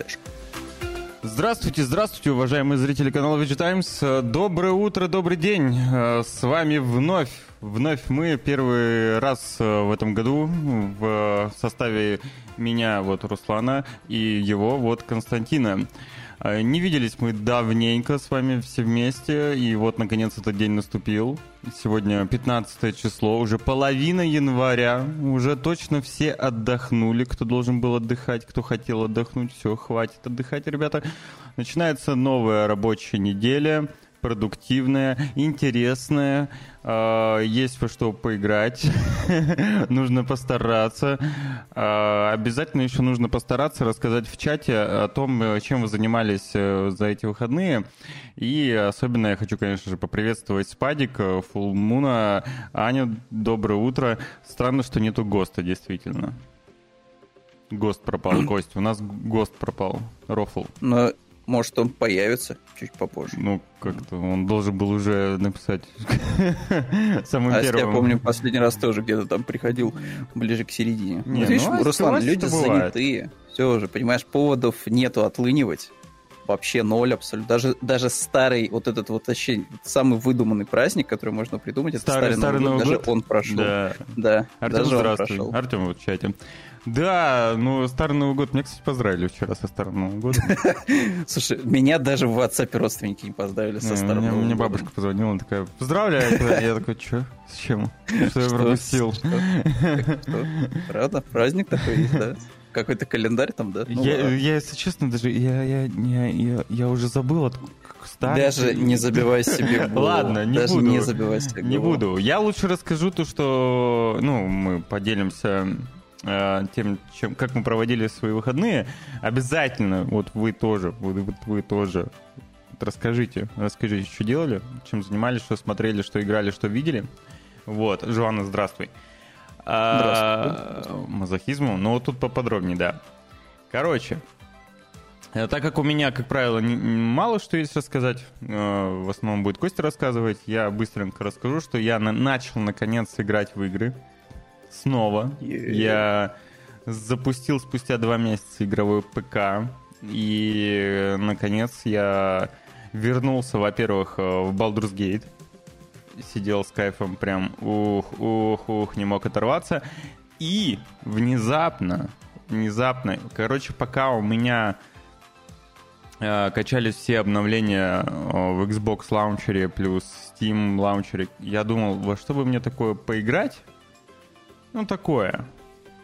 фляжку. Здравствуйте, здравствуйте, уважаемые зрители канала VG Times. Доброе утро, добрый день. С вами вновь, вновь мы первый раз в этом году в составе меня, вот Руслана, и его, вот Константина. Не виделись мы давненько с вами все вместе, и вот наконец этот день наступил. Сегодня 15 число, уже половина января, уже точно все отдохнули, кто должен был отдыхать, кто хотел отдохнуть, все, хватит отдыхать, ребята. Начинается новая рабочая неделя, продуктивная, интересная, э, есть во что поиграть, нужно постараться. Э, обязательно еще нужно постараться рассказать в чате о том, чем вы занимались э, за эти выходные. И особенно я хочу, конечно же, поприветствовать Спадик, Фулмуна, Аню, доброе утро. Странно, что нету ГОСТа, действительно. ГОСТ пропал, Кость, у нас ГОСТ пропал, Рофл. Но может, он появится чуть попозже. Ну, как-то он должен был уже написать самым а первым. Я помню, последний раз тоже где-то там приходил ближе к середине. Не, ну, видишь, ну, Руслан, люди занятые. Все уже, понимаешь, поводов нету отлынивать. Вообще ноль абсолютно. Даже, даже старый вот этот вот вообще самый выдуманный праздник, который можно придумать, старый, это старый, старый Новый год, год. даже он прошел. Да. да Артем, даже здравствуй. он прошел. Артем вот в чате. Да, ну, Старый Новый год. Меня, кстати, поздравили вчера со Старым Новым годом. Слушай, меня даже в WhatsApp родственники не поздравили со Старым Новым Мне бабушка позвонила, такая, поздравляю. Я такой, что? С чем? Что я пропустил? Правда? Праздник такой есть, да? Какой-то календарь там, да? Ну, я, если честно, даже я, я, я, уже забыл, от старый. Даже не забивай себе голову. Ладно, не даже буду. не забивай себе Не буду. Я лучше расскажу то, что, ну, мы поделимся тем, чем, как мы проводили свои выходные. Обязательно, вот вы тоже, вот, вот вы тоже вот расскажите, расскажите, что делали, чем занимались, что смотрели, что играли, что видели. Вот, Жоанна, здравствуй. А, мазохизму. Ну, вот тут поподробнее, да. Короче, э, так как у меня, как правило, мало что есть рассказать, э, в основном будет Костя рассказывать, я быстренько расскажу, что я начал, наконец, играть в игры. Снова. Yeah. Я запустил спустя два месяца игровой ПК, и, наконец, я вернулся, во-первых, э, в Baldur's Gate, сидел с кайфом прям ух, ух, ух, не мог оторваться. И внезапно, внезапно, короче, пока у меня э, качались все обновления э, в Xbox лаунчере плюс Steam лаунчере, я думал, во что бы мне такое поиграть? Ну, такое.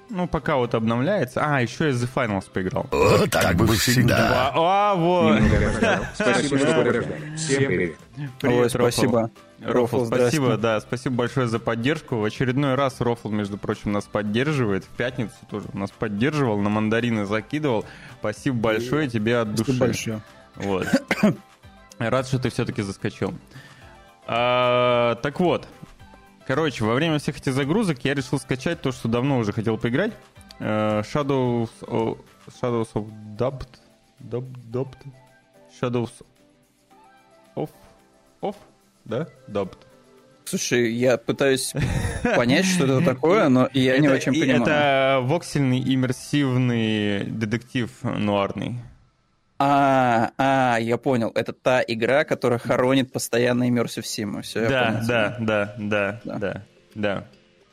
Ну, пока вот обновляется. А, еще я The Finals поиграл. Вот так бы всегда. А, вот. Спасибо, что подождали. Всем привет. Ой, спасибо. Рофл, спасибо, да, спасибо большое за поддержку. В очередной раз Рофл, между прочим, нас поддерживает. В пятницу тоже нас поддерживал, на мандарины закидывал. Спасибо большое тебе от души. Спасибо большое. Вот. Рад, что ты все-таки заскочил. А, так вот, короче, во время всех этих загрузок я решил скачать то, что давно уже хотел поиграть. Shadows of, Shadows of Dubbed. Dubbed? Dubbed? Shadows of... Of? Да? Dubbed. Слушай, я пытаюсь понять, что это такое, но я не очень понимаю. Это воксельный иммерсивный детектив нуарный. А, а, я понял. Это та игра, которая хоронит постоянно Immersive Sim. Все, да, да, да, да, да, да, да.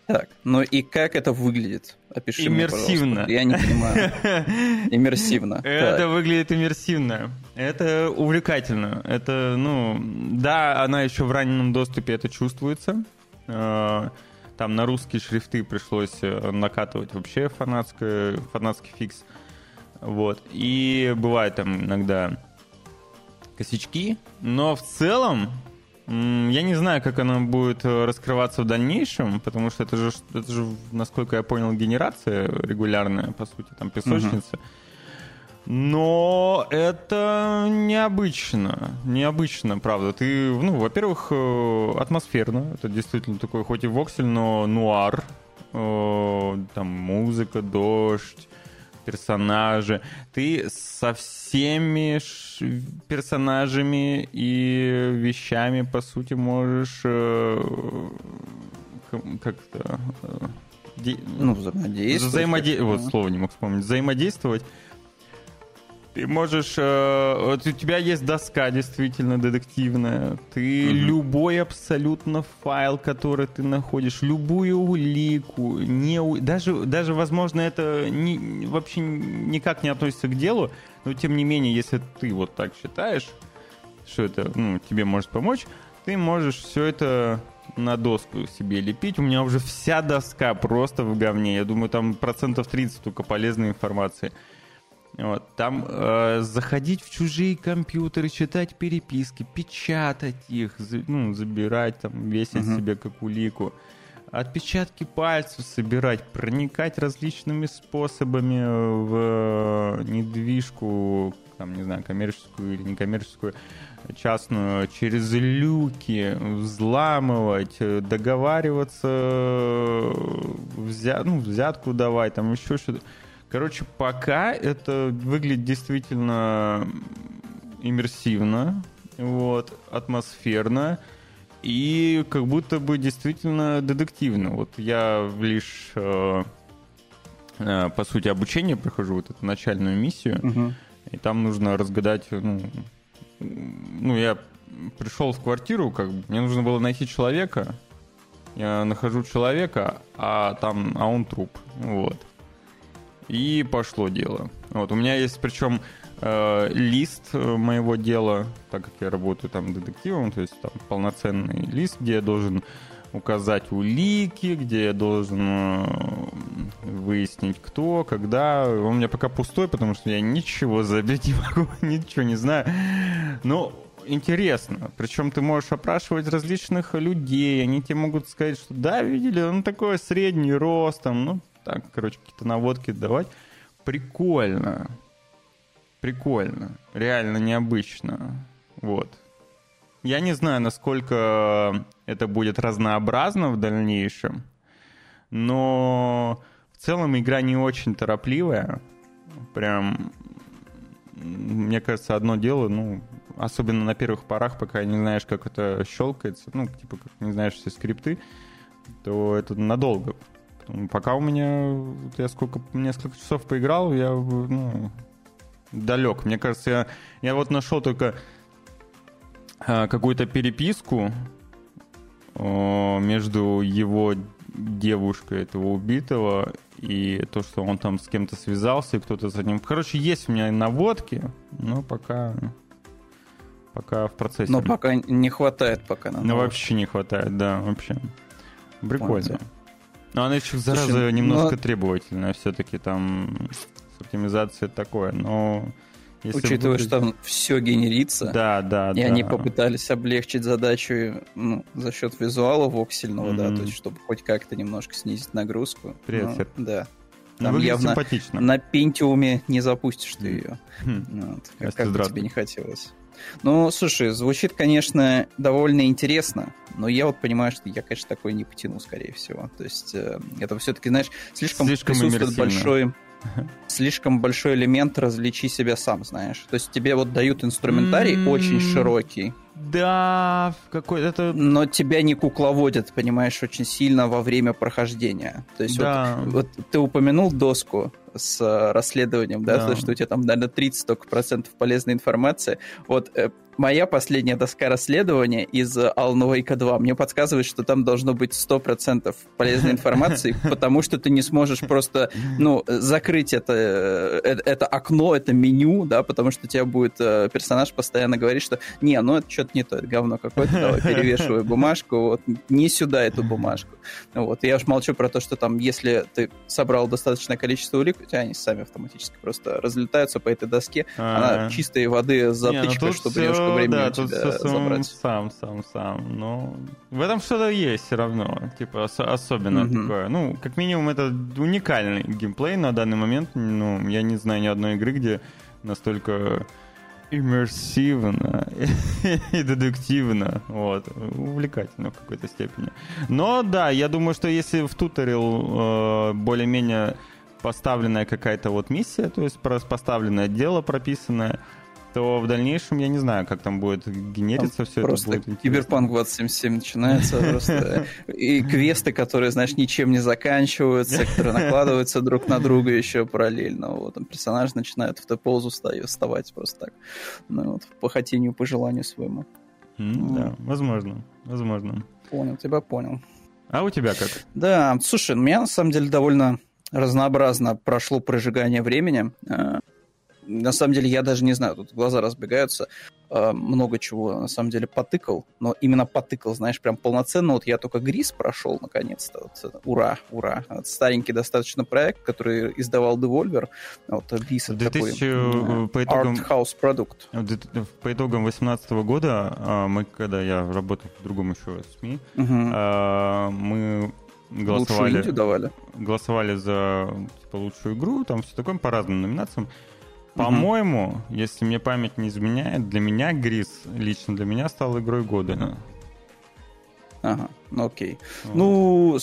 Так, ну и как это выглядит? Опиши иммерсивно. мне, Я не понимаю. Иммерсивно. Это выглядит иммерсивно. Это увлекательно. Это, ну, да, она еще в раннем доступе это чувствуется. Там на русские шрифты пришлось накатывать вообще фанатский, фанатский фикс. Вот. И бывают там иногда косячки, но в целом я не знаю, как она будет раскрываться в дальнейшем, потому что это же, это же насколько я понял, генерация регулярная, по сути, там песочница. Но это необычно. Необычно, правда. Ты, ну, во-первых, атмосферно. Это действительно такой, хоть и воксель, но нуар. Там музыка, дождь персонажи. Ты со всеми персонажами и вещами, по сути, можешь э, как-то... Э, де... Ну, взаимодействовать. Взаимоде... Вот слово не мог вспомнить. Взаимодействовать. Ты можешь... Э, у тебя есть доска действительно детективная. Ты угу. любой абсолютно файл, который ты находишь, любую улику, не, даже, даже, возможно, это не, вообще никак не относится к делу, но тем не менее, если ты вот так считаешь, что это ну, тебе может помочь, ты можешь все это на доску себе лепить. У меня уже вся доска просто в говне. Я думаю, там процентов 30 только полезной информации. Вот, там э, заходить в чужие компьютеры, читать переписки, печатать их, ну, забирать, там, весить uh-huh. себе как улику. Отпечатки пальцев собирать, проникать различными способами в э, недвижку, там, не знаю, коммерческую или некоммерческую, частную, через люки, взламывать, договариваться, взя... ну, взятку давать, там еще что-то. Короче, пока это выглядит действительно иммерсивно, вот, атмосферно и как будто бы действительно детективно. Вот я лишь, э, э, по сути, обучение прохожу, вот эту начальную миссию, угу. и там нужно разгадать, ну, ну, я пришел в квартиру, как бы, мне нужно было найти человека, я нахожу человека, а там, а он труп, вот. И пошло дело. Вот, у меня есть причем э, лист э, моего дела, так как я работаю там детективом, то есть там полноценный лист, где я должен указать улики, где я должен э, выяснить, кто, когда. Он у меня пока пустой, потому что я ничего забить не могу, ничего не знаю. Но интересно. Причем ты можешь опрашивать различных людей, они тебе могут сказать, что да, видели, он такой средний рост, там, ну, так, короче, какие-то наводки давать. Прикольно. Прикольно. Реально необычно. Вот. Я не знаю, насколько это будет разнообразно в дальнейшем, но в целом игра не очень торопливая. Прям, мне кажется, одно дело, ну, особенно на первых порах, пока не знаешь, как это щелкается, ну, типа, как не знаешь все скрипты, то это надолго Пока у меня, я сколько, несколько часов поиграл, я, ну, далек. Мне кажется, я, я вот нашел только а, какую-то переписку о, между его девушкой, этого убитого, и то, что он там с кем-то связался, и кто-то за ним... Короче, есть у меня наводки, но пока... Пока в процессе. Но пока не хватает пока Ну, вообще не хватает, да, вообще. Прикольно. Понял. Но она еще, зараза, Слушай, немножко но... требовательная. Все-таки там с оптимизацией такое, но... Если Учитывая, будет... что там все генерится, да, да, и да. они попытались облегчить задачу ну, за счет визуала воксельного, mm-hmm. да, то есть чтобы хоть как-то немножко снизить нагрузку. Привет, ну, Да. Ну, там явно симпатично. на Пентиуме не запустишь ты ее. Mm-hmm. Вот, как, как бы тебе не хотелось. Ну, слушай, звучит, конечно, довольно интересно, но я вот понимаю, что я, конечно, такой не потяну, скорее всего. То есть э, это все-таки, знаешь, слишком, слишком присутствует большой слишком большой элемент различи себя сам, знаешь. То есть тебе вот дают инструментарий mm-hmm. очень широкий. Да, какой это. Но тебя не кукловодят, понимаешь, очень сильно во время прохождения. То есть да. вот, вот ты упомянул доску с э, расследованием, да, да. что у тебя там, наверное, 30 только процентов полезной информации. Вот э, моя последняя доска расследования из Alan Wake 2 мне подсказывает, что там должно быть 100% полезной информации, потому что ты не сможешь просто, ну, закрыть это, это, это окно, это меню, да, потому что тебя будет э, персонаж постоянно говорить, что не, ну это что-то не то, это говно какое-то, давай перевешивай бумажку, вот, не сюда эту бумажку. Вот, я уж молчу про то, что там, если ты собрал достаточное количество улик, у тебя они сами автоматически просто разлетаются по этой доске, она чистой воды с затычкой, ну чтобы немножко времени да, тут тебя сам, забрать. Сам, сам, сам. Но в этом что-то есть все равно. Типа ос- особенно mm-hmm. такое. Ну, как минимум, это уникальный геймплей на данный момент. Ну, я не знаю ни одной игры, где настолько иммерсивно и дедуктивно, вот, увлекательно в какой-то степени. Но да, я думаю, что если в туторил э, более-менее поставленная какая-то вот миссия, то есть поставленное дело прописанное, то в дальнейшем я не знаю, как там будет генериться там все просто это. Просто Киберпанк 2077 начинается просто. И квесты, которые, знаешь, ничем не заканчиваются, которые накладываются друг на друга еще параллельно. Вот, там персонаж начинает в Т-позу вставать просто так. Ну, вот, по хотению, по желанию своему. да, возможно, возможно. Понял, тебя понял. А у тебя как? Да, слушай, у меня на самом деле довольно разнообразно прошло прожигание времени. Э, на самом деле, я даже не знаю, тут глаза разбегаются. Э, много чего, на самом деле, потыкал. Но именно потыкал, знаешь, прям полноценно. Вот я только Грис прошел, наконец-то. Вот, ура, ура. Вот старенький достаточно проект, который издавал Devolver. Вот Грис 2000, такой по итогам, art-house продукт. По итогам 2018 года, а, мы, когда я работал в другом еще СМИ, угу. мы голосовали, голосовали за типа, лучшую игру, там все такое по разным номинациям. По-моему, если мне память не изменяет, для меня Грис, лично для меня, стал игрой года. Ага. Ну, окей. Вот. Ну,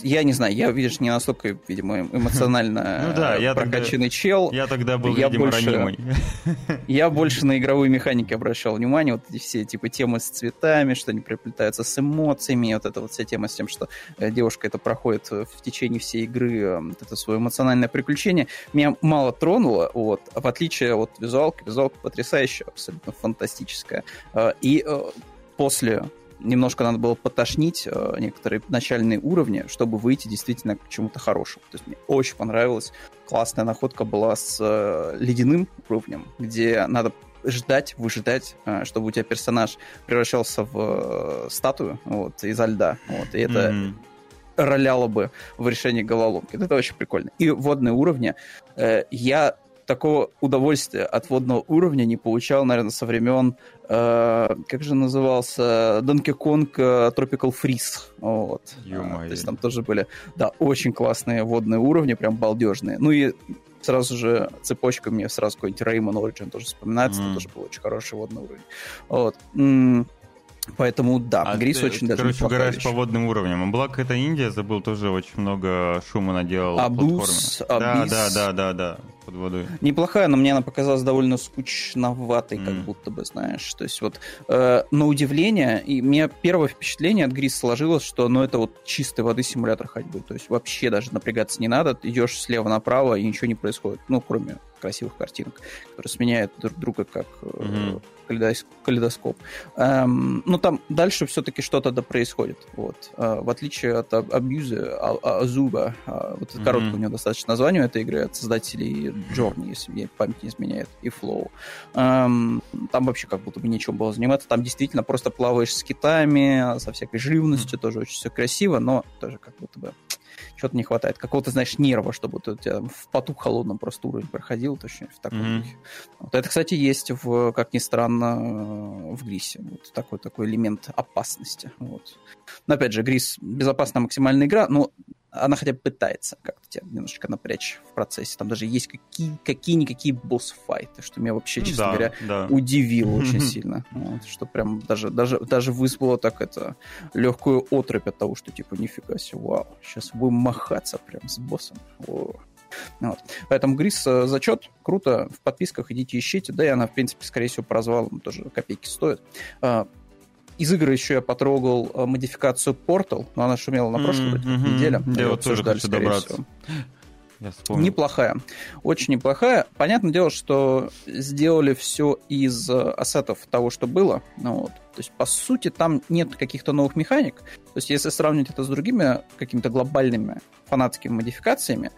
я не знаю, я, видишь, не настолько, видимо, эмоционально ну, да, я прокачанный тогда, чел. Я тогда был, я видимо, больше, ранимый. Я больше на игровые механики обращал внимание, вот эти все, типа, темы с цветами, что они приплетаются с эмоциями, вот эта вот вся тема с тем, что э, девушка это проходит в течение всей игры, э, вот это свое эмоциональное приключение, меня мало тронуло, вот, в отличие от визуалки, визуалка потрясающая, абсолютно фантастическая. Э, и после немножко надо было потошнить э, некоторые начальные уровни, чтобы выйти действительно к чему-то хорошему. То есть мне очень понравилось. Классная находка была с э, ледяным уровнем, где надо ждать, выжидать, э, чтобы у тебя персонаж превращался в статую вот, изо льда. Вот, и это mm-hmm. роляло бы в решении головоломки. Это очень прикольно. И водные уровни. Я такого удовольствия от водного уровня не получал, наверное, со времен, э, как же назывался, Donkey Kong э, Tropical Freeze. Вот. А, то есть там тоже были, да, очень классные водные уровни, прям балдежные. Ну и сразу же цепочка мне сразу какой-нибудь Rayman Origin тоже вспоминается, mm. там тоже был очень хороший водный уровень. Вот. Поэтому да, а Грис ты, очень даже Короче, угораешь вещь. по водным уровням. А Блак это Индия, забыл, тоже очень много шума наделал Абус, платформе. Да, да, да, да, да, под водой. Неплохая, но мне она показалась довольно скучноватой, mm. как будто бы, знаешь. То есть вот э, на удивление, и мне первое впечатление от Грис сложилось, что ну это вот чистой воды симулятор ходьбы. То есть вообще даже напрягаться не надо, ты идешь слева направо и ничего не происходит. Ну, кроме красивых картинок, которые сменяют друг друга как mm-hmm. калейдоскоп. Эм, ну, там дальше все-таки что-то да происходит. Вот. Э, в отличие от Абьюза, а, Азуба, э, вот mm-hmm. короткое у него достаточно название этой игры, от создателей Journey, если мне память не изменяет, и Flow. Эм, там вообще как будто бы нечем было заниматься. Там действительно просто плаваешь с китами, со всякой живностью, тоже очень все красиво, но тоже как будто бы что-то не хватает. Какого-то, знаешь, нерва, чтобы вот у тебя в поту холодном просто уровень проходил, точно в таком mm-hmm. духе. Вот это, кстати, есть, в, как ни странно, в Грисе. Вот такой, такой элемент опасности. Вот. Но, опять же, Грис безопасная максимальная игра, но она хотя бы пытается как-то тебя немножечко напрячь в процессе. Там даже есть какие, какие-никакие босс-файты, что меня вообще, честно да, говоря, да. удивило очень сильно. Вот, что прям даже, даже, даже вызвало так это легкую отрыбь от того, что типа нифига себе, вау, сейчас будем махаться прям с боссом. О. Вот. Поэтому Грис э, зачет, круто, в подписках идите ищите, да и она, в принципе, скорее всего, по развалам тоже копейки стоит. Из игры еще я потрогал э, модификацию Portal, но она шумела на прошлой mm-hmm. неделе. Я вот тоже хочу добраться. Неплохая. Очень неплохая. Понятное дело, что сделали все из э, ассетов того, что было. Ну, вот. То есть, по сути, там нет каких-то новых механик. То есть, если сравнить это с другими какими-то глобальными фанатскими модификациями,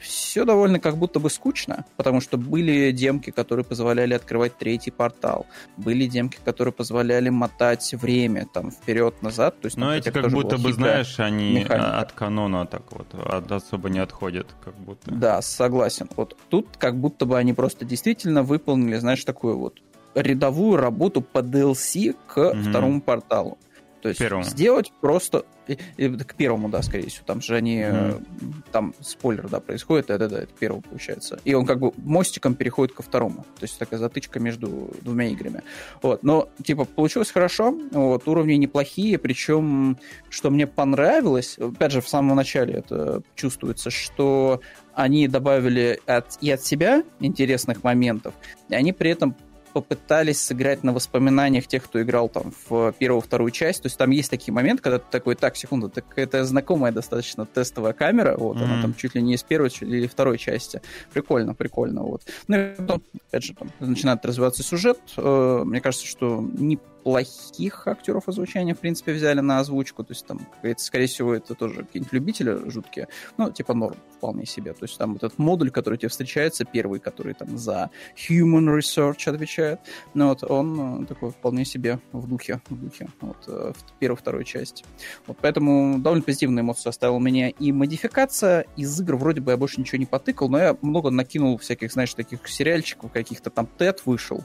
все довольно как будто бы скучно, потому что были демки, которые позволяли открывать третий портал, были демки, которые позволяли мотать время там вперед-назад. То есть, Но эти как будто бы, знаешь, они механика. от канона так вот от, особо не отходят, как будто. Да, согласен. Вот тут как будто бы они просто действительно выполнили, знаешь, такую вот рядовую работу по DLC к mm-hmm. второму порталу. То есть первому. сделать просто... к первому, да, скорее всего. Там же они... Mm-hmm. Там спойлер, да, происходит. Да-да-да, это первый получается. И он как бы мостиком переходит ко второму. То есть такая затычка между двумя играми. Вот. Но, типа, получилось хорошо. Вот, уровни неплохие. Причем, что мне понравилось, опять же, в самом начале это чувствуется, что они добавили от, и от себя интересных моментов, и они при этом попытались сыграть на воспоминаниях тех, кто играл там в первую, вторую часть. То есть там есть такие моменты, когда ты такой, так, секунду, так это знакомая достаточно тестовая камера, вот, mm-hmm. она там чуть ли не из первой, чуть ли второй части. Прикольно, прикольно, вот. Ну и потом, опять же, там начинает развиваться сюжет. Э, мне кажется, что не плохих актеров озвучания, в принципе, взяли на озвучку. То есть там, скорее всего, это тоже какие-нибудь любители жуткие. Ну, типа норм вполне себе. То есть там этот модуль, который тебе встречается, первый, который там за human research отвечает, ну вот он э, такой вполне себе в духе, в духе вот э, в первой, второй части. Вот поэтому довольно позитивные эмоции оставил меня и модификация. Из игр вроде бы я больше ничего не потыкал, но я много накинул всяких, знаешь, таких сериальчиков, каких-то там Тед вышел,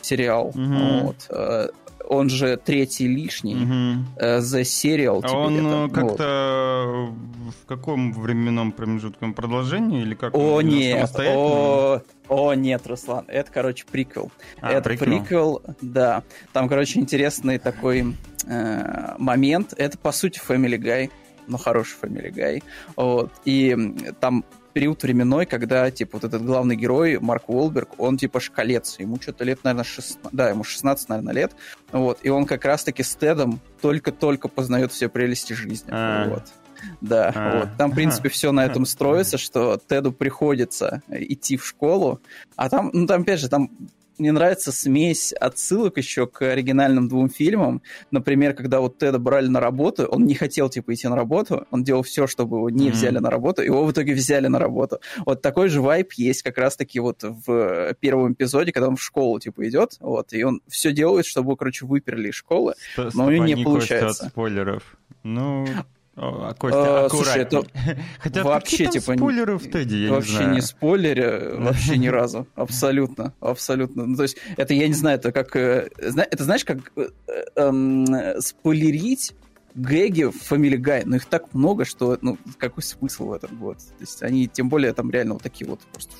сериал. Mm-hmm. Вот. Э, он же третий лишний, угу. The Serial. А он это, как-то вот. в каком временном промежутке? Продолжение или как? О, нет, о, о, нет, Руслан, это, короче, приквел. А, это приквел. приквел, да. Там, короче, интересный такой э, момент. Это, по сути, Family Guy но хороший Family Guy. Вот. И там период временной, когда, типа, вот этот главный герой, Марк Уолберг, он, типа, шкалец. Ему что-то лет, наверное, 16... Да, ему 16, наверное, лет. Вот. И он как раз-таки с Тедом только-только познает все прелести жизни. А-а-а. Вот. Да, а, вот. Там, в принципе, все на этом строится, что Теду приходится идти в школу, а там, ну, там, опять же, там мне нравится смесь отсылок еще к оригинальным двум фильмам. Например, когда вот Теда брали на работу, он не хотел, типа, идти на работу, он делал все, чтобы его не mm-hmm. взяли на работу, его в итоге взяли на работу. Вот такой же вайп есть как раз-таки вот в первом эпизоде, когда он в школу, типа, идет, вот, и он все делает, чтобы, короче, выперли из школы, но у него не получается. от спойлеров. Ну, о, Костя, а, слушай, это Хотя вообще типа спойлеры в Теди, я вообще не, знаю. не спойлеры, вообще ни разу, абсолютно, абсолютно. Ну, то есть это я не знаю, это как, э, это знаешь, как э, эм, спойлерить гэги в Family Guy, но их так много, что, ну, какой смысл в этом, вот. То есть они, тем более, там реально вот такие вот просто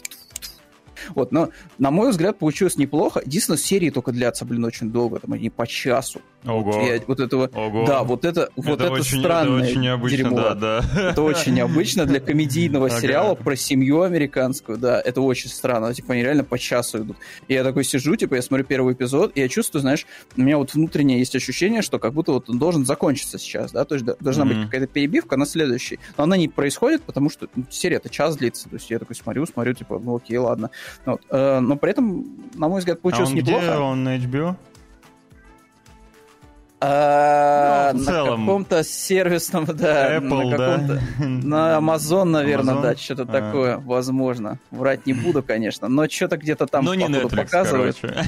вот, но, на мой взгляд, получилось неплохо. Единственное, серии только длятся, блин, очень долго, там они по часу. Ого. Я, вот этого, Ого. Да, вот это, вот это, очень, странное это очень необычно, дерьмо. Да, да. Это очень необычно для комедийного сериала про семью американскую, да, это очень странно, типа они реально по часу идут. И я такой сижу, типа, я смотрю первый эпизод, и я чувствую, знаешь, у меня вот внутреннее есть ощущение, что как будто вот он должен закончиться сейчас, да, то есть должна mm-hmm. быть какая-то перебивка на следующий, но она не происходит, потому что серия-то час длится, то есть я такой смотрю, смотрю, типа, ну окей, ладно. Вот. Э, но при этом, на мой взгляд, получилось а он неплохо. Где он на HBO? А, ну, на целом. каком-то сервисном, да, Apple, на да? на Amazon, наверное, Amazon? да, что-то а. такое, возможно. Врать не буду, конечно, но что-то где-то там но не Netflix, показывает. Короче.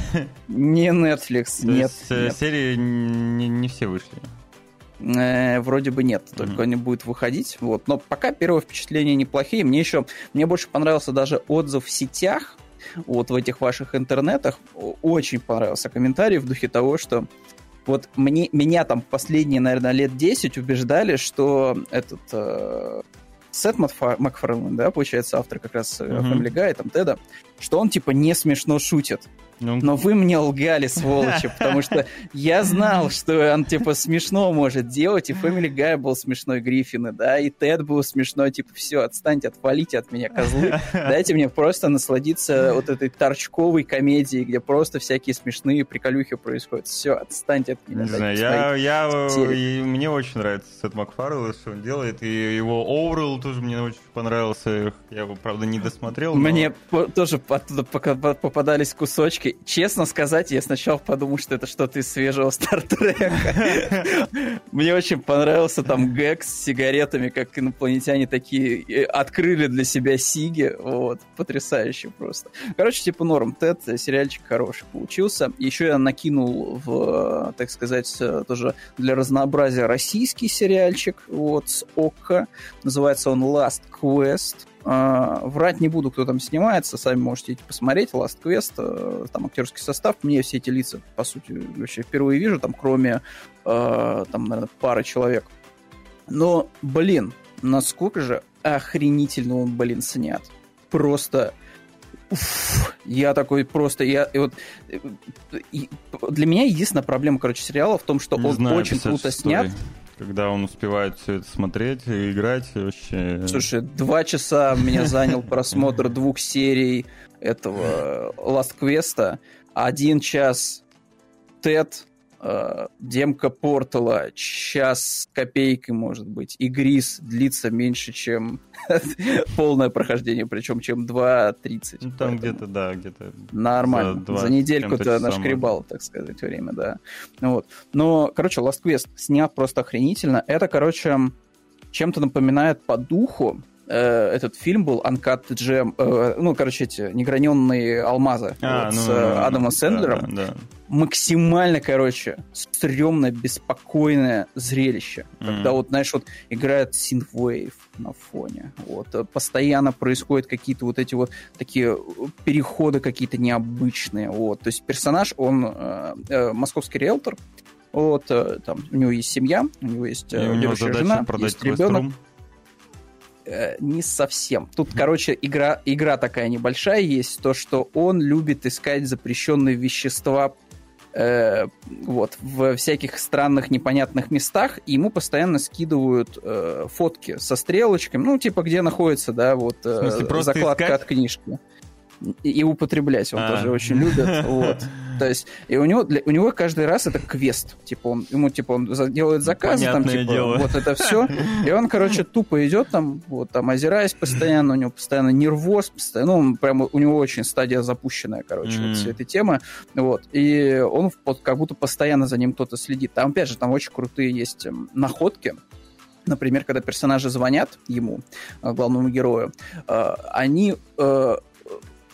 Не Netflix, То нет. Есть, э, нет. Серии не, не все вышли. Э, вроде бы нет, только mm-hmm. они будут выходить. Вот. Но пока первые впечатления неплохие. Мне еще, мне больше понравился даже отзыв в сетях, вот в этих ваших интернетах. Очень понравился комментарий в духе того, что вот мне, меня там последние, наверное, лет 10 убеждали, что этот э, Сет Макфарлен, да, получается, автор как раз. Family Guy, там, Теда, что он, типа, не смешно шутит. Ну... Но вы мне лгали, сволочи, потому что я знал, что он, типа, смешно может делать, и Family Guy был смешной Гриффины, да, и Тед был смешной, типа, все, отстаньте, отвалите от меня, козлы, дайте мне просто насладиться вот этой торчковой комедией, где просто всякие смешные приколюхи происходят. Все, отстаньте от меня. Не знаю, я, я, мне очень нравится Сет Макфаррелл, что он делает, и его Оурл тоже мне очень понравился, я его, правда, не досмотрел. Но... Мне тоже оттуда попадались кусочки, честно сказать, я сначала подумал, что это что-то из свежего Стартрека. Мне очень понравился там гэг с сигаретами, как инопланетяне такие э, открыли для себя сиги. Вот, потрясающе просто. Короче, типа норм. Тед, сериальчик хороший получился. Еще я накинул в, так сказать, тоже для разнообразия российский сериальчик вот с ОККО. Называется он Last Quest. Uh, врать не буду, кто там снимается, сами можете идти посмотреть. Last Quest, uh, там актерский состав. Мне все эти лица, по сути, вообще впервые вижу, там кроме, uh, там, наверное, пары человек. Но, блин, насколько же охренительно он, блин, снят. Просто Уф, я такой просто, я и вот и, для меня единственная проблема, короче, сериала в том, что не он знаю, очень круто снят. Истории когда он успевает все это смотреть и играть вообще. Слушай, два часа меня занял просмотр двух серий этого Last Quest, один час Тед, э, демка Портала, час копейкой, может быть, и Грис длится меньше, чем полное прохождение, причем чем 2.30. Ну, там где-то, да, где-то... Нормально. За, за недельку ты нашкребал, так сказать, время, да. Вот. Но, короче, Last Quest снят просто охренительно. Это, короче, чем-то напоминает по духу Э, этот фильм был Uncut Gem, э, ну, короче, эти неграненные алмазы а, вот, ну, с ну, ну, Адамом Сэндлером. Да, да. Максимально, короче, стрёмное, беспокойное зрелище. Mm. Когда вот, знаешь, вот играет Synthwave на фоне. Вот, э, постоянно происходят какие-то вот эти вот такие переходы какие-то необычные. Вот. То есть персонаж, он э, э, московский риэлтор, вот, там, у него есть семья, у него есть э, любящая жена, есть ребенок. Э, не совсем. Тут, короче, игра, игра такая небольшая есть, то, что он любит искать запрещенные вещества э, вот, в всяких странных непонятных местах, и ему постоянно скидывают э, фотки со стрелочками, ну, типа, где находится, да, вот, э, смысле, закладка искать? от книжки и употреблять он а. тоже очень любит. Вот. То есть, и у него, для, у него каждый раз это квест. Типа, он, ему, типа, он делает заказы, Понятное там, типа, дело. вот это все. И он, короче, тупо идет там, вот, там, озираясь постоянно, у него постоянно нервоз, постоянно, ну, он прямо, у него очень стадия запущенная, короче, mm. вот вся эта тема. Вот. И он вот, как будто постоянно за ним кто-то следит. Там, опять же, там очень крутые есть эм, находки. Например, когда персонажи звонят ему, э, главному герою, э, они э,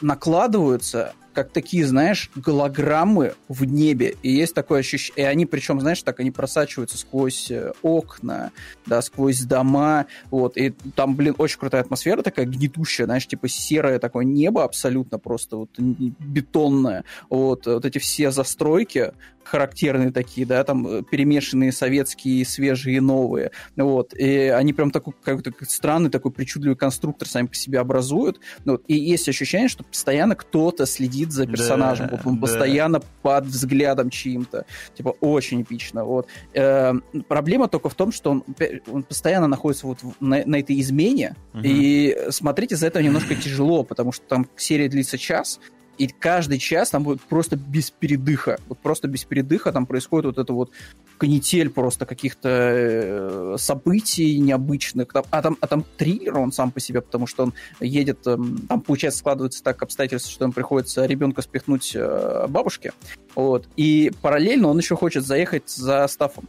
накладываются как такие, знаешь, голограммы в небе. И есть такое ощущение, и они причем, знаешь, так они просачиваются сквозь э, окна, да, сквозь дома, вот, и там, блин, очень крутая атмосфера такая гнетущая, знаешь, типа серое такое небо абсолютно просто вот бетонное, вот, вот эти все застройки, характерные такие, да, там э, перемешанные советские, свежие новые, вот, и они прям такой какой-то странный такой причудливый конструктор сами по себе образуют, вот, и есть ощущение, что постоянно кто-то следит за персонажем, да, вот он да. постоянно под взглядом чьим-то, типа очень эпично, вот. Э, проблема только в том, что он, он постоянно находится вот на, на этой измене, угу. и смотреть из-за этого немножко тяжело, потому что там серия длится час, и каждый час там будет просто без передыха. Вот просто без передыха там происходит вот это вот канитель просто каких-то э, событий необычных. А там, а там триллер он сам по себе, потому что он едет... Э, там, получается, складывается так обстоятельства, что ему приходится ребенка спихнуть э, бабушке. Вот. И параллельно он еще хочет заехать за Стафом.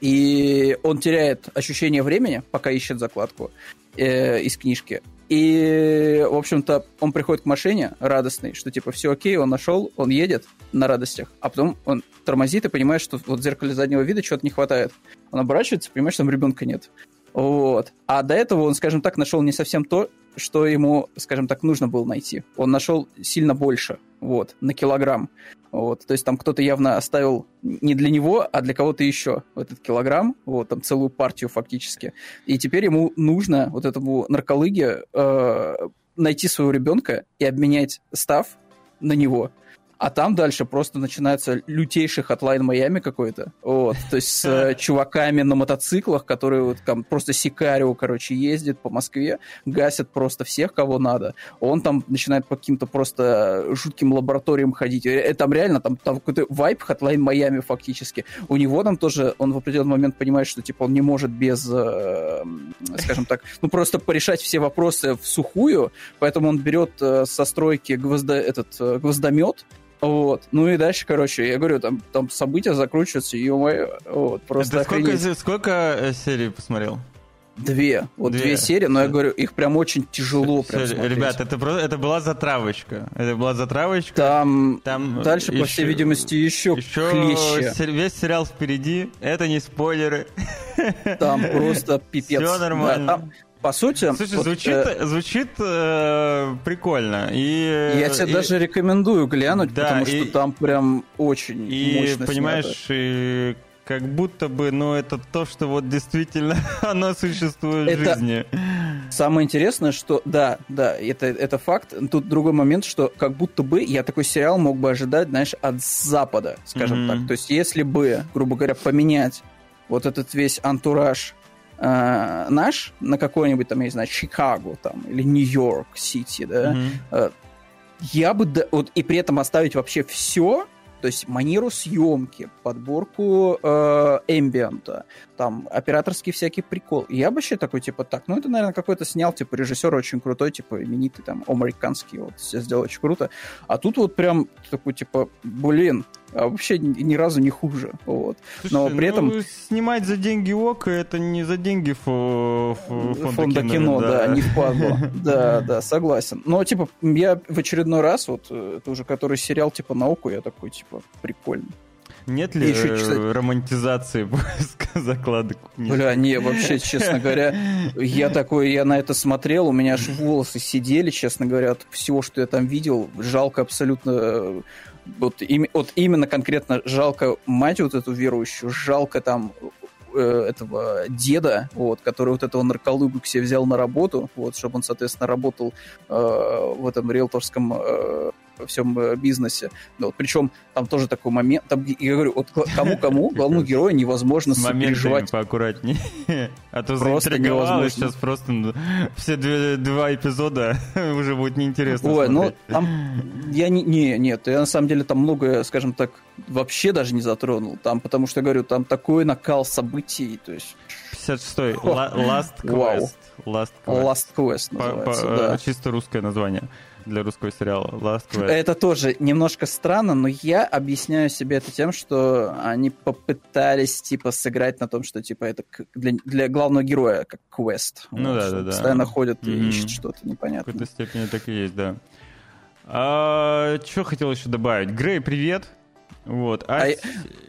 И он теряет ощущение времени, пока ищет закладку э, из книжки. И, в общем-то, он приходит к машине радостный, что типа все окей, он нашел, он едет на радостях, а потом он тормозит и понимает, что вот в зеркале заднего вида чего-то не хватает. Он оборачивается, понимает, что там ребенка нет. Вот. А до этого он, скажем так, нашел не совсем то, что ему, скажем так, нужно было найти. Он нашел сильно больше, вот, на килограмм. Вот, то есть там кто-то явно оставил не для него, а для кого-то еще этот килограмм, вот, там целую партию фактически. И теперь ему нужно вот этому нарколыге э, найти своего ребенка и обменять stuff на него а там дальше просто начинается лютейший Hotline Miami какой-то, вот, то есть с э, чуваками на мотоциклах, которые вот там просто сикарио, короче, ездит по Москве, гасят просто всех, кого надо, он там начинает по каким-то просто жутким лабораториям ходить, и там реально, там, там какой-то вайб Hotline Miami фактически, у него там тоже, он в определенный момент понимает, что, типа, он не может без, э, скажем так, ну, просто порешать все вопросы в сухую, поэтому он берет э, со стройки гвоздо, этот э, гвоздомет, вот. Ну и дальше, короче, я говорю, там, там события закручиваются, ё-моё, вот, просто Это сколько, сколько э, серий посмотрел? Две. Вот две, две серии, но я говорю, их прям очень тяжело прям смотреть. Ребят, это, просто, это была затравочка. Это была затравочка. Там, там дальше, еще, по всей видимости, еще, еще хлеще. Весь сериал впереди. Это не спойлеры. Там просто пипец. Все нормально. Да, там, по сути... Слушай, вот, звучит, э, звучит э, прикольно. И, я тебе и, даже рекомендую глянуть, да, потому и, что там прям очень и, мощно понимаешь, снято. и как будто бы, ну, это то, что вот действительно оно существует это... в жизни. Самое интересное, что да, да, это, это факт. Тут другой момент, что как будто бы я такой сериал мог бы ожидать, знаешь, от Запада, скажем mm-hmm. так. То есть, если бы, грубо говоря, поменять вот этот весь антураж э, наш на какой-нибудь там, я не знаю, Чикаго там или Нью-Йорк Сити, да, mm-hmm. я бы... Вот, и при этом оставить вообще все, то есть манеру съемки, подборку э, эмбиента, там, операторский всякий прикол. И я бы вообще такой, типа, так, ну это, наверное, какой-то снял, типа, режиссер очень крутой, типа, именитый, там, американский, вот, все сделал очень круто. А тут вот прям такой, типа, блин, а вообще ни, разу не хуже. Вот. Слушай, Но при этом... Ну, снимать за деньги ОК, это не за деньги фо... фонда, фонда кино, кино да. да, не впадло. Да, да, согласен. Но, типа, я в очередной раз, вот, э, это уже который сериал, типа, на ОК, я такой, типа, прикольно. Нет ли еще, кстати... романтизации закладок? Бля, не, вообще, честно говоря, я такой, я на это смотрел, у меня аж волосы сидели, честно говоря, от всего, что я там видел. Жалко абсолютно э, вот, им, вот именно конкретно жалко мать вот эту верующую, жалко там э, этого деда, вот, который вот этого нарколыгу к себе взял на работу, вот, чтобы он, соответственно, работал э, в этом риэлторском э, во всем э, бизнесе. Да, вот, причем там тоже такой момент, там, я говорю, вот кому-кому, главному герою невозможно сопереживать. поаккуратнее. А то просто невозможно. сейчас просто ну, все два эпизода уже будет неинтересно Ой, ну там, я не, не, нет, я на самом деле там многое, скажем так, вообще даже не затронул. Там, потому что, говорю, там такой накал событий, то есть... 56-й, Last Quest. Last Quest. Last Quest называется, да. Чисто русское название для русского сериала. Last Quest. Это тоже немножко странно, но я объясняю себе это тем, что они попытались, типа, сыграть на том, что, типа, это для, для главного героя как квест. Ну вот, да, да, да. Постоянно ходят mm-hmm. и ищут что-то непонятное. В какой-то степени так и есть, да. А, что хотел еще добавить? Грей, привет! Вот. А, а,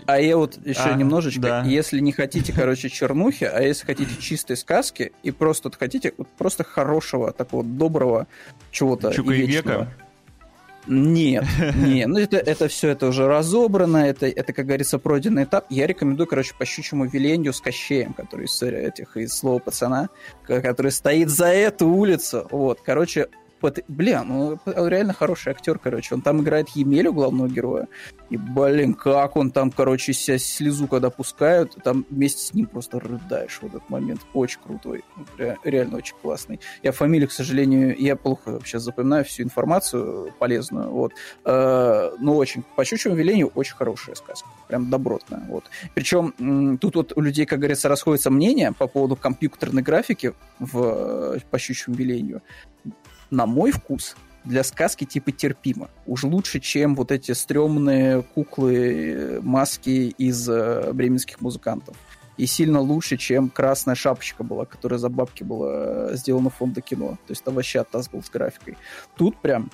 а я вот еще а, немножечко, да. если не хотите, короче, чернухи, а если хотите чистой сказки и просто вот хотите вот просто хорошего, такого доброго чего-то Чука и? Нет, нет, ну это, это все это уже разобрано, это, это, как говорится, пройденный этап. Я рекомендую, короче, по щучьему велению с Кощеем, который из этих, из слова пацана, который стоит за эту улицу. Вот, короче, под... Бля, ну реально хороший актер, короче. Он там играет Емелю, главного героя. И, блин, как он там, короче, себя слезу, когда пускают, там вместе с ним просто рыдаешь в этот момент. Очень крутой. Ре- реально очень классный. Я фамилию, к сожалению, я плохо вообще запоминаю всю информацию полезную. Вот. Э, но очень, по щучьему велению, очень хорошая сказка. Прям добротная. Вот. Причем тут вот у людей, как говорится, расходятся мнения по поводу компьютерной графики в, по щучьему велению на мой вкус, для сказки типа терпимо. Уж лучше, чем вот эти стрёмные куклы, маски из э, бременских музыкантов. И сильно лучше, чем красная шапочка была, которая за бабки была э, сделана фонда кино. То есть это вообще оттас был с графикой. Тут прям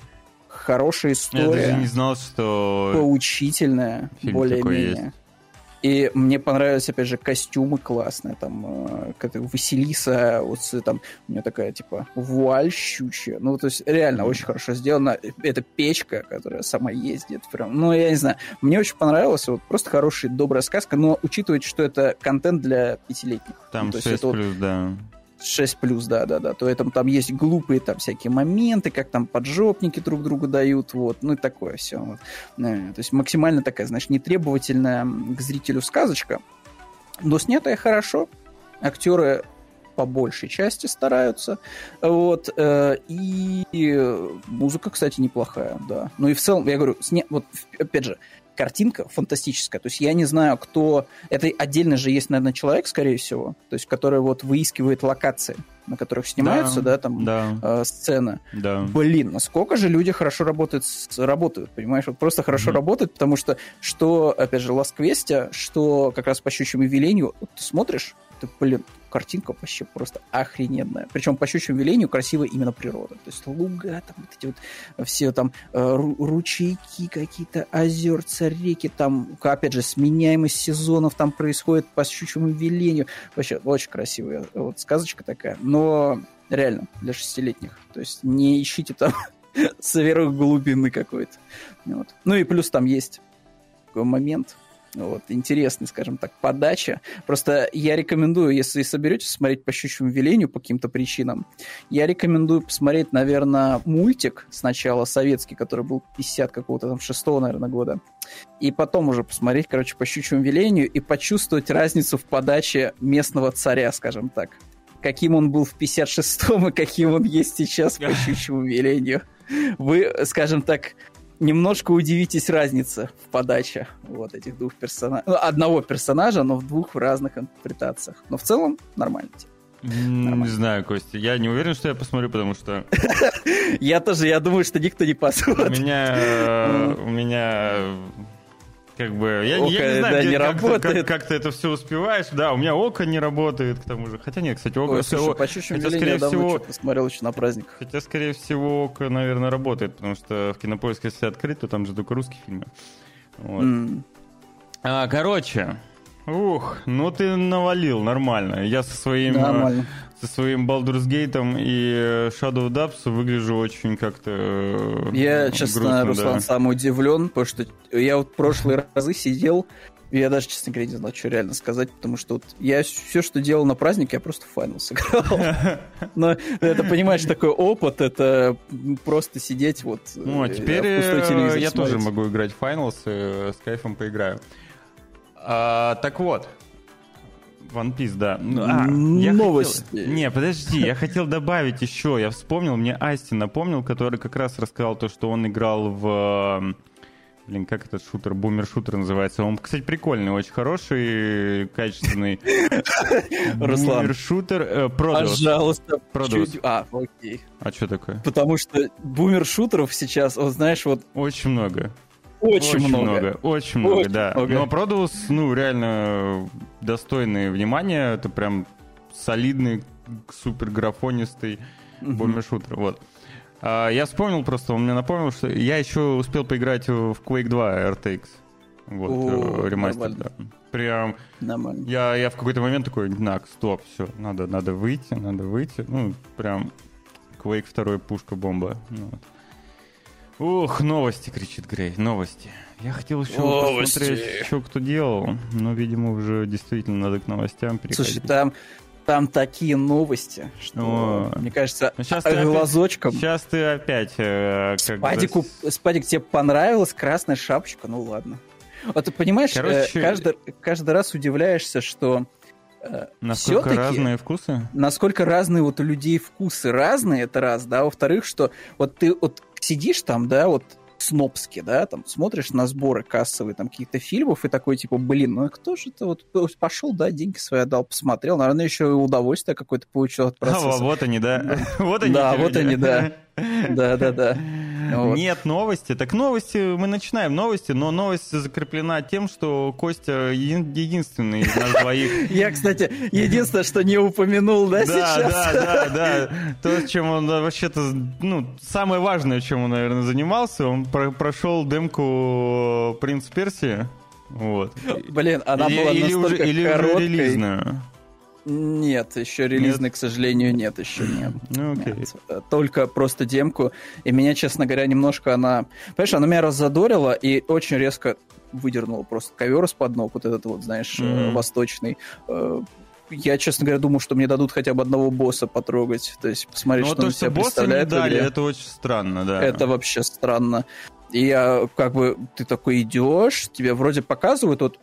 хорошая история. Я даже не знал, что... Поучительная, более-менее. И мне понравились, опять же, костюмы классные. Там, э, как Василиса, вот там, у нее такая, типа, вуаль щучья. Ну, то есть, реально очень хорошо сделано. Это печка, которая сама ездит. Прям, ну, я не знаю. Мне очень понравилось. Вот просто хорошая, добрая сказка. Но учитывая, что это контент для пятилетних. Там ну, 6 плюс, вот, да. 6 плюс, да, да, да, то этом там есть глупые там всякие моменты, как там поджопники друг другу дают, вот, ну и такое все. Вот. Э, то есть максимально такая, значит, нетребовательная к зрителю сказочка, но снятая хорошо, актеры по большей части стараются, вот, э, и музыка, кстати, неплохая, да. Ну и в целом, я говорю, сня... вот, опять же, картинка фантастическая. То есть я не знаю, кто... Это отдельно же есть, наверное, человек, скорее всего, то есть который вот выискивает локации, на которых снимаются, да, да там да. Э, сцены. Да. Блин, насколько же люди хорошо работают, работают, понимаешь? Вот просто хорошо mm-hmm. работают, потому что что, опять же, Quest, что как раз по щучьему велению, вот ты смотришь, ты, блин, картинка вообще просто охрененная. Причем по щучьему велению красивая именно природа. То есть луга, там вот эти вот все там э, ручейки какие-то, озерца, реки, там, опять же, сменяемость сезонов там происходит по щучьему велению. Вообще очень красивая вот сказочка такая. Но реально, для шестилетних. То есть не ищите там сверхглубины какой-то. Вот. Ну и плюс там есть такой момент, вот, интересный, скажем так, подача. Просто я рекомендую, если соберетесь смотреть по щучьему велению по каким-то причинам, я рекомендую посмотреть, наверное, мультик сначала советский, который был 50 какого-то там 6 наверное, года, и потом уже посмотреть, короче, по щучьему велению и почувствовать разницу в подаче местного царя, скажем так. Каким он был в 56-м и каким он есть сейчас по щучьему велению. вы, скажем так, немножко удивитесь разнице в подаче вот этих двух персонажей. Ну, одного персонажа, но в двух разных интерпретациях. Но в целом нормально. Не знаю, Костя. Я не уверен, что я посмотрю, потому что... Я тоже, я думаю, что никто не посмотрит. У меня... Э, у меня как бы, я, Око, я не знаю, да, где, не как, работает. Как, как ты это все успеваешь. Да, у меня око не работает, к тому же. Хотя нет, кстати, око... Ой, слушай, по хотя, скорее я всего, посмотрел еще на праздниках. Хотя, скорее всего, око, наверное, работает, потому что в Кинопоиске, если открыть, то там же только русские фильмы. Вот. Mm. А, короче, Ух, ну ты навалил нормально. Я со своим, нормально. Со своим Baldur's Gate и Shadow of Dubs выгляжу очень как-то э, Я, честно, грустно, Руслан, да. сам удивлен, потому что я вот прошлые разы сидел, я даже, честно говоря, не знал, что реально сказать, потому что вот я все, что делал на праздник, я просто в Final сыграл. Но это, понимаешь, такой опыт, это просто сидеть вот... Ну, а э, теперь э, я тоже могу играть в Finals, с кайфом поиграю. А, так вот, One Piece, да. Ну, а, Новости. Хотел... Не, подожди, я хотел добавить еще. Я вспомнил, мне Асти напомнил, который как раз рассказал то, что он играл в... Блин, как этот шутер? Бумер-шутер называется. Он, кстати, прикольный, очень хороший, качественный. Руслан. Бумер-шутер. Пожалуйста. Продус. А, окей. А что такое? Потому что бумер-шутеров сейчас, вот знаешь, вот... Очень много. Очень, очень много. много. Очень много, очень да. Много. Но Продус, ну, реально достойный внимания. Это прям солидный, супер графонистый mm-hmm. бомбишутер. Вот. А, я вспомнил просто, он мне напомнил, что я еще успел поиграть в Quake 2 RTX. Вот, О, ремастер, да. Прям. Нормально. Я, я в какой-то момент такой, нак, стоп, все, надо, надо выйти, надо выйти. Ну, прям Quake 2 пушка-бомба. Ну, вот. Ух, новости, кричит Грей, новости. Я хотел еще новости. посмотреть, что кто делал, но, видимо, уже действительно надо к новостям переходить. Слушай, там, там такие новости, что, О. мне кажется, ну, сейчас глазочком... Ты опять, сейчас ты опять... Э, Спадику, бы... Спадик, тебе понравилась красная шапочка? Ну ладно. Вот ты понимаешь, э, Короче... каждый, каждый раз удивляешься, что э, Насколько разные вкусы? Насколько разные вот у людей вкусы разные, это раз, да. Во-вторых, что вот ты вот сидишь там, да, вот снобски, да, там смотришь на сборы кассовые там каких-то фильмов и такой типа, блин, ну кто же это вот пошел, да, деньги свои отдал, посмотрел, наверное, еще и удовольствие какое-то получил от процесса. А, вот они, да. Вот они. Да, вот они, да. Да, да, да. Вот. Нет новости. Так новости, мы начинаем новости, но новость закреплена тем, что Костя единственный из нас двоих. Я, кстати, единственное, что не упомянул, да, сейчас? Да, да, да. То, чем он вообще-то, ну, самое важное, чем он, наверное, занимался, он прошел демку «Принц Персии». Вот. Блин, она была настолько или короткой. Уже релизная. Нет, еще релизный, нет? к сожалению, нет, еще нет. Ну, окей. Нет. Только просто демку. И меня, честно говоря, немножко она... Понимаешь, она меня раззадорила и очень резко выдернула просто ковер из-под ног, вот этот вот, знаешь, mm-hmm. восточный э, я, честно говоря, думаю, что мне дадут хотя бы одного босса потрогать. То есть посмотреть, ну, что то, он себя представляет. Не дали, это очень странно, да. Это вообще странно. И я как бы, ты такой идешь, тебе вроде показывают, вот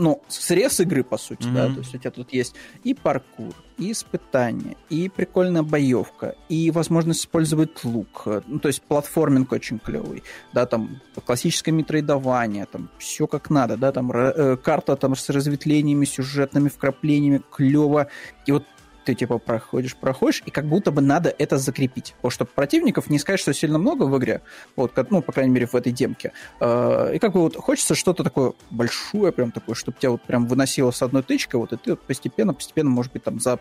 ну, срез игры, по сути, mm-hmm. да, то есть у тебя тут есть и паркур, и испытания, и прикольная боевка, и возможность использовать лук, ну, то есть платформинг очень клевый, да, там классическое метроидование, там все как надо, да, там э, карта там с разветвлениями, сюжетными вкраплениями, клево, и вот ты типа проходишь, проходишь, и как будто бы надо это закрепить. Потому что противников не сказать, что сильно много в игре, вот, ну, по крайней мере, в этой демке. А, и как бы вот хочется что-то такое большое, прям такое, чтобы тебя вот прям выносило с одной тычкой, вот, и ты вот постепенно, постепенно, может быть, там за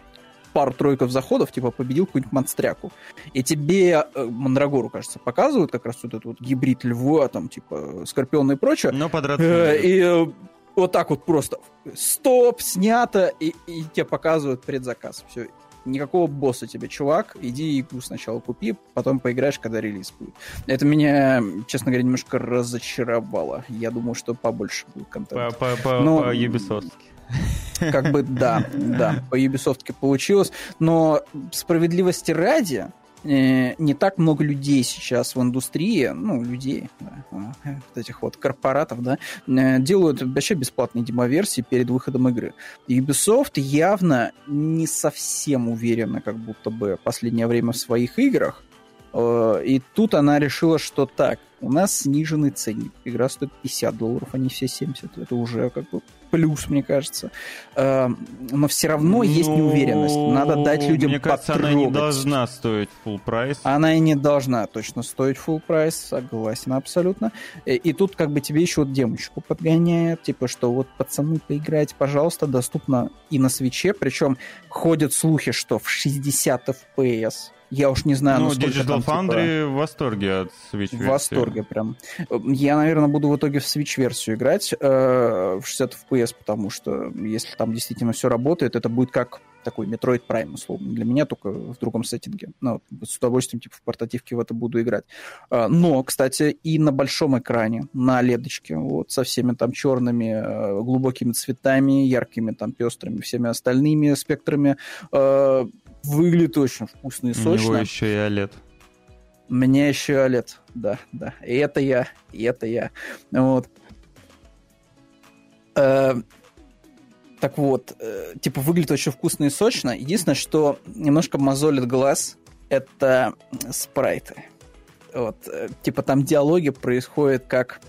пару-тройков заходов, типа, победил какую-нибудь монстряку. И тебе э, Мандрагору, кажется, показывают как раз вот этот вот гибрид льва, там, типа, скорпиона и прочее. Но под э, И э, вот так вот просто стоп, снято, и, и тебе показывают предзаказ. Все, никакого босса тебе, чувак, иди игру сначала купи, потом поиграешь, когда релиз будет. Это меня, честно говоря, немножко разочаровало. Я думаю, что побольше будет контента. По, по, по, Но... по Ubisoft. Как бы да, да, по Ubisoft получилось. Но справедливости ради, Э, не так много людей сейчас в индустрии, ну, людей, да, вот этих вот корпоратов, да, э, делают вообще бесплатные демоверсии перед выходом игры. Ubisoft явно не совсем уверена, как будто бы последнее время в своих играх, Э, и тут она решила, что так, у нас сниженный ценник. Игра стоит 50 долларов, а не все 70. Это уже как бы плюс, мне кажется. Э, но все равно ну, есть неуверенность. Надо дать людям Мне кажется, потрогать. она не должна стоить full прайс. Она и не должна точно стоить full прайс, согласен абсолютно. И, и тут как бы тебе еще вот демочку подгоняют, типа, что вот пацаны, поиграйте, пожалуйста, доступно и на свече, причем ходят слухи, что в 60 FPS я уж не знаю, ну, Digital там, Foundry типа... в восторге от Switch В восторге прям. Я, наверное, буду в итоге в Switch-версию играть э, в 60 FPS, потому что если там действительно все работает, это будет как такой Metroid Prime, условно. Для меня только в другом сеттинге. Ну, с удовольствием, типа, в портативке в это буду играть. Э, но, кстати, и на большом экране, на ледочке, вот, со всеми там черными, э, глубокими цветами, яркими там пестрыми, всеми остальными спектрами, э, Выглядит очень вкусно и сочно. У него еще и OLED. У меня еще и OLED, да, да. И это я, и это я. Вот. Э, так вот, э, типа выглядит очень вкусно и сочно. Единственное, что немножко мозолит глаз, это спрайты. Вот, э, типа там диалоги происходят как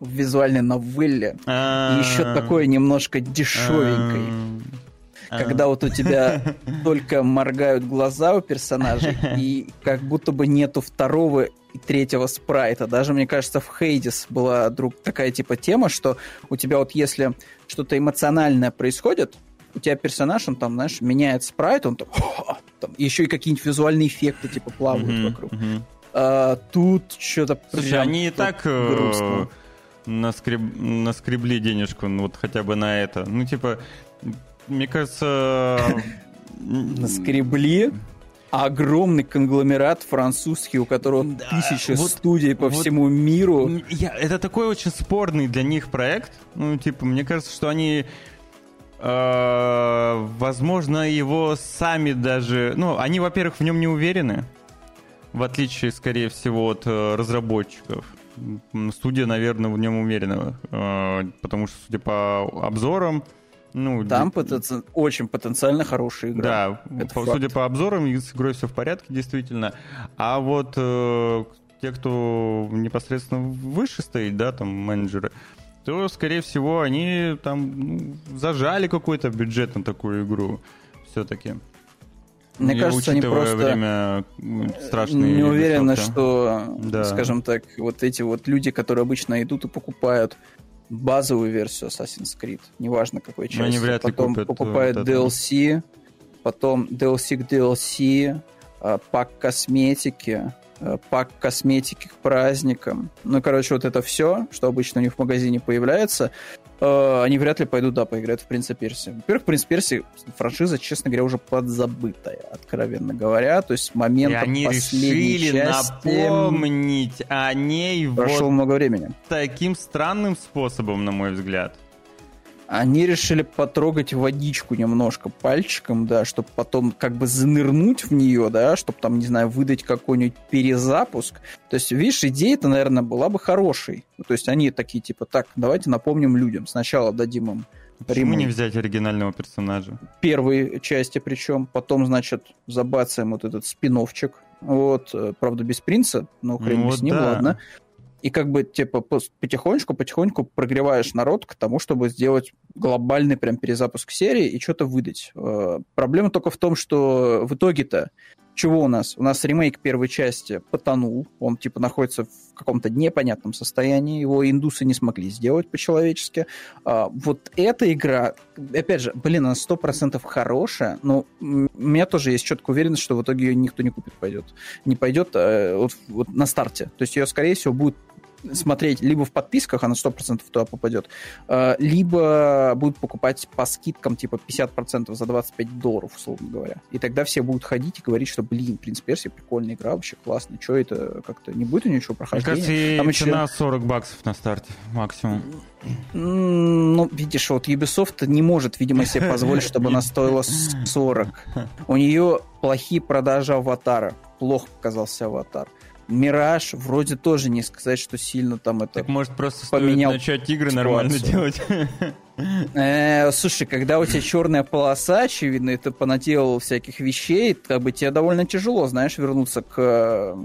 в визуальной новелле. И еще такое немножко дешевенькой когда вот у тебя только моргают глаза у персонажей, и как будто бы нету второго и третьего спрайта. Даже, мне кажется, в Хейдис была друг, такая типа тема, что у тебя вот если что-то эмоциональное происходит, у тебя персонаж, он там, знаешь, меняет спрайт, он там, там еще и какие-нибудь визуальные эффекты типа плавают mm-hmm, вокруг. Mm-hmm. А, тут что-то Слушай, они и так э, грустно. наскреб... наскребли денежку, ну вот хотя бы на это. Ну, типа, мне кажется... Наскребли огромный конгломерат французский, у которого да, тысяча вот, студий по вот всему миру. Я, это такой очень спорный для них проект. Ну, типа, мне кажется, что они... Э, возможно, его сами даже... Ну, они, во-первых, в нем не уверены. В отличие, скорее всего, от э, разработчиков. Студия, наверное, в нем уверена. Э, потому что, судя по обзорам, ну, Там д... потенци... очень потенциально хорошая игра. Да, Это по, судя по обзорам, с игрой все в порядке, действительно. А вот э, те, кто непосредственно выше стоит, да, там менеджеры, то, скорее всего, они там ну, зажали какой-то бюджет на такую игру все-таки. Мне Я кажется, они просто время страшные не уверены, что, да. скажем так, вот эти вот люди, которые обычно идут и покупают базовую версию Assassin's Creed, неважно какой части. они вряд ли потом купят покупают вот DLC, потом DLC к DLC, а, пак косметики, а, пак косметики к праздникам. Ну, короче, вот это все, что обычно у них в магазине появляется, Э, они вряд ли пойдут, да, поиграть в Принца Перси. Во-первых, Принц Перси франшиза, честно говоря, уже подзабытая, откровенно говоря. То есть момент они последней решили части... напомнить о ней Прошло вот много времени. таким странным способом, на мой взгляд. Они решили потрогать водичку немножко пальчиком, да, чтобы потом как бы занырнуть в нее, да, чтобы там, не знаю, выдать какой-нибудь перезапуск. То есть, видишь, идея-то, наверное, была бы хорошей. То есть они такие, типа, так, давайте напомним людям. Сначала дадим им Почему ремейк. не взять оригинального персонажа? Первой части причем. Потом, значит, забацаем вот этот спиновчик. Вот, э, правда, без принца, но хрен ну, с ним, да. ладно и как бы типа потихонечку-потихоньку прогреваешь народ к тому, чтобы сделать глобальный прям перезапуск серии и что-то выдать. Э, проблема только в том, что в итоге-то чего у нас? У нас ремейк первой части потонул, он типа находится в каком-то непонятном состоянии, его индусы не смогли сделать по-человечески. А, вот эта игра, опять же, блин, она сто процентов хорошая, но у меня тоже есть четкая уверенность, что в итоге ее никто не купит, пойдет. Не пойдет а, вот, вот на старте. То есть ее, скорее всего, будет смотреть либо в подписках, она 100% туда попадет, э, либо будут покупать по скидкам типа 50% за 25 долларов, условно говоря. И тогда все будут ходить и говорить, что, блин, Принц Персия прикольная игра, вообще классная. Что это как-то не будет у ничего прохождения? Мне кажется, Там еще... цена 40 баксов на старте максимум. Ну, видишь, вот Ubisoft не может, видимо, себе позволить, чтобы она стоила 40. У нее плохие продажи аватара. Плохо показался аватар. Мираж вроде тоже не сказать, что сильно там это Так может просто поменял начать игры ситуацию. нормально делать? Э, слушай, когда у тебя черная полоса, очевидно, это понаделал всяких вещей, как бы тебе довольно тяжело, знаешь, вернуться к,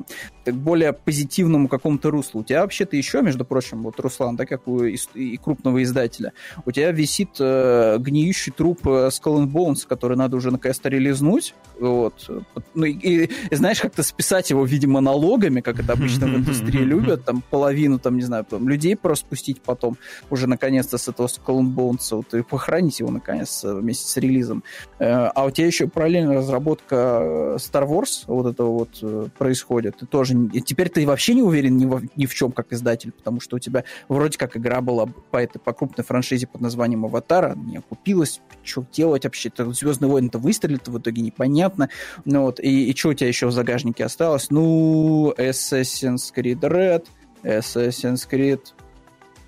к более позитивному какому-то руслу. У тебя вообще-то еще, между прочим, вот Руслан, да, как у и крупного издателя, у тебя висит э, гниющий труп э, Skull and Bones, который надо уже наконец-то релизнуть, вот. Ну и, и знаешь, как-то списать его, видимо, налогами, как это обычно в индустрии любят, там половину, там, не знаю, там, людей просто спустить потом уже наконец-то с этого Skull and Bones, вот, и похоронить его наконец вместе с релизом. Э, а у тебя еще параллельно разработка э, Star Wars вот этого вот э, происходит. Ты тоже... Теперь ты вообще не уверен ни, в, ни в чем как издатель, потому что у тебя вроде как игра была по, этой, по крупной франшизе под названием Аватара, не окупилась, что делать вообще? Звездные войны-то выстрелит, в итоге непонятно. Ну вот, и, и что у тебя еще в загажнике осталось? Ну, Assassin's Creed Red, Assassin's Creed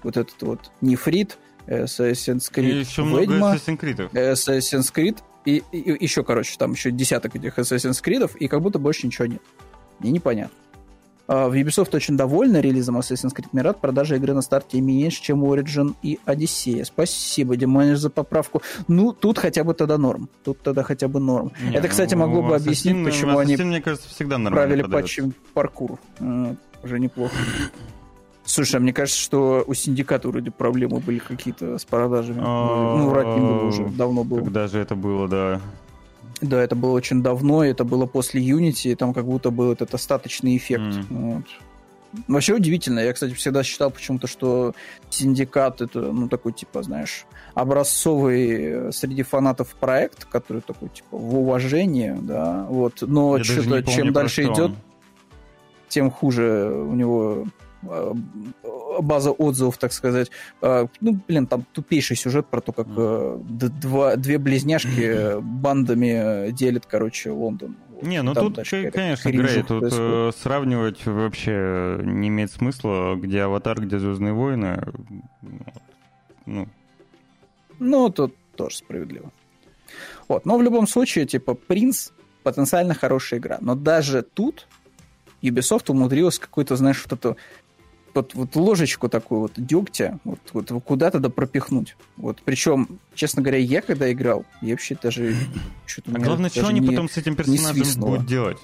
вот этот вот нефрит, Assassin's Creed и еще Ведьма, много Assassin's Creed. Assassin's Creed, и, и, и еще, короче, там еще десяток этих Assassin's Creed, и как будто больше ничего нет. Мне непонятно. А, в Ubisoft очень довольны релизом Assassin's Creed Mirage. Продажа игры на старте меньше, чем Origin и Odyssey. Спасибо, Димониш, за поправку. Ну, тут хотя бы тогда норм. Тут тогда хотя бы норм. Не, Это, кстати, ну, могло бы объяснить, почему они мне кажется, всегда правили патчи паркур. Уже неплохо. Слушай, а мне кажется, что у синдиката вроде проблемы были какие-то с продажами. Ну, врать не буду уже, давно было. Когда же это было, да. Да, это было очень давно, это было после Unity, и там как будто был этот остаточный эффект. Mm. Вот. Вообще удивительно. Я, кстати, всегда считал почему-то, что синдикат это, ну, такой, типа, знаешь, образцовый среди фанатов проект, который такой, типа, в уважении, да, вот. Но что-то, чем дальше идет, тем хуже у него Э, база отзывов, так сказать. Э, ну, блин, там тупейший сюжет про то, как э, два, две близняшки бандами делят, короче, Лондон. Не, ну там тут, дальше, конечно, Грей, тут происходит. сравнивать вообще не имеет смысла, где Аватар, где Звездные войны. Ну, ну тут тоже справедливо. Вот, но в любом случае, типа, Принц потенциально хорошая игра. Но даже тут Ubisoft умудрилась какой-то, знаешь, вот эту вот, вот ложечку такую вот дегтя вот, вот куда-то да пропихнуть. Вот, причем, честно говоря, я когда играл, я вообще даже... А главное, что они не, потом с этим персонажем будут делать?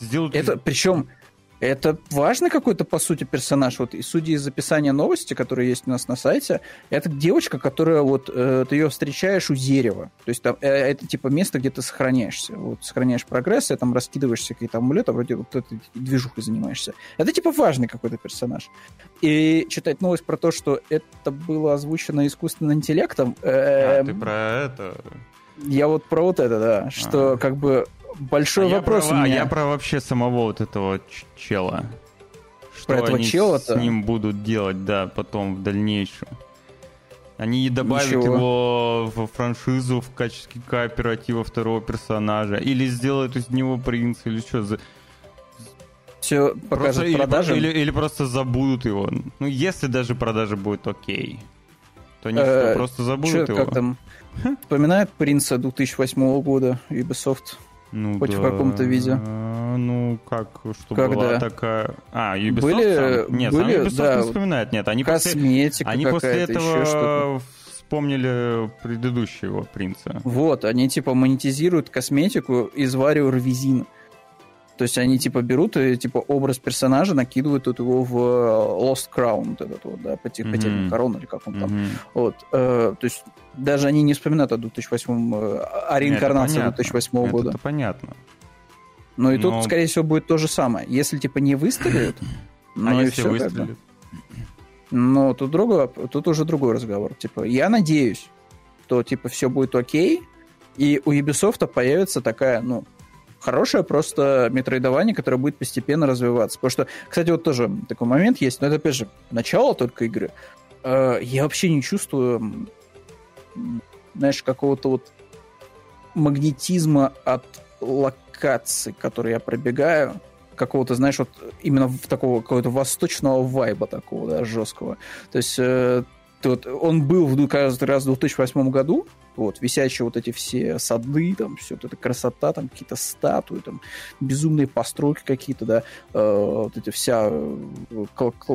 Сделают... Это, причем, это важный какой-то, по сути, персонаж. Вот, и судя из описания новости, которые есть у нас на сайте, это девочка, которая вот, э, ты ее встречаешь у дерева. То есть там, э, это типа место, где ты сохраняешься. Вот, сохраняешь прогресс, и там раскидываешься какие-то амулеты, вроде вот этой движухой занимаешься. Это типа важный какой-то персонаж. И читать новость про то, что это было озвучено искусственным интеллектом... Э, а, ты про это... Я вот про вот это, да. Что а. как бы большой а вопрос я про, у меня. А я про вообще самого вот этого чела. Что про этого они чела с ним будут делать, да, потом в дальнейшем. Они добавят Ничего. его в франшизу в качестве кооператива второго персонажа. Или сделают из него принца, или что за... Все покажут продажи. Или, или просто забудут его. Ну, если даже продажа будет окей, то они э, просто забудут его. Как там? Вспоминает принца 2008 года Ubisoft? Ну, Хоть да. в каком-то виде. Ну, как, что Когда? была такая... А, Ubisoft были, сам? Нет, были, сам Ubisoft да, не вспоминает. Нет, они Косметика после, они после этого вспомнили предыдущего принца. Вот, они типа монетизируют косметику из Варио Ревизина. То есть они типа берут и типа образ персонажа накидывают тут его в э, Lost Crown, вот этот вот, да, потерянный mm-hmm. корон или как он там. Mm-hmm. Вот, э, то есть даже они не вспоминают о 2008 э, о реинкарнации это 2008 это года. Это понятно. Ну и Но... тут, скорее всего, будет то же самое. Если типа не выстрелят, ну а и все, выстрелят? Ну, тут, другой, тут уже другой разговор. Типа, я надеюсь, что типа все будет окей, и у Ubisoft появится такая, ну, хорошее просто метроидование, которое будет постепенно развиваться. Потому что, кстати, вот тоже такой момент есть, но это, опять же, начало только игры. Э, я вообще не чувствую, знаешь, какого-то вот магнетизма от локаций, которые я пробегаю, какого-то, знаешь, вот именно в такого какого-то восточного вайба такого, да, жесткого. То есть э, вот, он был в, каждый раз в 2008 году, вот, висящие вот эти все сады, там, все вот эта красота, там, какие-то статуи, там, безумные постройки какие-то, да, э, вот эти вся, э,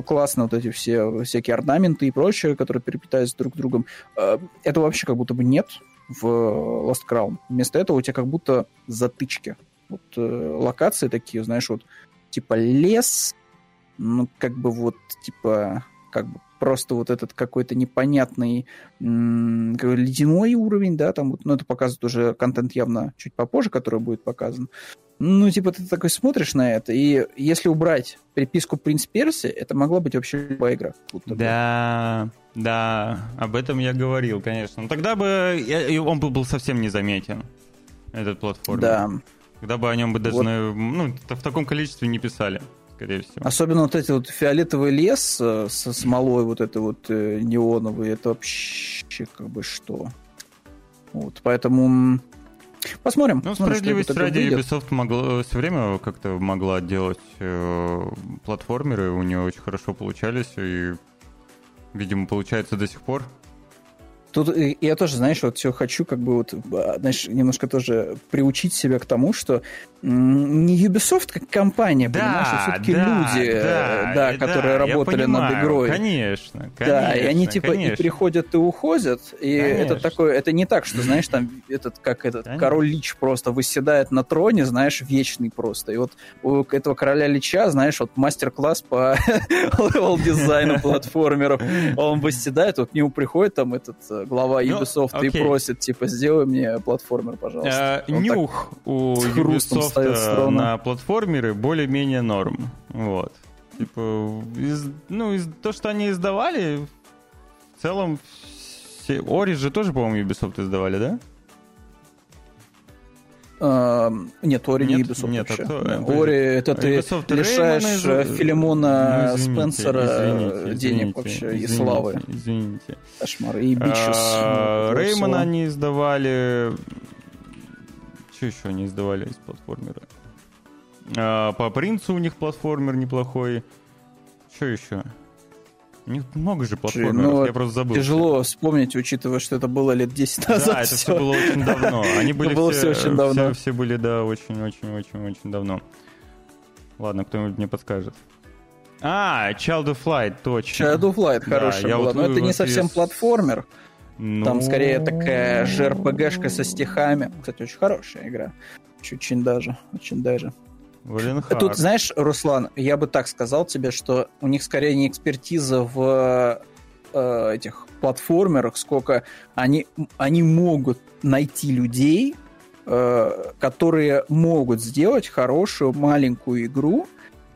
классно вот эти все всякие орнаменты и прочее, которые переплетаются друг с другом. Э, этого вообще как будто бы нет в Lost Crown. Вместо этого у тебя как будто затычки. Вот э, локации такие, знаешь, вот, типа лес, ну, как бы вот, типа, как бы просто вот этот какой-то непонятный м- ледяной уровень, да, там вот, ну, это показывает уже контент явно чуть попозже, который будет показан. Ну, типа, ты такой смотришь на это, и если убрать приписку «Принц Перси», это могла быть вообще любая игра. Да, да, об этом я говорил, конечно. Но тогда бы я, он был, совсем незаметен, этот платформер. Да. Тогда бы о нем бы даже вот. ну, в таком количестве не писали скорее всего. Особенно вот эти вот фиолетовый лес э, со смолой вот это вот э, неоновый, это вообще как бы что. Вот, поэтому посмотрим. Ну, справедливости ради, Ubisoft могла, все время как-то могла делать э, платформеры, у нее очень хорошо получались, и, видимо, получается до сих пор. Тут я тоже, знаешь, вот все хочу как бы вот, а, знаешь, немножко тоже приучить себя к тому, что не Ubisoft как компания, да, понимаешь, а все-таки да, люди, да, да, которые да, работали понимаю, над игрой. Конечно, конечно. Да, и они типа конечно. и приходят и уходят, и конечно. это такое, это не так, что, знаешь, там этот, как этот конечно. король Лич просто восседает на троне, знаешь, вечный просто. И вот у этого короля Лича, знаешь, вот мастер-класс по левел-дизайну платформеров, он восседает, вот к нему приходит там этот э, глава ну, Ubisoft ну, и просит, типа, сделай мне платформер, пожалуйста. Э, нюх у Ubisoft на платформеры более-менее норм. Вот. Типа, из, ну, из, то, что они издавали, в целом, все... Ori же тоже, по-моему, Ubisoft издавали, да? Нет, Ори не Ubisoft нет, вообще. Кто, Ори, это ты Ubisoft лишаешь Реймона, Филимона ну, извините, Спенсера извините, денег извините, вообще извините, и славы. Извините. Кошмар. И Бичес. А, Реймона они издавали... Что еще они издавали из платформера? А, по Принцу у них платформер неплохой. Что еще? У них много же платформеров, ну, я просто забыл. Тяжело вспомнить, учитывая, что это было лет 10 назад. Да, это все, было очень давно. Они были было все, все очень давно. Все, все были, да, очень-очень-очень-очень давно. Ладно, кто-нибудь мне подскажет. А, Child of Light, точно. Child of Light хорошая да, была, вот, но это не совсем из... платформер. Ну... Там скорее такая JRPG-шка со стихами. Кстати, очень хорошая игра. Очень даже, очень даже. Валенхард. Тут, знаешь, Руслан, я бы так сказал тебе, что у них скорее не экспертиза в э, этих платформерах, сколько они, они могут найти людей, э, которые могут сделать хорошую маленькую игру,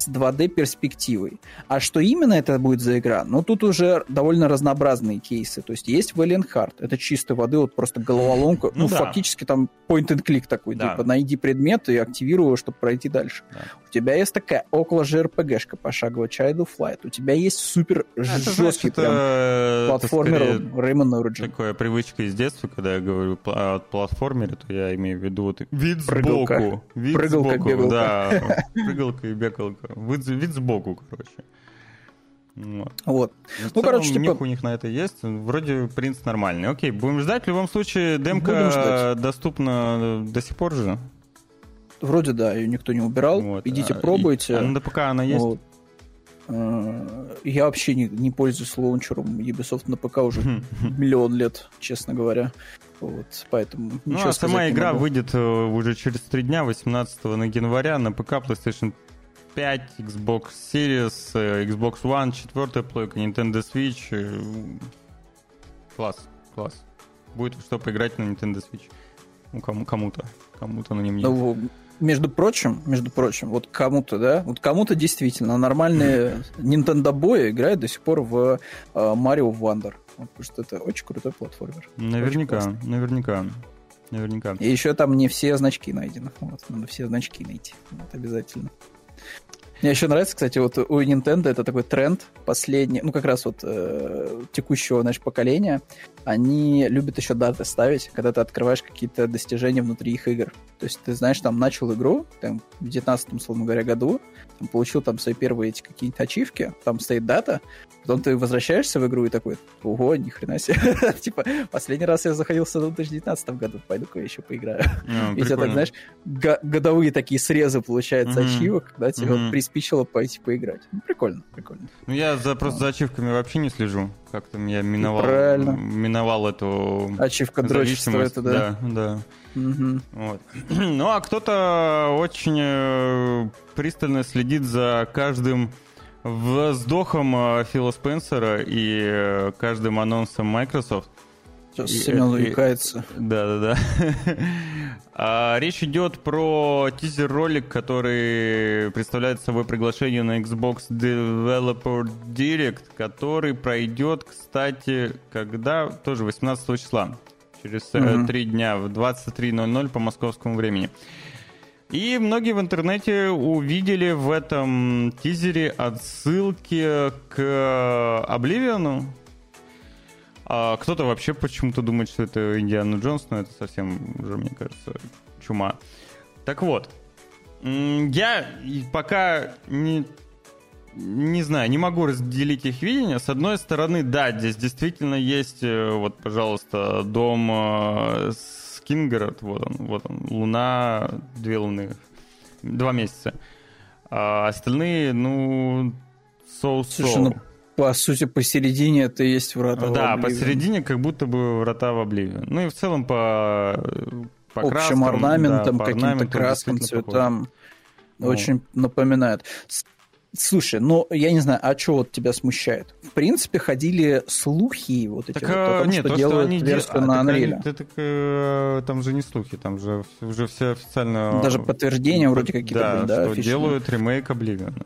с 2D-перспективой. А что именно это будет за игра? Ну, тут уже довольно разнообразные кейсы. То есть есть Valiant Heart, это чистой воды, вот просто головоломка. Ну, ну да. фактически там point-and-click такой, да. типа найди предмет и активируй его, чтобы пройти дальше. Да. У тебя есть такая около JRPG-шка пошаговая Child of Light. У тебя есть супер а, жесткий прям это, платформер Rayman Origin. Такая привычка из детства, когда я говорю о платформере, то я имею в виду вот вид сбоку. Вид прыгалка, сбоку, бегалка. да. Прыгалка и бегалка. Вид, вид сбоку, короче. Вот. вот. Ну, ну короче, типа... у них на это есть. Вроде принц нормальный. Окей, будем ждать. В любом случае, демка доступна до сих пор же. Вроде да, ее никто не убирал. Вот. Идите, а, пробуйте. И, а на ПК она есть? Вот. А, я вообще не, не пользуюсь лаунчером Ubisoft на ПК уже миллион лет, честно говоря. Вот, поэтому ну, а сама игра выйдет э, уже через три дня, 18 на января, на ПК, PlayStation 5, Xbox Series, э, Xbox One, четвертая плойка, Nintendo Switch. Э, класс, класс. Будет что поиграть на Nintendo Switch. Ну, кому, кому-то. Кому-то на нем есть. Ну, между прочим, между прочим, вот кому-то, да, вот кому-то действительно нормальные Nintendo бои играют до сих пор в uh, Mario Wonder. Потому что это очень крутой платформер. Наверняка, наверняка. Наверняка. И еще там не все значки найдены. Вот, надо все значки найти. Вот, обязательно. Мне еще нравится, кстати, вот у Nintendo это такой тренд последний, ну, как раз вот э, текущего, значит, поколения. Они любят еще даты ставить, когда ты открываешь какие-то достижения внутри их игр. То есть ты, знаешь, там начал игру, там, в 19 условно говоря, году, там, получил там свои первые эти какие-нибудь ачивки, там стоит дата, Потом ты возвращаешься в игру и такой, ого, ни хрена себе. типа, последний раз я заходил в 2019 году, пойду-ка я еще поиграю. И тебя так, знаешь, годовые такие срезы получаются ачивок, когда тебе приспичило пойти поиграть. Ну, прикольно, прикольно. Ну, я за, просто за ачивками вообще не слежу. Как-то я миновал, миновал эту Ачивка дрочества это, да? Да, да. Угу. Вот. Ну, а кто-то очень э, пристально следит за каждым вздохом э, Фила Спенсера и э, каждым анонсом Microsoft. Сейчас и, Семен увлекается. Да-да-да. а, речь идет про тизер-ролик, который представляет собой приглашение на Xbox Developer Direct, который пройдет, кстати, когда? Тоже 18 числа. Через mm-hmm. 3 дня в 23.00 по московскому времени. И многие в интернете увидели в этом тизере отсылки к Обливиону. А кто-то вообще почему-то думает, что это Индиана Джонс, но это совсем уже, мне кажется, чума. Так вот, я пока не, не знаю, не могу разделить их видение. С одной стороны, да, здесь действительно есть, э, вот, пожалуйста, дом э, с Кингород, вот он, вот он, Луна, две Луны, два месяца. А остальные, ну, соу-соу. Слушай, ну, по сути, посередине это и есть врата Да, посередине как будто бы врата в Обливион. Ну и в целом по, по Общим краскам, орнаментам, да, каким-то краскам, цветам. Похоже. Очень ну. напоминает. Слушай, ну, я не знаю, а что вот тебя смущает? В принципе, ходили слухи вот эти так, вот, о том, нет, что то, делают что они версию де... на Unreal. Они, так, э, там же не слухи, там же уже все официально... Даже подтверждения вроде какие-то да, были, да? что делают ремейк Oblivion.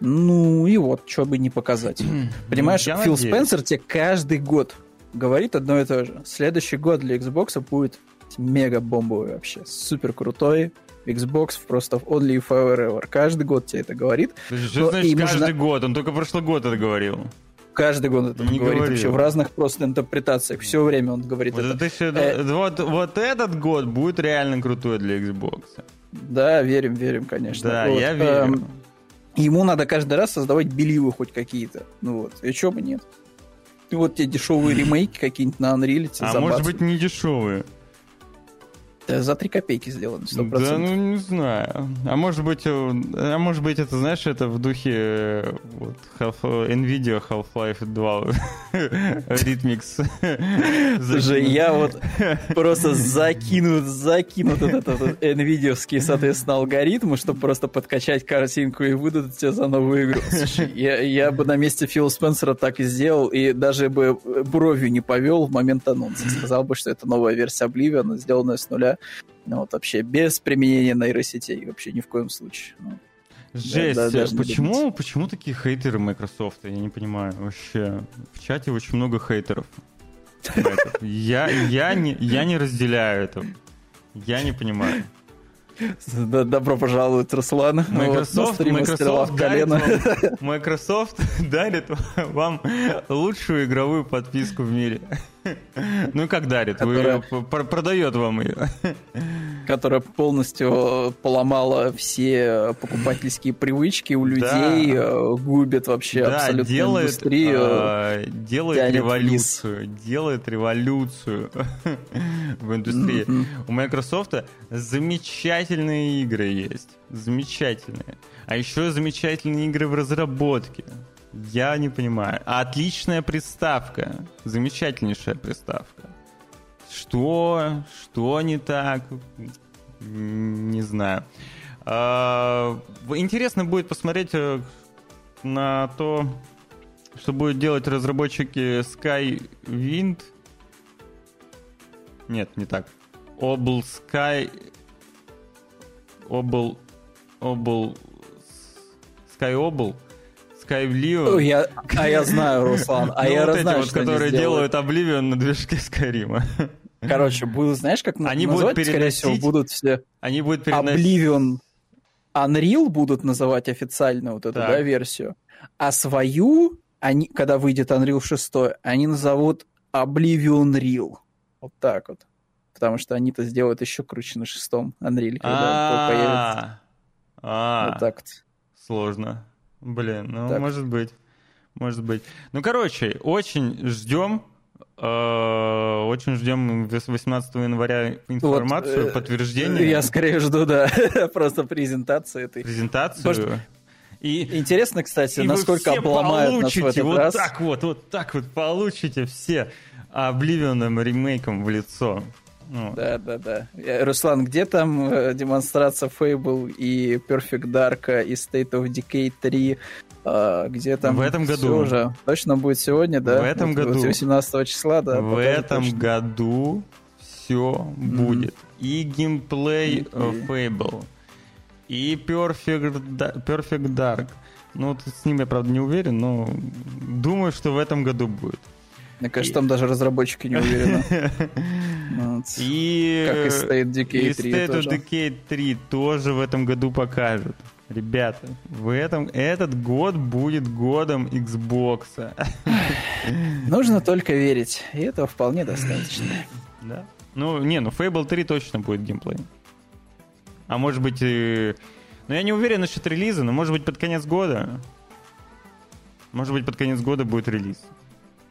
Ну и вот, что бы не показать. Понимаешь, я Фил надеюсь. Спенсер тебе каждый год говорит одно и то же. Следующий год для Xbox будет мега бомбовый вообще, супер крутой, Xbox просто only forever. Каждый год тебе это говорит. Что значит каждый нужно... год? Он только прошлый год это говорил. Каждый год это не говорит вообще в разных просто интерпретациях. Все время он говорит вот это. это э... вот, вот этот год будет реально крутой для Xbox. Да, верим, верим, конечно. Да, вот, я верю. Эм, ему надо каждый раз создавать беливы хоть какие-то. Ну вот, и чего бы нет. И вот те дешевые ремейки какие-нибудь на Unreal. А может быть не дешевые. За 3 копейки сделано, 100%. Да, ну не знаю. А может быть, э, а может быть это, знаешь, это в духе э, вот, Half, NVIDIA Half-Life 2 Rhythmix. Слушай, я вот просто закинут, закинут этот, этот NVIDIA, соответственно, алгоритмы, чтобы просто подкачать картинку и выдать тебе за новую игру. Слушай, я, я бы на месте Фила Спенсера так и сделал, и даже бы бровью не повел в момент анонса. Сказал бы, что это новая версия Oblivion, сделанная с нуля ну, вот вообще без применения нейросетей, вообще ни в коем случае. Ну, Жесть, да, да, почему, почему такие хейтеры Microsoft? Я не понимаю вообще. В чате очень много хейтеров. Я, я, не, я не разделяю это. Я не понимаю. Добро пожаловать, Руслан. Microsoft, вот, Microsoft, дарит вам, Microsoft дарит вам лучшую игровую подписку в мире. Ну и как дарит? Которая... Вы, продает вам ее. Которая полностью поломала все покупательские привычки у людей, да. Э, губит вообще да, абсолютно делает, индустрию. А, делает революцию. Вниз. Делает революцию в индустрии. Mm-hmm. У Microsoft замечательные игры есть. Замечательные. А еще замечательные игры в разработке. Я не понимаю. Отличная приставка. Замечательнейшая приставка. Что? Что не так? Не знаю. А, интересно будет посмотреть э, на то, что будут делать разработчики Skywind. Нет, не так. Obl Sky... Obl... Obl... Sky Obl Skyview. Я, а я знаю, Руслан. А ну, я вот знаю, эти вот, которые делают Oblivion на движке Skyrim. Короче, будут, знаешь, как они называть, будут скорее всего, будут все... Они будут переносить... Oblivion Unreal будут называть официально вот эту, так. да, версию. А свою, они, когда выйдет Unreal 6, они назовут Oblivion Real. Вот так вот. Потому что они-то сделают еще круче на шестом Unreal, когда появится. А, вот так вот. Сложно. Блин, ну, так. может быть. может быть. Ну, короче, очень ждем очень ждем 18 января информацию, вот, э, подтверждение. Я скорее жду, да, просто презентацию этой. Презентацию. Может, и интересно, кстати, и насколько обломают нас в этот вот раз. так вот, вот так вот получите все обливенным ремейком в лицо. Ну. Да, да, да. Э, Руслан, где там демонстрация Fable и Perfect Dark и State of Decay 3? А, где там в этом году уже точно будет сегодня, да? В этом вот, году 18 числа, да. В этом точно. году все mm-hmm. будет и геймплей mm-hmm. Fable, и Perfect, Perfect Dark. Ну, вот с ним я, правда, не уверен, но думаю, что в этом году будет. Мне кажется, и... там даже разработчики не уверены. И... Как и State Decay 3 И State Decay 3 тоже в этом году покажут. Ребята, в этом, этот год будет годом Xbox. Нужно только верить, и этого вполне достаточно. Да. Ну, не, ну Fable 3 точно будет геймплей. А может быть... И... Ну, я не уверен насчет релиза, но может быть под конец года. Может быть под конец года будет релиз.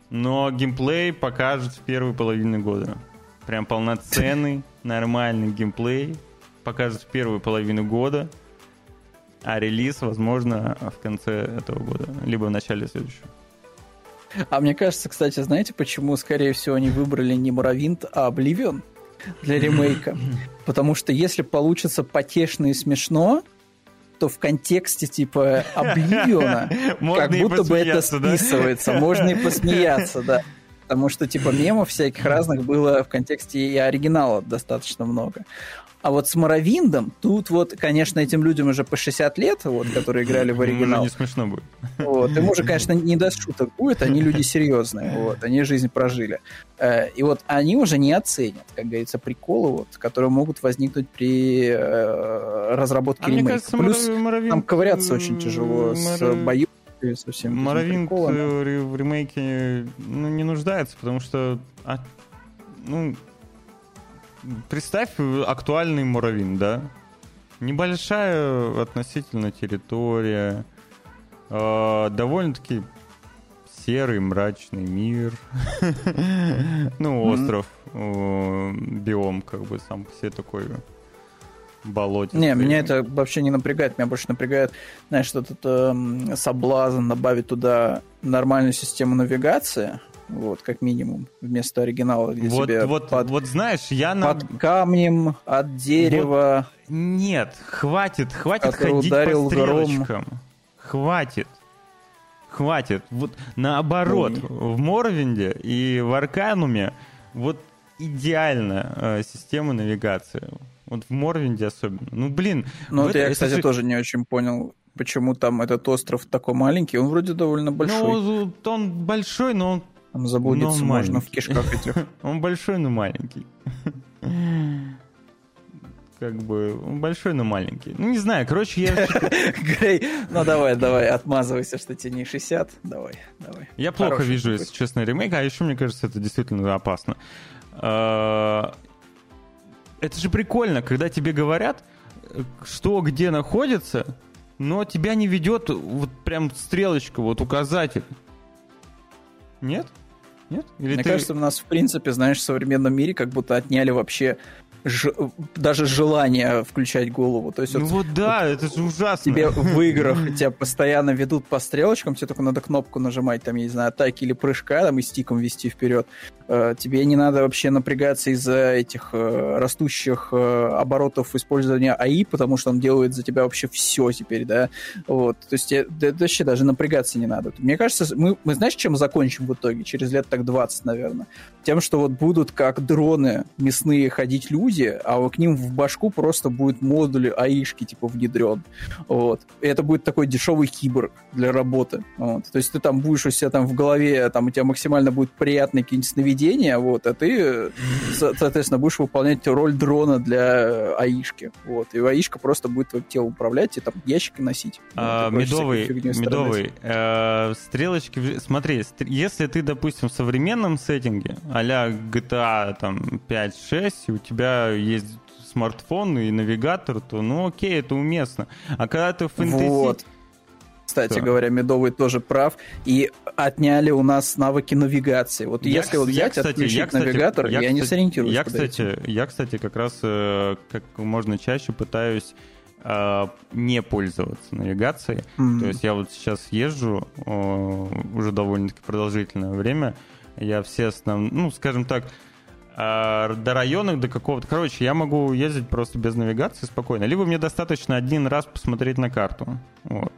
Но геймплей покажет в первую половину года. Прям полноценный, нормальный геймплей покажет в первую половину года – а релиз, возможно, в конце этого года, либо в начале следующего. А мне кажется, кстати, знаете, почему, скорее всего, они выбрали не Моровинт, а Обливион для ремейка? Потому что если получится потешно и смешно, то в контексте типа Обливиона как будто бы это списывается. Да? Можно и посмеяться, да. Потому что типа мемов всяких разных было в контексте и оригинала достаточно много. А вот с Моровиндом, тут вот, конечно, этим людям уже по 60 лет, вот, которые играли в оригинал. Не смешно будет. Вот, им уже, конечно, не до шуток будет, они люди серьезные, вот, они жизнь прожили. Э, и вот они уже не оценят, как говорится, приколы, вот, которые могут возникнуть при э, разработке а ремейка. Кажется, Плюс Моровин... там ковыряться очень тяжело Моров... с боем со всеми Моровинт в ремейке ну, не нуждается, потому что а, ну, представь актуальный Муравин, да? Небольшая относительно территория, э, довольно-таки серый, мрачный мир. ну, остров, э, биом, как бы сам по себе такой болоте. Не, меня это вообще не напрягает. Меня больше напрягает, знаешь, этот э, соблазн добавить туда нормальную систему навигации, вот, как минимум, вместо оригинала, где вот, тебе вот, под, вот знаешь, я на... под камнем от дерева... Вот, нет, хватит, хватит ходить по стрелочкам. Гром. Хватит. Хватит. Вот наоборот, Ой. в Моровинде и в Аркануме вот идеальная э, система навигации. Вот в Морвинде особенно. Ну, блин. Ну, это, я, кстати, же... тоже не очень понял, почему там этот остров такой маленький. Он вроде довольно большой. Ну, он большой, но он там заблудиться но можно в кишках этих. Он большой, но маленький. Как бы, он большой, но маленький. Ну, не знаю, короче, я... Грей, ну давай, давай, отмазывайся, что тебе не 60. Давай, давай. Я плохо вижу, если честно, ремейк, а еще, мне кажется, это действительно опасно. А, это же прикольно, когда тебе говорят, что где находится, но тебя не ведет вот прям стрелочка, вот указатель. Нет? Нет? Или Мне ты... кажется, у нас, в принципе, знаешь, в современном мире как будто отняли вообще ж... даже желание включать голову. То есть, ну вот, вот да, вот, это же ужасно. Тебе в играх тебя постоянно ведут по стрелочкам, тебе только надо кнопку нажимать, там, я не знаю, атаки или прыжка, там, и стиком вести вперед. Э, тебе не надо вообще напрягаться из-за этих э, растущих э, оборотов использования АИ, потому что он делает за тебя вообще все теперь, да. Вот. То есть тебе да, вообще даже напрягаться не надо. Мне кажется, мы, мы знаешь, чем закончим в итоге? Через лет так 20, наверное. Тем, что вот будут как дроны мясные ходить люди, а к ним в башку просто будет модуль АИшки типа внедрен. Вот. И это будет такой дешевый киборг для работы. Вот. То есть ты там будешь у себя там в голове, там у тебя максимально будет приятный какие-нибудь сновидения, вот, а ты, соответственно, будешь выполнять роль дрона для аишки, вот, и аишка просто будет твоим телом управлять и там ящики носить. А, медовый, медовый, э, стрелочки, смотри, если ты, допустим, в современном сеттинге, а-ля GTA там 5-6, у тебя есть смартфон и навигатор, то ну окей, это уместно. А когда ты в фэнтези... Вот кстати да. говоря, Медовый тоже прав. И отняли у нас навыки навигации. Вот я, если вот взять, я, кстати, отключить я, кстати, навигатор, я, я не сориентируюсь. Я, кстати, я, кстати, как раз э, как можно чаще пытаюсь э, не пользоваться навигацией. Mm-hmm. То есть я вот сейчас езжу э, уже довольно-таки продолжительное время. Я все основные, ну, скажем так, э, до районов, до какого-то... Короче, я могу ездить просто без навигации спокойно. Либо мне достаточно один раз посмотреть на карту. Вот.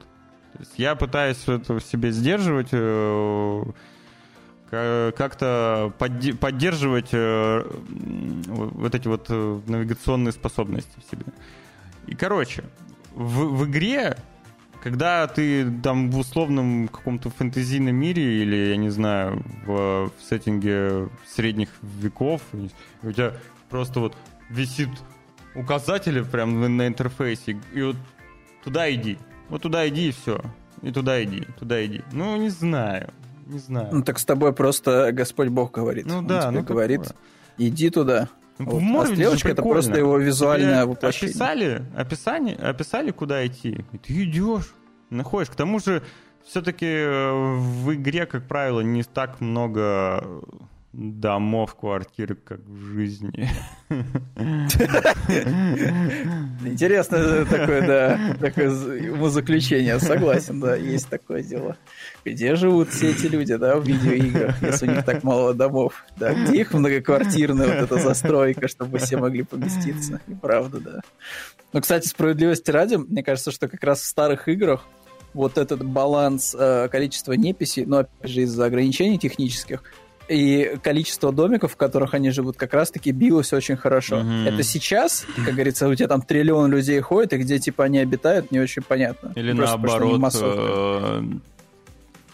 То есть я пытаюсь это в себе сдерживать, э, как-то поддерживать э, вот эти вот навигационные способности в себе. И, короче, в, в игре, когда ты там в условном каком-то фэнтезийном мире или, я не знаю, в, в сеттинге средних веков, у тебя просто вот висит указатели прям на, интерфейсе, и вот туда иди, вот туда иди и все. И туда иди, туда иди. Ну, не знаю, не знаю. Ну, так с тобой просто Господь Бог говорит. Ну, Он да, ну, говорит, такое. иди туда. Ну, вот. А стрелочка это просто его визуальное Тебе воплощение. Описали, описание, описали, куда идти. И ты идешь, находишь. К тому же, все-таки э, в игре, как правило, не так много домов, квартир, как в жизни. Интересно такое, да, такое умозаключение, согласен, да, есть такое дело. Где живут все эти люди, да, в видеоиграх, если у них так мало домов, да, где их многоквартирная вот эта застройка, чтобы все могли поместиться, и правда, да. Но, кстати, справедливости ради, мне кажется, что как раз в старых играх вот этот баланс э, количества неписи, но опять же из-за ограничений технических, и количество домиков, в которых они живут, как раз-таки билось очень хорошо. Mm-hmm. Это сейчас, как говорится, у тебя там триллион людей ходит, и где типа они обитают, не очень понятно. Или Просто наоборот, э,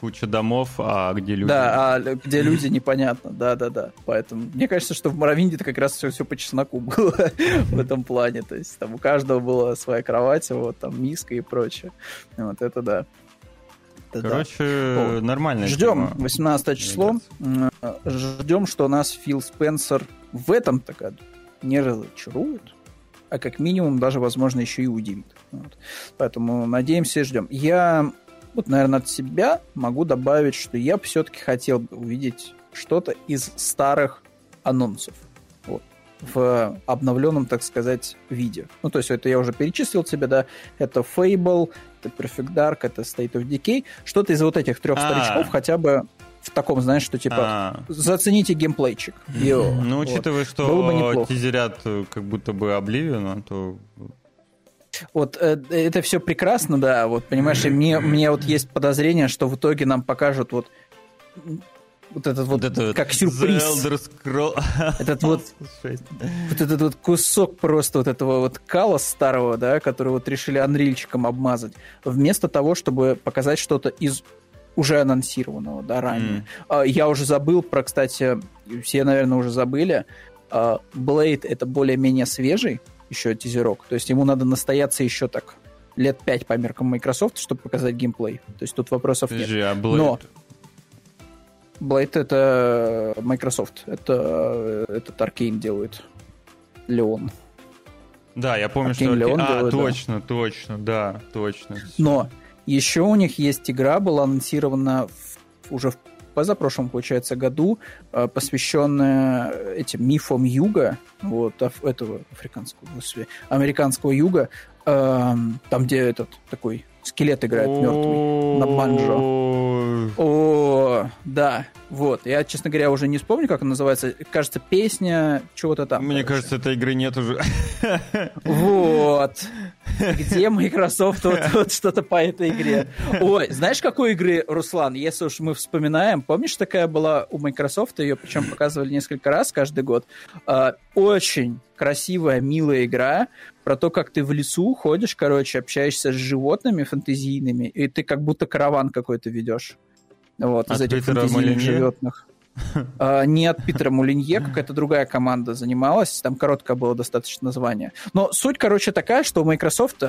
куча домов, а где люди? Да, а где люди непонятно, да-да-да. Поэтому мне кажется, что в Моровинде это как раз все, все по чесноку было в этом плане. То есть там у каждого была своя кровать, вот там миска и прочее. Вот это да. Короче, да. нормально. Ждем 18 число. Ждем, что нас Фил Спенсер в этом так не разочарует, а как минимум даже, возможно, еще и удивит. Вот. Поэтому надеемся и ждем. Я, вот, наверное, от себя могу добавить, что я все-таки хотел бы увидеть что-то из старых анонсов. Вот в обновленном, так сказать, виде. Ну, то есть это я уже перечислил тебе, да, это Fable, это Perfect Dark, это State of Decay, что-то из вот этих трех а. старичков хотя бы в таком, знаешь, что типа а. зацените геймплейчик. Йо. Ну, учитывая, что тизерят э, как будто бы Oblivion, то вот э, это все прекрасно, да. Вот понимаешь, мне, мне вот есть подозрение, что в итоге нам покажут вот вот этот вот, это как сюрприз. Этот вот, вот этот вот кусок просто вот этого вот кала старого, да, который вот решили анрильчиком обмазать, вместо того, чтобы показать что-то из уже анонсированного, да, ранее. Mm. Я уже забыл про, кстати, все, наверное, уже забыли, Blade это более-менее свежий еще тизерок, то есть ему надо настояться еще так лет пять по меркам Microsoft, чтобы показать геймплей. То есть тут вопросов Подожди, нет. А Blade... Но Blade это Microsoft. Это этот Arkane делает. Леон. Да, я помню, Arkane что... Леон а, делает, точно, да. точно, да, точно. Но еще у них есть игра, была анонсирована в, уже в позапрошлом, получается, году, э, посвященная этим мифам Юга, вот, этого африканского, господи, американского Юга, э, там, где этот такой скелет играет мертвый на банджо. О, да, вот. Я, честно говоря, уже не вспомню, как она называется. Кажется, песня чего-то там. Мне короче. кажется, этой игры нет уже. Вот. Где Microsoft вот, вот что-то по этой игре? Ой, знаешь, какой игры, Руслан, если уж мы вспоминаем, помнишь, такая была у Microsoft, ее причем показывали несколько раз каждый год. А, очень красивая, милая игра про то, как ты в лесу ходишь, короче, общаешься с животными фантазийными, и ты как будто караван какой-то ведешь. Вот, от из этих Питера фантазийных Молинье? животных. А, не от Питера Мулинье, какая-то другая команда занималась, там короткое было достаточно название. Но суть, короче, такая, что у Microsoft,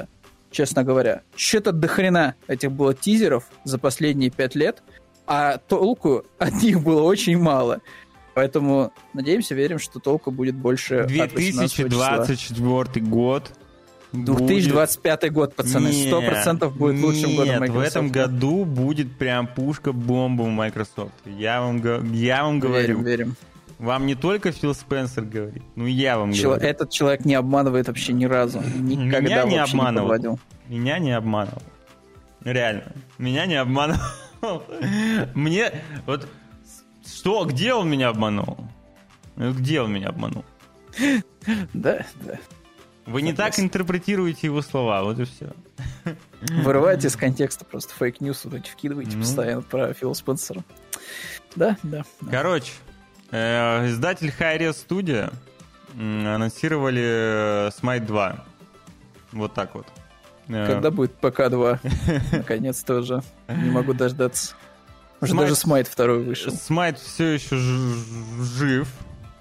честно говоря, что-то дохрена этих было тизеров за последние пять лет, а толку от них было очень мало. Поэтому надеемся, верим, что толку будет больше 2024 год. 2025 будет... год, пацаны. Сто процентов будет лучшим нет, годом Microsoft. в этом году будет прям пушка-бомба у Microsoft. Я вам, я вам говорю. Верим, верим. Вам не только Фил Спенсер говорит, ну я вам Чело- говорю. Этот человек не обманывает вообще ни разу. Никогда Меня не обманывал. Не Меня не обманывал. Реально. Меня не обманывал. Мне вот что, где он меня обманул? Где он меня обманул? Да, да. Вы не так интерпретируете его слова, вот и все. Вырываете из контекста просто fake news вот эти вкидываете ну. постоянно про Фила Спенсера. Да, да. Короче, э, издатель Hi-Rez Studio анонсировали Smite 2. Вот так вот. Э, Когда будет ПК-2? Наконец-то уже. Не могу дождаться. Уже даже Smite второй вышел. Smite все еще жив.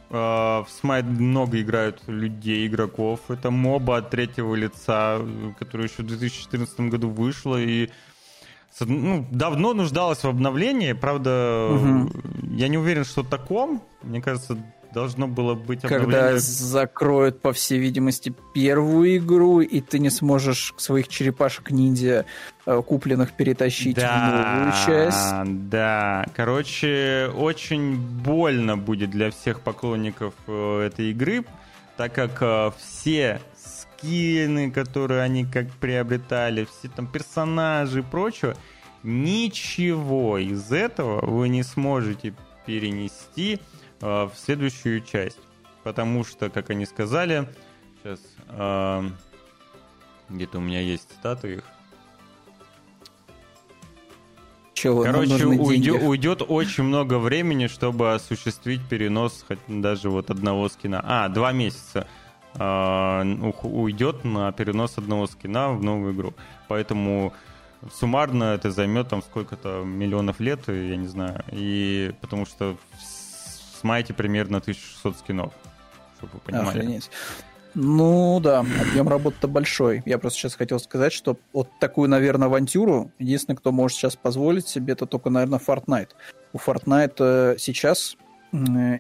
А, в Smite много играют людей, игроков. Это моба от третьего лица, которая еще в 2014 году вышла и ну, давно нуждалась в обновлении. Правда, угу. я не уверен, что таком. Мне кажется, должно было быть обновление. Когда закроют, по всей видимости, первую игру, и ты не сможешь своих черепашек-ниндзя э, купленных перетащить да, в новую часть. Да, короче, очень больно будет для всех поклонников э, этой игры, так как э, все скины, которые они как приобретали, все там персонажи и прочее, ничего из этого вы не сможете перенести в следующую часть. Потому что, как они сказали, сейчас э, где-то у меня есть цитаты их. Чего, Короче, уйдет, уйдет очень много времени, чтобы осуществить перенос хоть даже вот одного скина. А, два месяца э, уйдет на перенос одного скина в новую игру. Поэтому суммарно это займет там сколько-то миллионов лет, я не знаю. И потому что смайте примерно 1600 скинов, чтобы вы понимали. Охренеть. Ну да, объем работы-то большой. Я просто сейчас хотел сказать, что вот такую, наверное, авантюру единственный, кто может сейчас позволить себе, это только, наверное, Fortnite. У Fortnite э, сейчас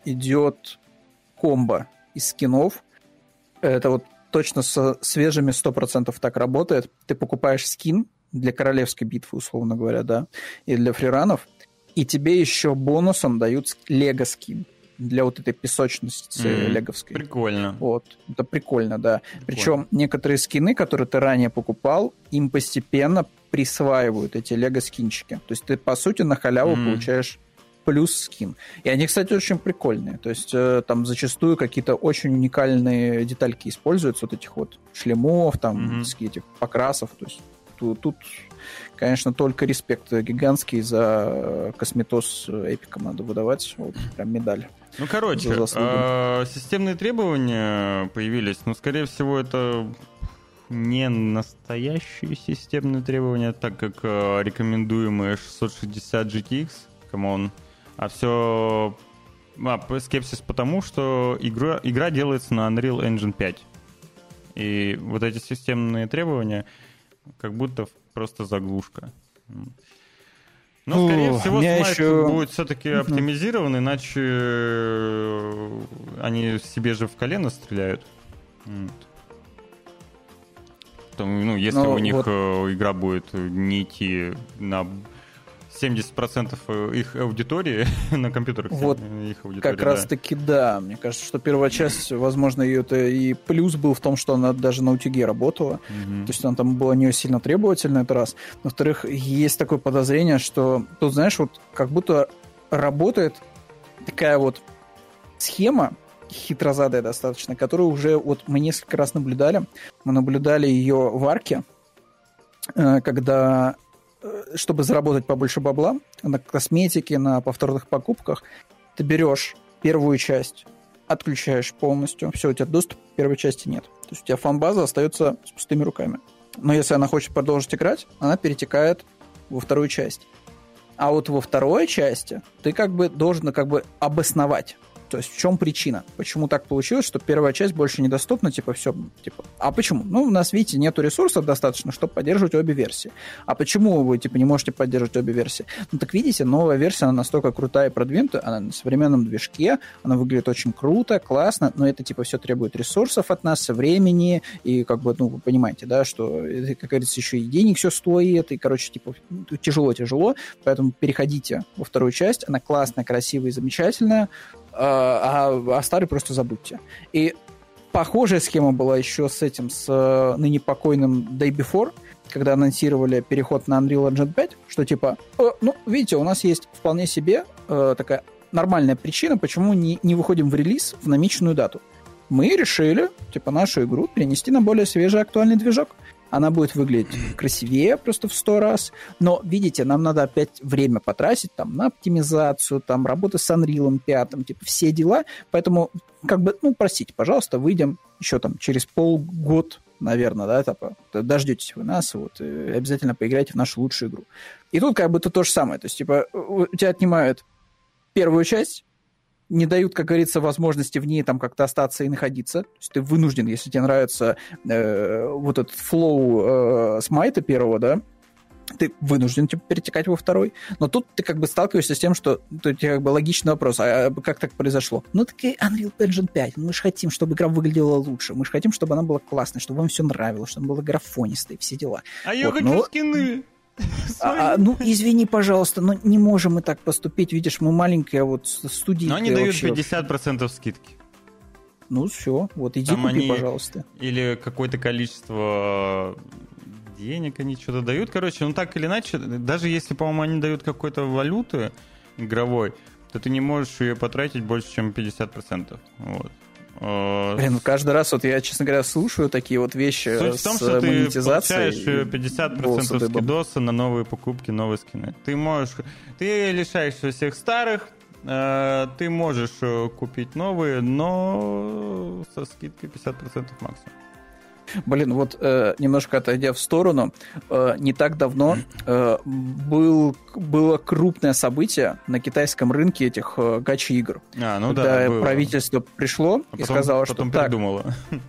идет комбо из скинов. Это вот точно со свежими 100% так работает. Ты покупаешь скин для королевской битвы, условно говоря, да, и для фриранов, и тебе еще бонусом дают лего скин для вот этой песочности mm-hmm. леговской. Прикольно. Вот. Это прикольно, да. Прикольно. Причем некоторые скины, которые ты ранее покупал, им постепенно присваивают эти лего-скинчики. То есть ты, по сути, на халяву mm-hmm. получаешь плюс скин. И они, кстати, очень прикольные. То есть э, там зачастую какие-то очень уникальные детальки используются, вот этих вот шлемов, там, mm-hmm. этих покрасов. То есть тут, конечно, только респект гигантский за косметоз эпиком надо выдавать. Вот, прям медаль. Ну, короче, э, системные требования появились, но, скорее всего, это не настоящие системные требования, так как э, рекомендуемые 660 GTX, come on, а все а, скепсис потому, что игра, игра делается на Unreal Engine 5. И вот эти системные требования как будто просто заглушка. Но, скорее О, всего, Smite еще... будет все-таки оптимизирован, иначе э, они себе же в колено стреляют. Там, ну, если Но у них вот... Э, игра будет не идти на 70% э, их аудитории на компьютерах. Вот их как да. раз таки да. Мне кажется, что первая часть, возможно, ее это и плюс был в том, что она даже на утюге работала. Угу. То есть она там была не сильно требовательна, это раз. Во-вторых, есть такое подозрение, что тут, знаешь, вот как будто работает такая вот схема, хитрозадая достаточно, которую уже вот мы несколько раз наблюдали. Мы наблюдали ее в арке, э, когда Э, чтобы заработать побольше бабла на косметике, на повторных покупках, ты берешь первую часть, отключаешь полностью, все, у тебя доступа к первой части нет. То есть у тебя фан-база остается с пустыми руками. Но если она хочет продолжить играть, она перетекает во вторую часть. А вот во второй части ты как бы должен как бы обосновать То есть в чем причина? Почему так получилось, что первая часть больше недоступна, типа все, типа, а почему? Ну, у нас, видите, нету ресурсов достаточно, чтобы поддерживать обе версии. А почему вы, типа, не можете поддерживать обе версии? Ну, так видите, новая версия, она настолько крутая и продвинутая, она на современном движке, она выглядит очень круто, классно, но это, типа, все требует ресурсов от нас, времени, и, как бы, ну, вы понимаете, да, что, это, как говорится, еще и денег все стоит, и, короче, типа, тяжело-тяжело, поэтому переходите во вторую часть, она классная, красивая и замечательная, а, а, а старый просто забудьте. И похожая схема была еще с этим, с э, ныне покойным Day Before, когда анонсировали переход на Unreal Engine 5, что типа, э, ну, видите, у нас есть вполне себе э, такая нормальная причина, почему не, не выходим в релиз в намеченную дату. Мы решили, типа, нашу игру перенести на более свежий актуальный движок она будет выглядеть красивее просто в сто раз, но, видите, нам надо опять время потратить там на оптимизацию, там работы с Unreal 5, типа все дела, поэтому как бы, ну, простите, пожалуйста, выйдем еще там через полгода, наверное, да, типа, дождетесь вы нас, вот, и обязательно поиграйте в нашу лучшую игру. И тут как бы это то же самое, то есть, типа, у тебя отнимают первую часть, не дают, как говорится, возможности в ней там как-то остаться и находиться. То есть ты вынужден, если тебе нравится э, вот этот флоу э, смайта первого, да, ты вынужден типа, перетекать во второй. Но тут ты как бы сталкиваешься с тем, что тут как бы логичный вопрос, а как так произошло? Ну, такая Unreal Engine 5, мы же хотим, чтобы игра выглядела лучше, мы же хотим, чтобы она была классной, чтобы вам все нравилось, чтобы она была графонистой, все дела. А вот, я хочу но... скины! А, а, ну, извини, пожалуйста, но не можем мы так поступить. Видишь, мы маленькая вот студия. Но они дают вообще... 50% скидки. Ну, все, вот иди Там купи, они... пожалуйста. Или какое-то количество денег они что-то дают. Короче, ну так или иначе, даже если, по-моему, они дают какой-то валюты игровой, то ты не можешь ее потратить больше, чем 50%. Вот. Э, Блин, каждый раз вот я, честно говоря, слушаю такие вот вещи Суть в том, что ты получаешь 50% скидоса на новые покупки, новые скины. Ты можешь... Ты лишаешься всех старых, э, ты можешь э, купить новые, но со скидкой 50% максимум. Блин, вот э, немножко отойдя в сторону, э, не так давно э, был, было крупное событие на китайском рынке этих э, гачи-игр. А, ну когда да, было. правительство пришло а и сказало, потом что передумало. так...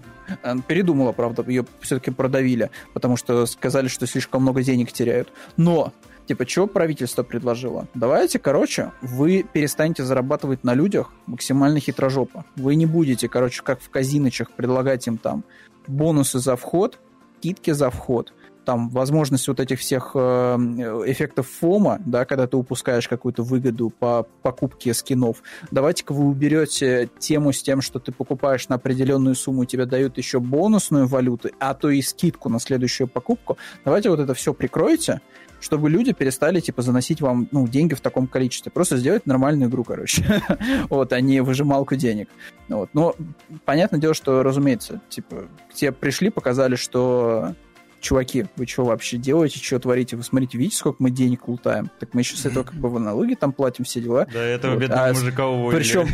Передумала, правда, ее все-таки продавили, потому что сказали, что слишком много денег теряют. Но Типа, что правительство предложило? Давайте, короче, вы перестанете зарабатывать на людях максимально хитрожопо. Вы не будете, короче, как в казиночах предлагать им там бонусы за вход, скидки за вход, там возможность вот этих всех э, эффектов фома, да, когда ты упускаешь какую-то выгоду по покупке скинов. Давайте-ка вы уберете тему с тем, что ты покупаешь на определенную сумму, тебе дают еще бонусную валюту, а то и скидку на следующую покупку. Давайте вот это все прикроете, чтобы люди перестали, типа, заносить вам, ну, деньги в таком количестве. Просто сделать нормальную игру, короче. вот, а не выжималку денег. Вот. Но понятное дело, что, разумеется, типа, те пришли, показали, что чуваки, вы что вообще делаете, что творите? Вы смотрите, видите, сколько мы денег лутаем? Так мы еще с этого как бы в налоги там платим все дела. Да, этого вот. бедного а мужика уволили. Причем,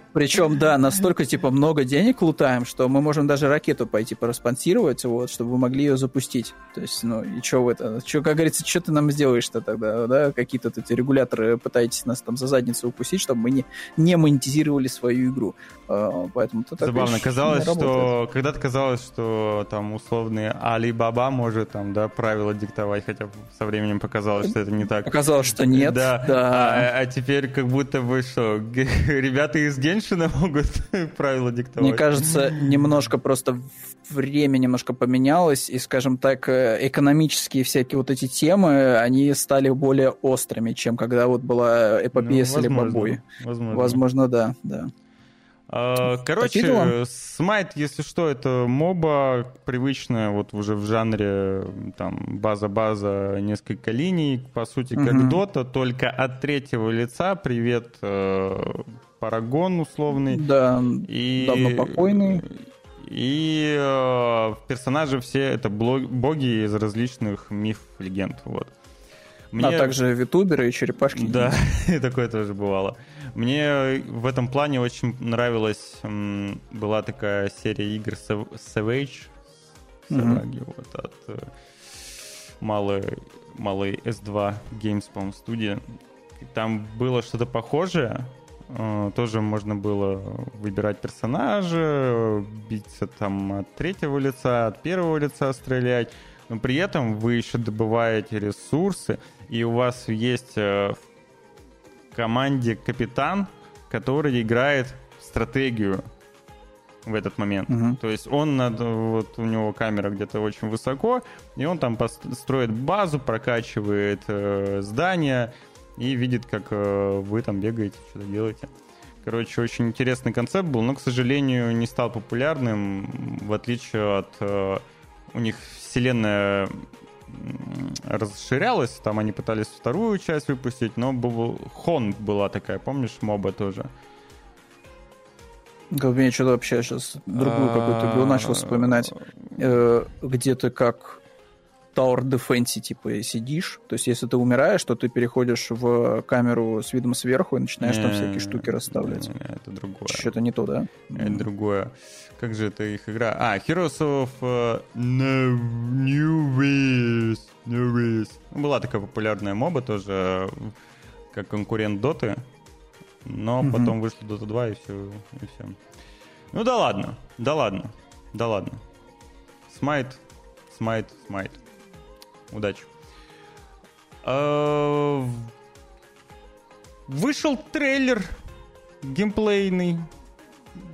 причем, да, настолько, типа, много денег лутаем, что мы можем даже ракету пойти пораспонсировать, вот, чтобы вы могли ее запустить. То есть, ну, и что в это? Что, как говорится, что ты нам сделаешь-то тогда, да? Какие-то эти регуляторы пытаетесь нас там за задницу укусить, чтобы мы не, не монетизировали свою игру. А, поэтому Забавно. Казалось, что... Когда-то казалось, что там условные Alibaba Баба может там, да, правила диктовать, хотя со временем показалось, что это не так. Показалось, что нет. Да. да. А, а теперь как будто бы что, ребята из Геншина могут правила диктовать. Мне кажется, немножко просто время немножко поменялось, и, скажем так, э, экономические всякие вот эти темы, они стали более острыми, чем когда вот была эпопея ну, с Алибабой. Возможно. Возможно, да, да. А, короче, Смайт, если что, это моба привычная, вот уже в жанре там база-база, несколько линий, по сути, как угу. Дота, только от третьего лица. Привет, э, Парагон условный. Да, и, давно покойный. И э, персонажи все это боги из различных миф, легенд, вот. Мне... А также витуберы и черепашки. Да, такое тоже бывало. Мне в этом плане очень нравилась, была такая серия игр Savage, Savage mm-hmm. вот, от э, малой, малой S2 Games, по-моему, студии. Там было что-то похожее, Э, тоже можно было выбирать персонажа, биться там от третьего лица, от первого лица стрелять. Но при этом вы еще добываете ресурсы, и у вас есть э, в команде капитан, который играет стратегию в этот момент. Угу. То есть он над, вот у него камера где-то очень высоко, и он там строит базу, прокачивает э, здания и видит, как э, вы там бегаете, что-то делаете. Короче, очень интересный концепт был, но, к сожалению, не стал популярным, в отличие от... Э, у них вселенная расширялась, там они пытались вторую часть выпустить, но был, Хон была такая, помнишь, моба тоже. Как мне что-то вообще сейчас другую какую-то игру начал вспоминать, э, где то как Tower Defense, типа, сидишь. То есть, если ты умираешь, то ты переходишь в камеру с видом сверху и начинаешь там всякие штуки расставлять. Это другое. Что-то не то, да? Это другое. Как же это их игра? А, Heroes of uh, New Ways. New Ways. Была такая популярная моба тоже, как конкурент Доты. Но угу. потом вышла Dota 2 и все, и все. Ну да ладно, да ладно, да ладно. Смайт, смайт, смайт. Удачи. А, вышел трейлер геймплейный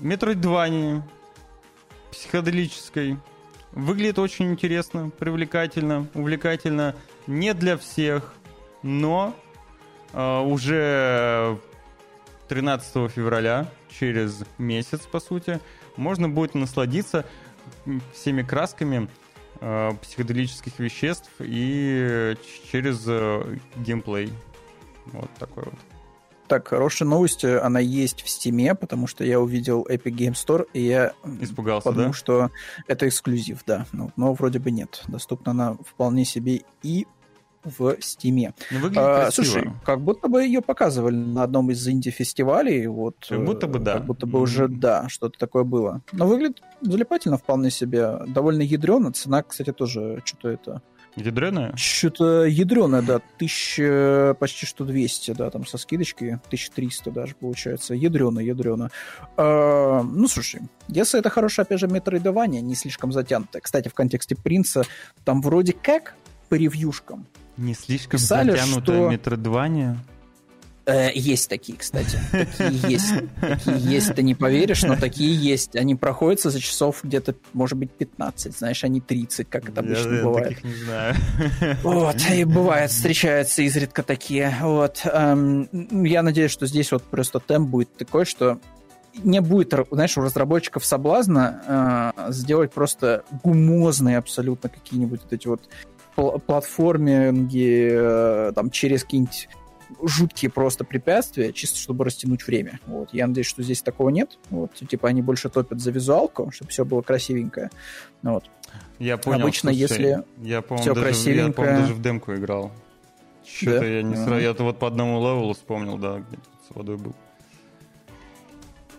Метроидвани психоделической. Выглядит очень интересно, привлекательно, увлекательно. Не для всех, но э, уже 13 февраля, через месяц, по сути, можно будет насладиться всеми красками э, психоделических веществ и через э, геймплей. Вот такой вот. Так, хорошая новость, она есть в Стиме, потому что я увидел Epic Game Store, и я Испугался, подумал, да? что это эксклюзив, да. Ну, но вроде бы нет. Доступна она вполне себе и в Стиме. Ну, а, слушай, как будто бы ее показывали на одном из инди-фестивалей. Вот, как будто бы да. Как будто бы mm-hmm. уже, да, что-то такое было. Но выглядит залипательно вполне себе. Довольно ядрено. Цена, кстати, тоже что-то это... Ядреная? Что-то ядреное, да. Тысяча, почти что 200, да, там со скидочкой. 1300 даже получается. Ядрено. А, ну, слушай, если это хорошее, опять же, метроидование, не слишком затянутое. Кстати, в контексте Принца, там вроде как по ревьюшкам не слишком Писали, затянутое что... метродвание? Э, есть такие, кстати. Такие есть. Такие есть, ты не поверишь, но такие есть. Они проходятся за часов где-то, может быть, 15. Знаешь, они 30, как это обычно я, бывает. Я таких не знаю. Вот, и бывает, встречаются изредка такие. Вот. Эм, я надеюсь, что здесь вот просто темп будет такой, что не будет, знаешь, у разработчиков соблазна э, сделать просто гумозные абсолютно какие-нибудь вот эти вот платформинги э, там через какие-нибудь жуткие просто препятствия, чисто чтобы растянуть время. Вот. Я надеюсь, что здесь такого нет. Вот. Типа они больше топят за визуалку, чтобы все было красивенькое. Вот. Я понял, Обычно, слушай, если я, все даже, красивенько... Я, даже в демку играл. Что-то да? я не сразу... Я вот по одному левелу вспомнил, да, где-то с водой был.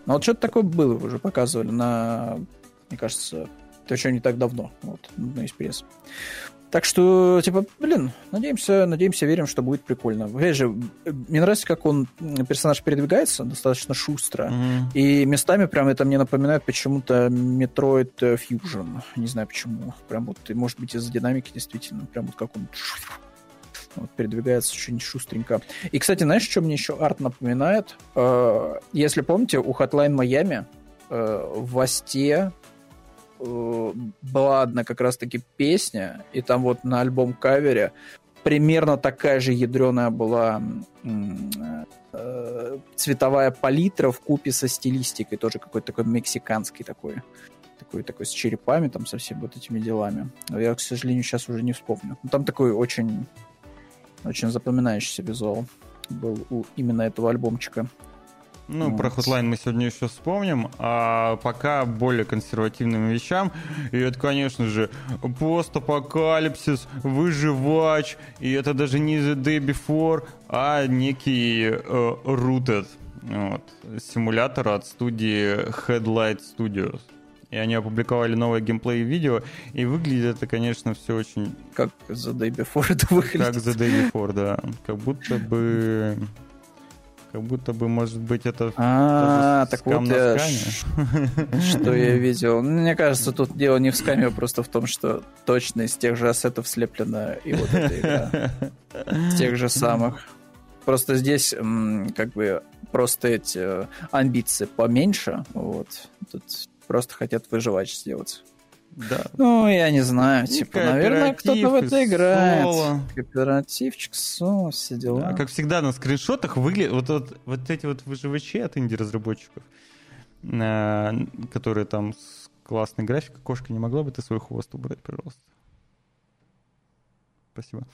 Ну вот что-то такое было, уже показывали на, мне кажется, это еще не так давно, вот, на пресс. Так что, типа, блин, надеемся, надеемся, верим, что будет прикольно. Опять же, мне нравится, как он, персонаж передвигается достаточно шустро. Mm-hmm. И местами прям это мне напоминает почему-то Metroid Fusion. Не знаю почему. Прям вот, может быть, из-за динамики действительно. Прям вот как он вот, передвигается очень шустренько. И, кстати, знаешь, что мне еще арт напоминает? Э, если помните, у Hotline Miami э, в Осте Э, была одна как раз-таки песня, и там вот на альбом-кавере примерно такая же ядреная была э, цветовая палитра в купе со стилистикой, тоже какой-то такой мексиканский такой, такой, такой с черепами, там со всеми вот этими делами. Я, к сожалению, сейчас уже не вспомню. Но там такой очень, очень запоминающийся визуал был у именно этого альбомчика. Ну, вот. про Hotline мы сегодня еще вспомним, а пока более консервативным вещам. И это, конечно же, постапокалипсис, выживач, и это даже не The Day Before, а некий э, Rooted. Вот. Симулятор от студии Headlight Studios. И они опубликовали новое геймплей-видео, и выглядит это, конечно, все очень... Как The Day Before это выглядит. Как The Day Before, да. Как будто бы Как будто бы, может быть, это... А, так вот я... Что я видел. Ну, мне кажется, тут дело не в скаме, а просто в том, что точно из тех же ассетов слеплена и вот эта игра. С тех же самых. Просто здесь как бы просто эти э, амбиции поменьше. Вот. Тут просто хотят выживач сделать. Да. Ну, я не знаю, и типа, наверное, кто-то в это играет. Соло. Кооперативчик, соло, все дела. Да, как всегда на скриншотах выглядят вот, вот, вот эти вот выживачи от инди-разработчиков, э, которые там с классной графикой. Кошка, не могла бы ты свой хвост убрать, пожалуйста? Спасибо.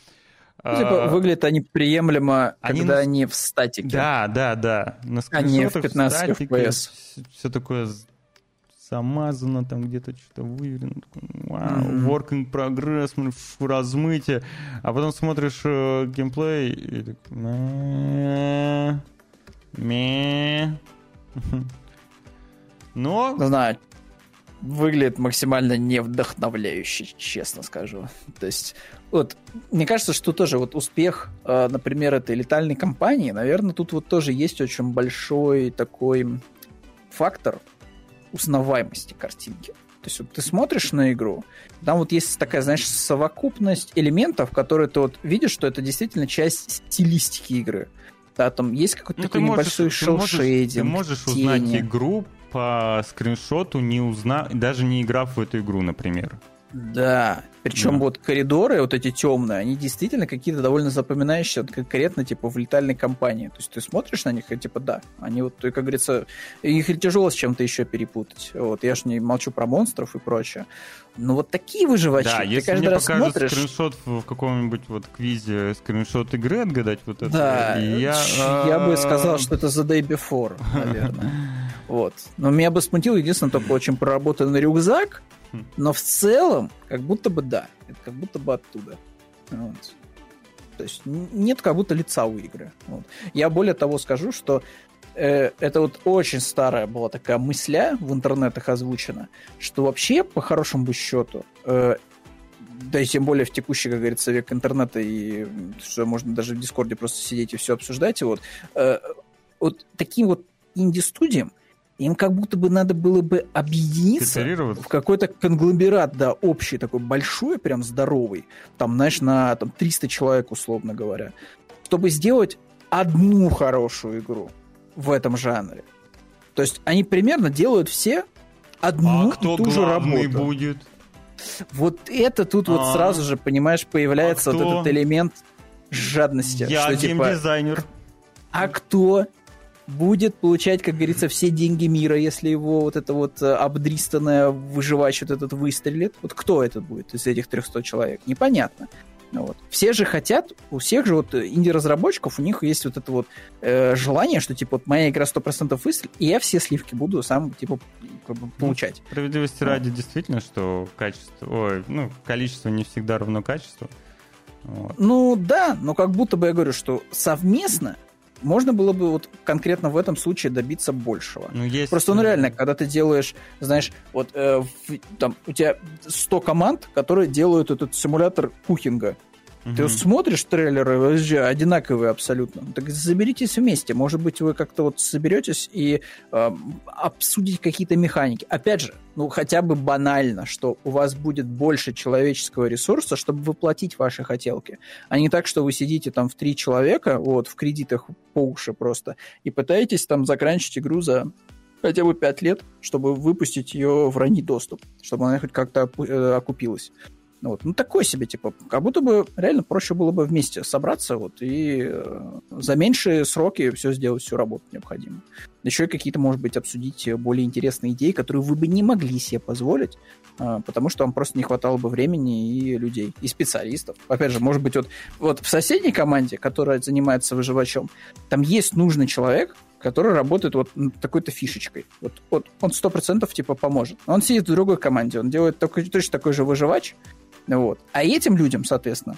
Ну, типа, а, выглядят они приемлемо, они когда на... они в статике. Да, да, да. На они в 15 FPS. Все, все такое замазано, там где-то что-то выверено. Вау, mm-hmm. work in progress, размытие. А потом смотришь э, геймплей и так... Ме... Но... Знаю, выглядит максимально не вдохновляюще, честно скажу. То есть, вот, мне кажется, что тоже вот успех, э, например, этой летальной компании, наверное, тут вот тоже есть очень большой такой фактор, узнаваемости картинки. То есть вот ты смотришь на игру, там вот есть такая, знаешь, совокупность элементов, которые ты вот видишь, что это действительно часть стилистики игры. Да, там есть какой-то ну, такой небольшой шелшейдинг, Ты можешь тени. узнать игру по скриншоту, не узна... даже не играв в эту игру, например. Да, причем да. вот коридоры вот эти темные, они действительно какие-то довольно запоминающие, вот конкретно типа в летальной компании. То есть ты смотришь на них и типа да, они вот, как говорится, их тяжело с чем-то еще перепутать. Вот я ж не молчу про монстров и прочее. Но вот такие выживачи, да, ты если каждый мне раз смотришь... скриншот в каком-нибудь вот квизе, скриншот игры отгадать вот это, да, я... я бы сказал, что это The Day Before, наверное. Вот. Но меня бы смутил единственное только очень проработанный рюкзак, но в целом, как будто бы да. Это как будто бы оттуда. Вот. То есть нет как будто лица у игры. Вот. Я более того скажу, что э, это вот очень старая была такая мысля в интернетах озвучена, что вообще, по хорошему бы счету, э, да и тем более в текущий, как говорится, век интернета, и что можно даже в Дискорде просто сидеть и все обсуждать, и вот, э, вот таким вот инди-студиям им как будто бы надо было бы объединиться в какой-то конгломерат, да, общий, такой большой, прям здоровый, там, знаешь, на там, 300 человек, условно говоря, чтобы сделать одну хорошую игру в этом жанре. То есть они примерно делают все одну а кто и ту же работу. будет? Вот это тут а вот сразу же, понимаешь, появляется а вот этот элемент жадности. Я что, типа, геймдизайнер. А кто будет получать, как говорится, все деньги мира, если его вот это вот э, обдристанное выживач вот этот выстрелит. Вот кто это будет из этих 300 человек? Непонятно. Вот. Все же хотят, у всех же вот инди-разработчиков, у них есть вот это вот э, желание, что типа вот моя игра 100% выстрелит, и я все сливки буду сам типа как бы, получать. Ну, справедливости ради действительно, что качество, ой, ну, количество не всегда равно качеству. Вот. Ну да, но как будто бы я говорю, что совместно можно было бы вот конкретно в этом случае добиться большего. Ну, есть... Просто, ну, реально, когда ты делаешь, знаешь, вот э, в, там у тебя 100 команд, которые делают этот симулятор кухинга, Угу. Ты смотришь трейлеры, одинаковые абсолютно. Так заберитесь вместе. Может быть, вы как-то вот соберетесь и э, обсудите какие-то механики. Опять же, ну хотя бы банально, что у вас будет больше человеческого ресурса, чтобы воплотить ваши хотелки. А не так, что вы сидите там в три человека, вот, в кредитах по уши просто, и пытаетесь там заканчивать игру за хотя бы пять лет, чтобы выпустить ее в ранний доступ, чтобы она хоть как-то э, окупилась. Вот. Ну, такой себе, типа, как будто бы реально проще было бы вместе собраться вот, и э, за меньшие сроки все сделать, всю работу необходимую. Еще и какие-то, может быть, обсудить более интересные идеи, которые вы бы не могли себе позволить, э, потому что вам просто не хватало бы времени и людей, и специалистов. Опять же, может быть, вот, вот в соседней команде, которая занимается выживачом, там есть нужный человек, который работает вот такой-то фишечкой. Вот, вот он сто процентов типа поможет. Он сидит в другой команде, он делает только, точно такой же выживач, вот. А этим людям, соответственно,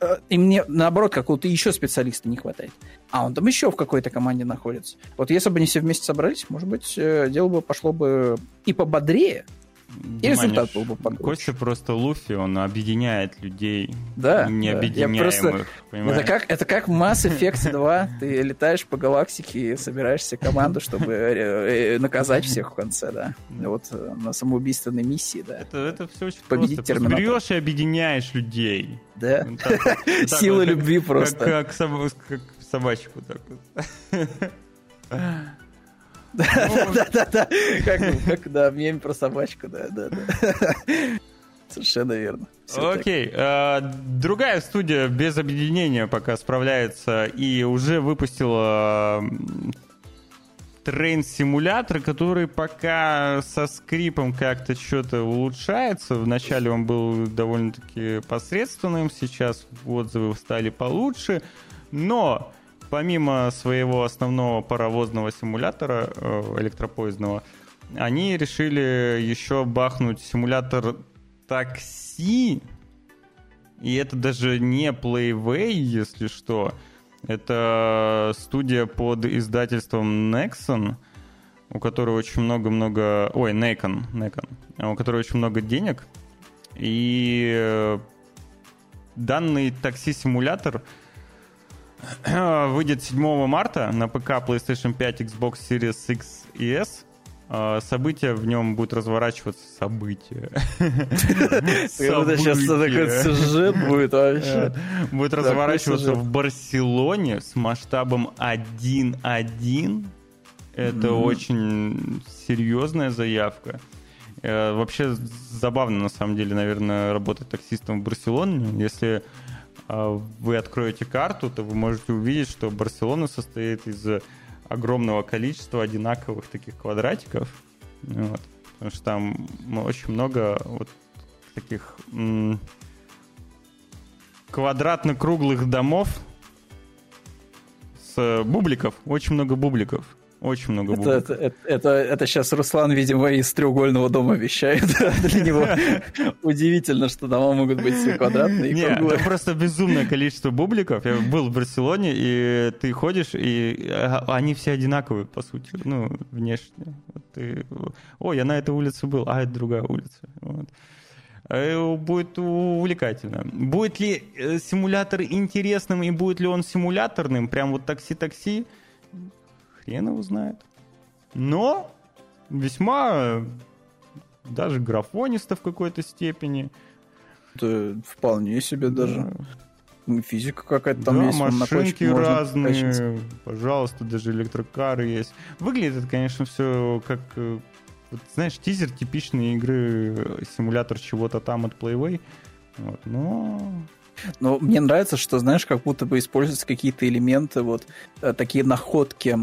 э, и мне, наоборот, какого-то еще специалиста не хватает. А он там еще в какой-то команде находится. Вот если бы они все вместе собрались, может быть, э, дело бы пошло бы и пободрее, И результат был бы покруче. Костя просто Луфи, он объединяет людей. Да. Необъединяемых, да. просто... Это как, это как Mass Effect 2. Ты летаешь по галактике и собираешься команду, чтобы э, э, наказать всех в конце, да. Вот э, на самоубийственной миссии, да. Это, это все очень Победить просто. Терминатор. берешь и объединяешь людей. Да. Сила любви просто. Как собачку так вот. Да-да-да, как, да, мем про собачку, да-да-да. Совершенно верно. Окей. А, другая студия без объединения пока справляется и уже выпустила трейн-симулятор, который пока со скрипом как-то что-то улучшается. Вначале он был довольно-таки посредственным, сейчас отзывы стали получше. Но помимо своего основного паровозного симулятора э, электропоездного, они решили еще бахнуть симулятор такси. И это даже не Playway, если что. Это студия под издательством Nexon, у которой очень много-много... Ой, Nikon, Nikon. У которой очень много денег. И э, данный такси-симулятор — выйдет 7 марта на ПК, PlayStation 5, Xbox Series X и S. А, события в нем будут разворачиваться. События. Это сейчас такой сюжет будет вообще. Будет разворачиваться в Барселоне с масштабом 1-1. Это очень серьезная заявка. Э, вообще забавно, на самом деле, наверное, работать таксистом в Барселоне. Если вы откроете карту, то вы можете увидеть, что Барселона состоит из огромного количества одинаковых таких квадратиков. Вот. Потому что там очень много вот таких м- квадратно-круглых домов с бубликов, очень много бубликов. Очень много это, это, это, это, это сейчас Руслан, видимо, из треугольного дома вещает. Для него удивительно, что дома могут быть все квадратные Нет, это просто безумное количество бубликов. Я был в Барселоне, и ты ходишь, и они все одинаковые, по сути, ну, внешне. Ты... О, я на этой улице был, а это другая улица. Вот э, будет увлекательно. Будет ли э, симулятор интересным и будет ли он симуляторным, прям вот такси-такси? Хрен его знает. Но весьма даже графониста в какой-то степени. Да, вполне себе да. даже. Физика какая-то там да, есть. машинки разные, покачаться. пожалуйста, даже электрокары есть. Выглядит это, конечно, все как, э, вот, знаешь, тизер типичной игры, э, симулятор чего-то там от Playway. Вот, но но мне нравится, что, знаешь, как будто бы используются какие-то элементы, вот э, такие находки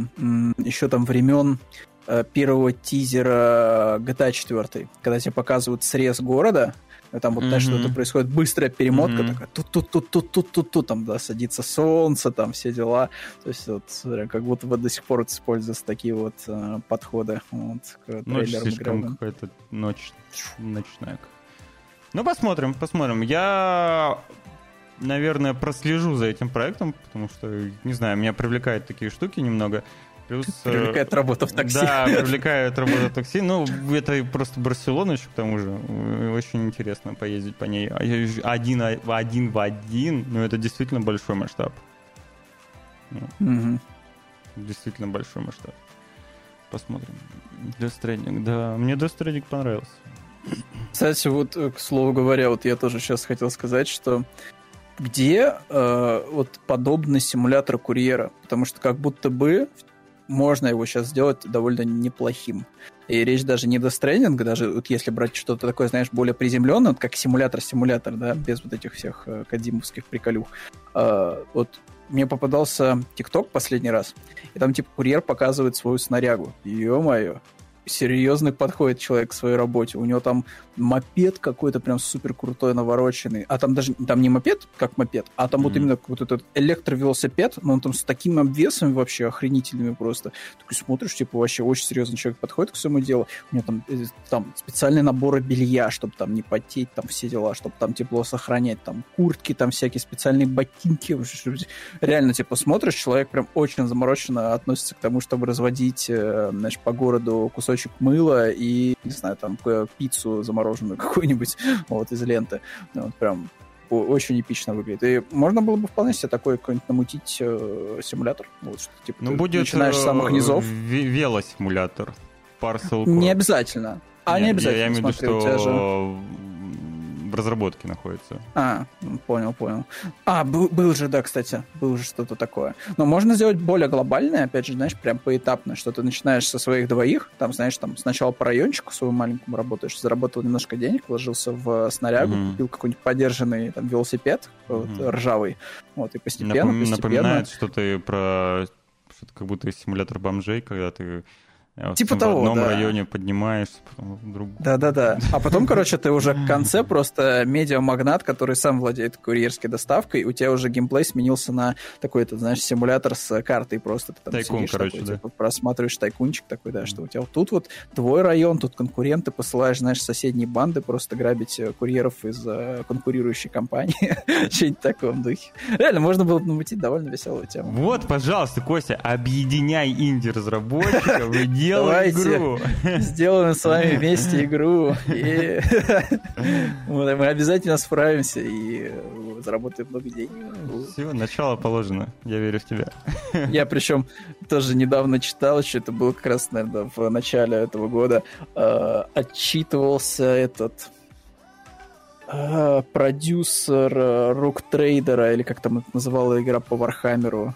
еще там времен э, первого тизера GTA 4, когда тебе показывают срез города, там вот, mm-hmm. что-то происходит, быстрая перемотка mm-hmm. такая, тут-тут-тут-тут-тут-тут, там, да, садится солнце, там, все дела. То есть, вот, как будто бы до сих пор используются такие вот э, подходы вот, к Ночь слишком какая-то ночь, ночная. Ну, посмотрим, посмотрим. Я наверное, прослежу за этим проектом, потому что, не знаю, меня привлекают такие штуки немного. Плюс, э, привлекает работа в такси. Да, привлекает работа в такси. Ну, это просто Барселона еще к тому же. Очень интересно поездить по ней. А один, один в один, ну, это действительно большой масштаб. Угу. Действительно большой масштаб. Посмотрим. Stranding, да. Мне Stranding понравился. Кстати, вот, э, к слову говоря, вот я тоже сейчас хотел сказать, что где э, вот подобный симулятор курьера, потому что как будто бы можно его сейчас сделать довольно неплохим. И речь даже не до стрейнинга, даже вот если брать что-то такое, знаешь, более приземленное, вот как симулятор-симулятор, да, без вот этих всех э, кадимовских приколюх. Э, вот мне попадался ТикТок последний раз, и там типа курьер показывает свою снарягу. Ё-моё, серьезный подходит человек к своей работе. У него там мопед какой-то прям супер крутой, навороченный. А там даже там не мопед, как мопед, а там mm-hmm. вот именно какой-то этот электровелосипед, но он там с такими обвесами вообще охренительными просто. Такой смотришь, типа вообще очень серьезный человек подходит к своему делу. У него там, э, там специальные наборы белья, чтобы там не потеть, там все дела, чтобы там тепло сохранять, там куртки, там всякие специальные ботинки. Реально, типа, смотришь, человек прям очень замороченно относится к тому, чтобы разводить, э, знаешь, по городу кусочки кусочек мыла и, не знаю, там, пиццу замороженную какую-нибудь, вот, из ленты. Вот, прям очень эпично выглядит. И можно было бы вполне себе такой какой-нибудь намутить э, симулятор. Вот, что, типа, ну, будет начинаешь с самых низов. Велосимулятор. Parcel Не обязательно. А, не обязательно. Я, я имею в виду, что в разработке находится. А, понял, понял. А, был, был же, да, кстати, был же что-то такое. Но можно сделать более глобальное, опять же, знаешь, прям поэтапно, что ты начинаешь со своих двоих, там, знаешь, там сначала по райончику своему маленькому работаешь, заработал немножко денег, вложился в снарягу, mm-hmm. купил какой-нибудь подержанный там велосипед, mm-hmm. вот, ржавый, вот, и постепенно, Напом- постепенно... Напоминает что то про что-то как будто симулятор бомжей, когда ты типа в того, В одном да. районе поднимаешься, потом в другом. Да-да-да. А потом, короче, ты уже к конце просто медиамагнат, который сам владеет курьерской доставкой, у тебя уже геймплей сменился на такой, ты знаешь, симулятор с картой просто. Ты там Тайкун, сидишь, короче, такой, да. Типа, просматриваешь тайкунчик такой, да, что у тебя вот тут вот твой район, тут конкуренты, посылаешь, знаешь, соседние банды просто грабить э, курьеров из uh, конкурирующей компании. Что-нибудь в таком духе. Реально, можно было бы намутить довольно веселую тему. Вот, пожалуйста, Костя, объединяй инди-разработчиков и Давайте игру. сделаем с вами вместе игру. И мы обязательно справимся и заработаем много денег. Все, начало положено. Я верю в тебя. Я причем тоже недавно читал, что это было как раз, наверное, в начале этого года, э, отчитывался этот э, продюсер э, Rogue Trader а, или как там это называла игра по Вархаммеру.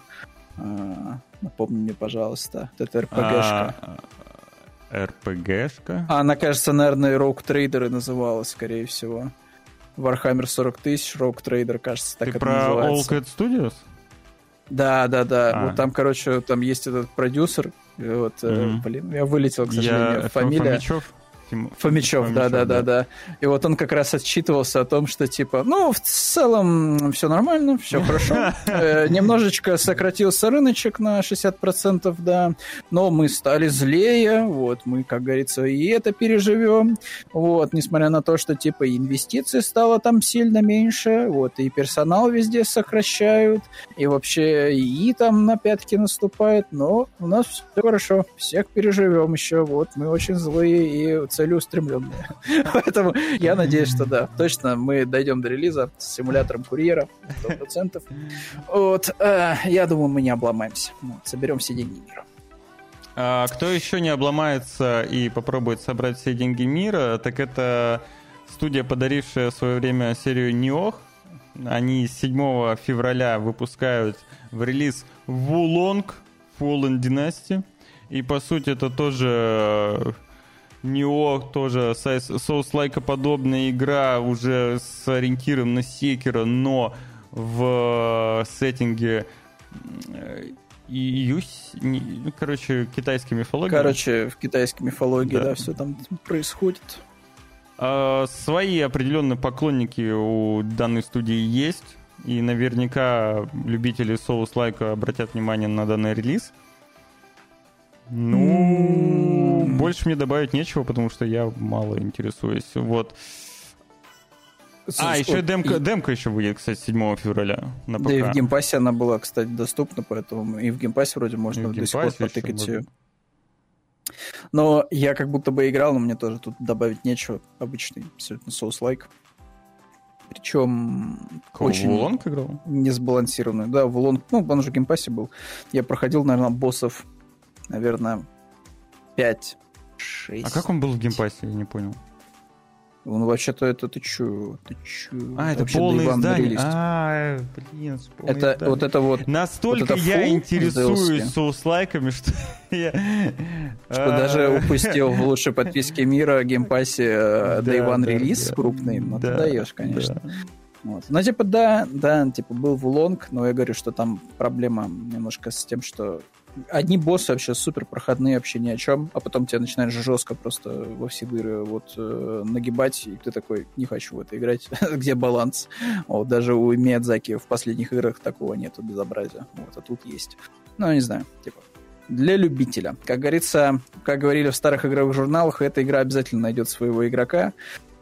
Напомни мне, пожалуйста. Это РПГшка. А, РПГшка? А, она, кажется, наверное, Rogue Trader называлась, скорее всего. Warhammer 40 тысяч, Rogue Trader, кажется, так Ты это про называется. Owlcat Studios? Да, да, да. А. Вот там, короче, там есть этот продюсер. Вот, mm-hmm. блин, я вылетел, к сожалению, я... фамилия. Фомичев? Фомичев, Фомичев, да, да, да, да. И вот он как раз отчитывался о том, что типа, ну, в целом все нормально, все хорошо. Э, немножечко сократился рыночек на 60%, да, но мы стали злее, вот, мы, как говорится, и это переживем, вот, несмотря на то, что типа инвестиций стало там сильно меньше, вот, и персонал везде сокращают, и вообще и там на пятки наступает, но у нас все хорошо, всех переживем еще, вот, мы очень злые и целеустремленные. Поэтому я надеюсь, что да, точно мы дойдем до релиза с симулятором курьера 100%. Вот, э, я думаю, мы не обломаемся. Соберем все деньги мира. А кто еще не обломается и попробует собрать все деньги мира, так это студия, подарившая в свое время серию Неох. Они 7 февраля выпускают в релиз Wulong Fallen Dynasty. И по сути это тоже Нио тоже Souls-like подобная игра уже с ориентиром на секера, но в сеттинге Юсь, ну, короче, китайской мифологии. Короче, в китайской мифологии, да, да все там происходит. А, свои определенные поклонники у данной студии есть, и наверняка любители Souls-like обратят внимание на данный релиз. Ну, мм. больше мне добавить нечего, потому что я мало интересуюсь. Вот. А, еще демка, и... демка еще выйдет, кстати, 7 февраля на ПК. Да и в Game Pass е она была, кстати, доступна, поэтому и в Game Pass е вроде можно до сих пор потыкать ее. Но я как будто бы играл, но мне тоже тут добавить нечего. Обычный, абсолютно souls-like. Причем Кого, очень Wo Long играл? несбалансированный. Да, Wo Long, ну, он же в Game Pass е был. Я проходил, наверное, боссов наверное, 5 6. А как он был в Game Pass е, я не понял. Он вообще-то это ты чё? Ты чё? А, это полное издание. А, блин, это, издание. Вот это вот. Настолько вот это я интересуюсь souls-like ами, что я... Что даже упустил в лучшей подписке мира Game Pass е Day One релиз крупный. Ну, ты даешь, конечно. Вот. Ну, типа, да, да, типа, был Вулонг, но я говорю, что там проблема немножко с тем, что одни боссы вообще супер проходные, вообще ни о чем, а потом тебя начинаешь жестко просто во все дыры вот э, нагибать, и ты такой, не хочу в это играть, где баланс. Вот, даже у Миядзаки в последних играх такого нету безобразия, вот, а тут есть. Ну, не знаю, типа, для любителя. Как говорится, как говорили в старых игровых журналах, эта игра обязательно найдет своего игрока,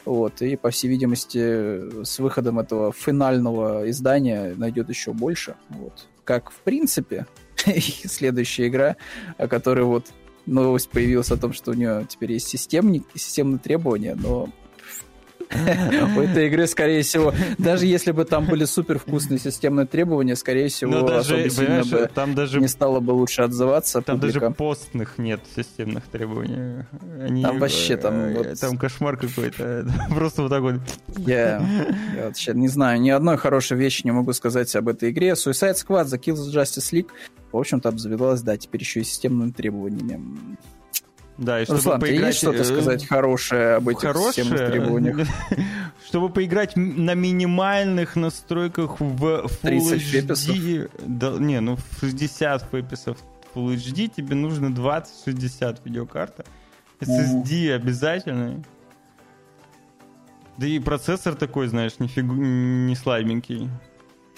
вот, и, по всей видимости, с выходом этого финального издания найдет еще больше. Вот. Как, в принципе, следующая игра, о которой вот новость появилась о том, что у нее теперь есть системные, системные требования, но у этой игры, скорее всего, даже если бы там были супер вкусные системные требования, скорее всего, Но даже, особо бы там даже, не стало бы лучше отзываться. Там публика. даже постных нет системных требований. Они, там вообще там... Э, Вот, там кошмар какой-то. Просто вот так вот. Я, я сейчас не знаю, ни одной хорошей вещи не могу сказать об этой игре. Suicide Squad, The Kills Justice League, в общем-то, обзавелась, да, теперь еще и системными требованиями. Да, и чтобы Руслан, поиграть... есть что-то э, сказать хорошее об этих Хорошее? системных требованиях? Чтобы поиграть на минимальных настройках в Full 30 HD... феписов? Да, не, ну в 60 феписов Full HD тебе нужно 20-60 видеокарта. SSD обязательно. Да и процессор такой, знаешь, не слабенький.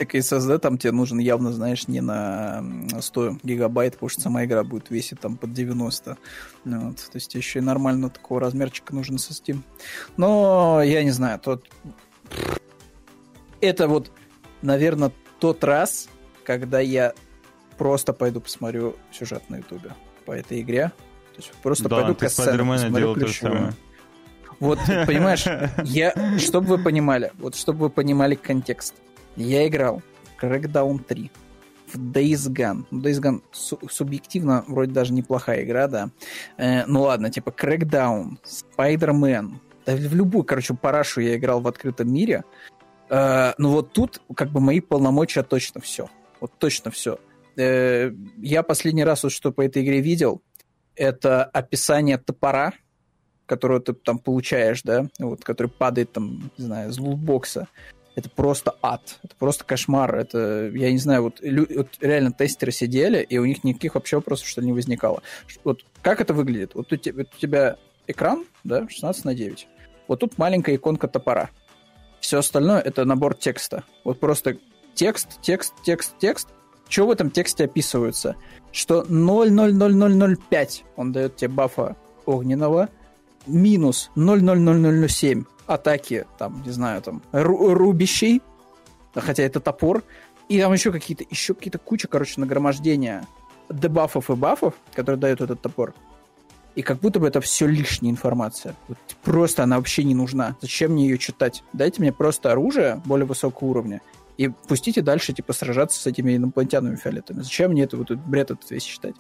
Так SSD там тебе нужен явно, знаешь, не на м, 100 гигабайт, потому что сама игра будет весить там под 90. Ну Вот. То есть еще и нормально такого размерчика нужен SSD. Но я не знаю, тот... Это вот, наверное, тот раз, когда я просто пойду посмотрю сюжет на ютубе по этой игре. То есть просто да, пойду ты Спайдермена посмотрю ключевую. Вот, понимаешь, я, чтобы вы понимали, вот чтобы вы понимали контекст, я играл Crackdown 3, в Days Gone. Ну, Days Gone су- субъективно вроде даже неплохая игра, да. Э, ну ладно, типа Crackdown, Spider-Man, да в любую, короче, парашу я играл в открытом мире. Э, ну вот тут как бы мои полномочия точно все. Вот точно все. Э, я последний раз вот что по этой игре видел, это описание топора, которую ты там получаешь, да, вот, который падает там, не знаю, с лутбокса. Это просто ад, это просто кошмар, это, я не знаю, вот, лю- вот реально тестеры сидели, и у них никаких вообще вопросов, что ли, не возникало. Вот как это выглядит? Вот у, вот у тебя экран, да, 16 на 9. Вот тут маленькая иконка топора. Все остальное это набор текста. Вот просто текст, текст, текст, текст. Что в этом тексте описывается? Что 0,00005 он дает тебе бафа огненного, минус 0,00007 атаки, там, не знаю, там, ру- рубящей, да, хотя это топор, и там еще какие-то, еще какие-то куча, короче, нагромождения дебафов и бафов, которые дает этот топор. И как будто бы это все лишняя информация. Вот просто она вообще не нужна. Зачем мне ее читать? Дайте мне просто оружие более высокого уровня и пустите дальше, типа, сражаться с этими инопланетянами фиолетовыми. Зачем мне это вот этот бред этот весь читать?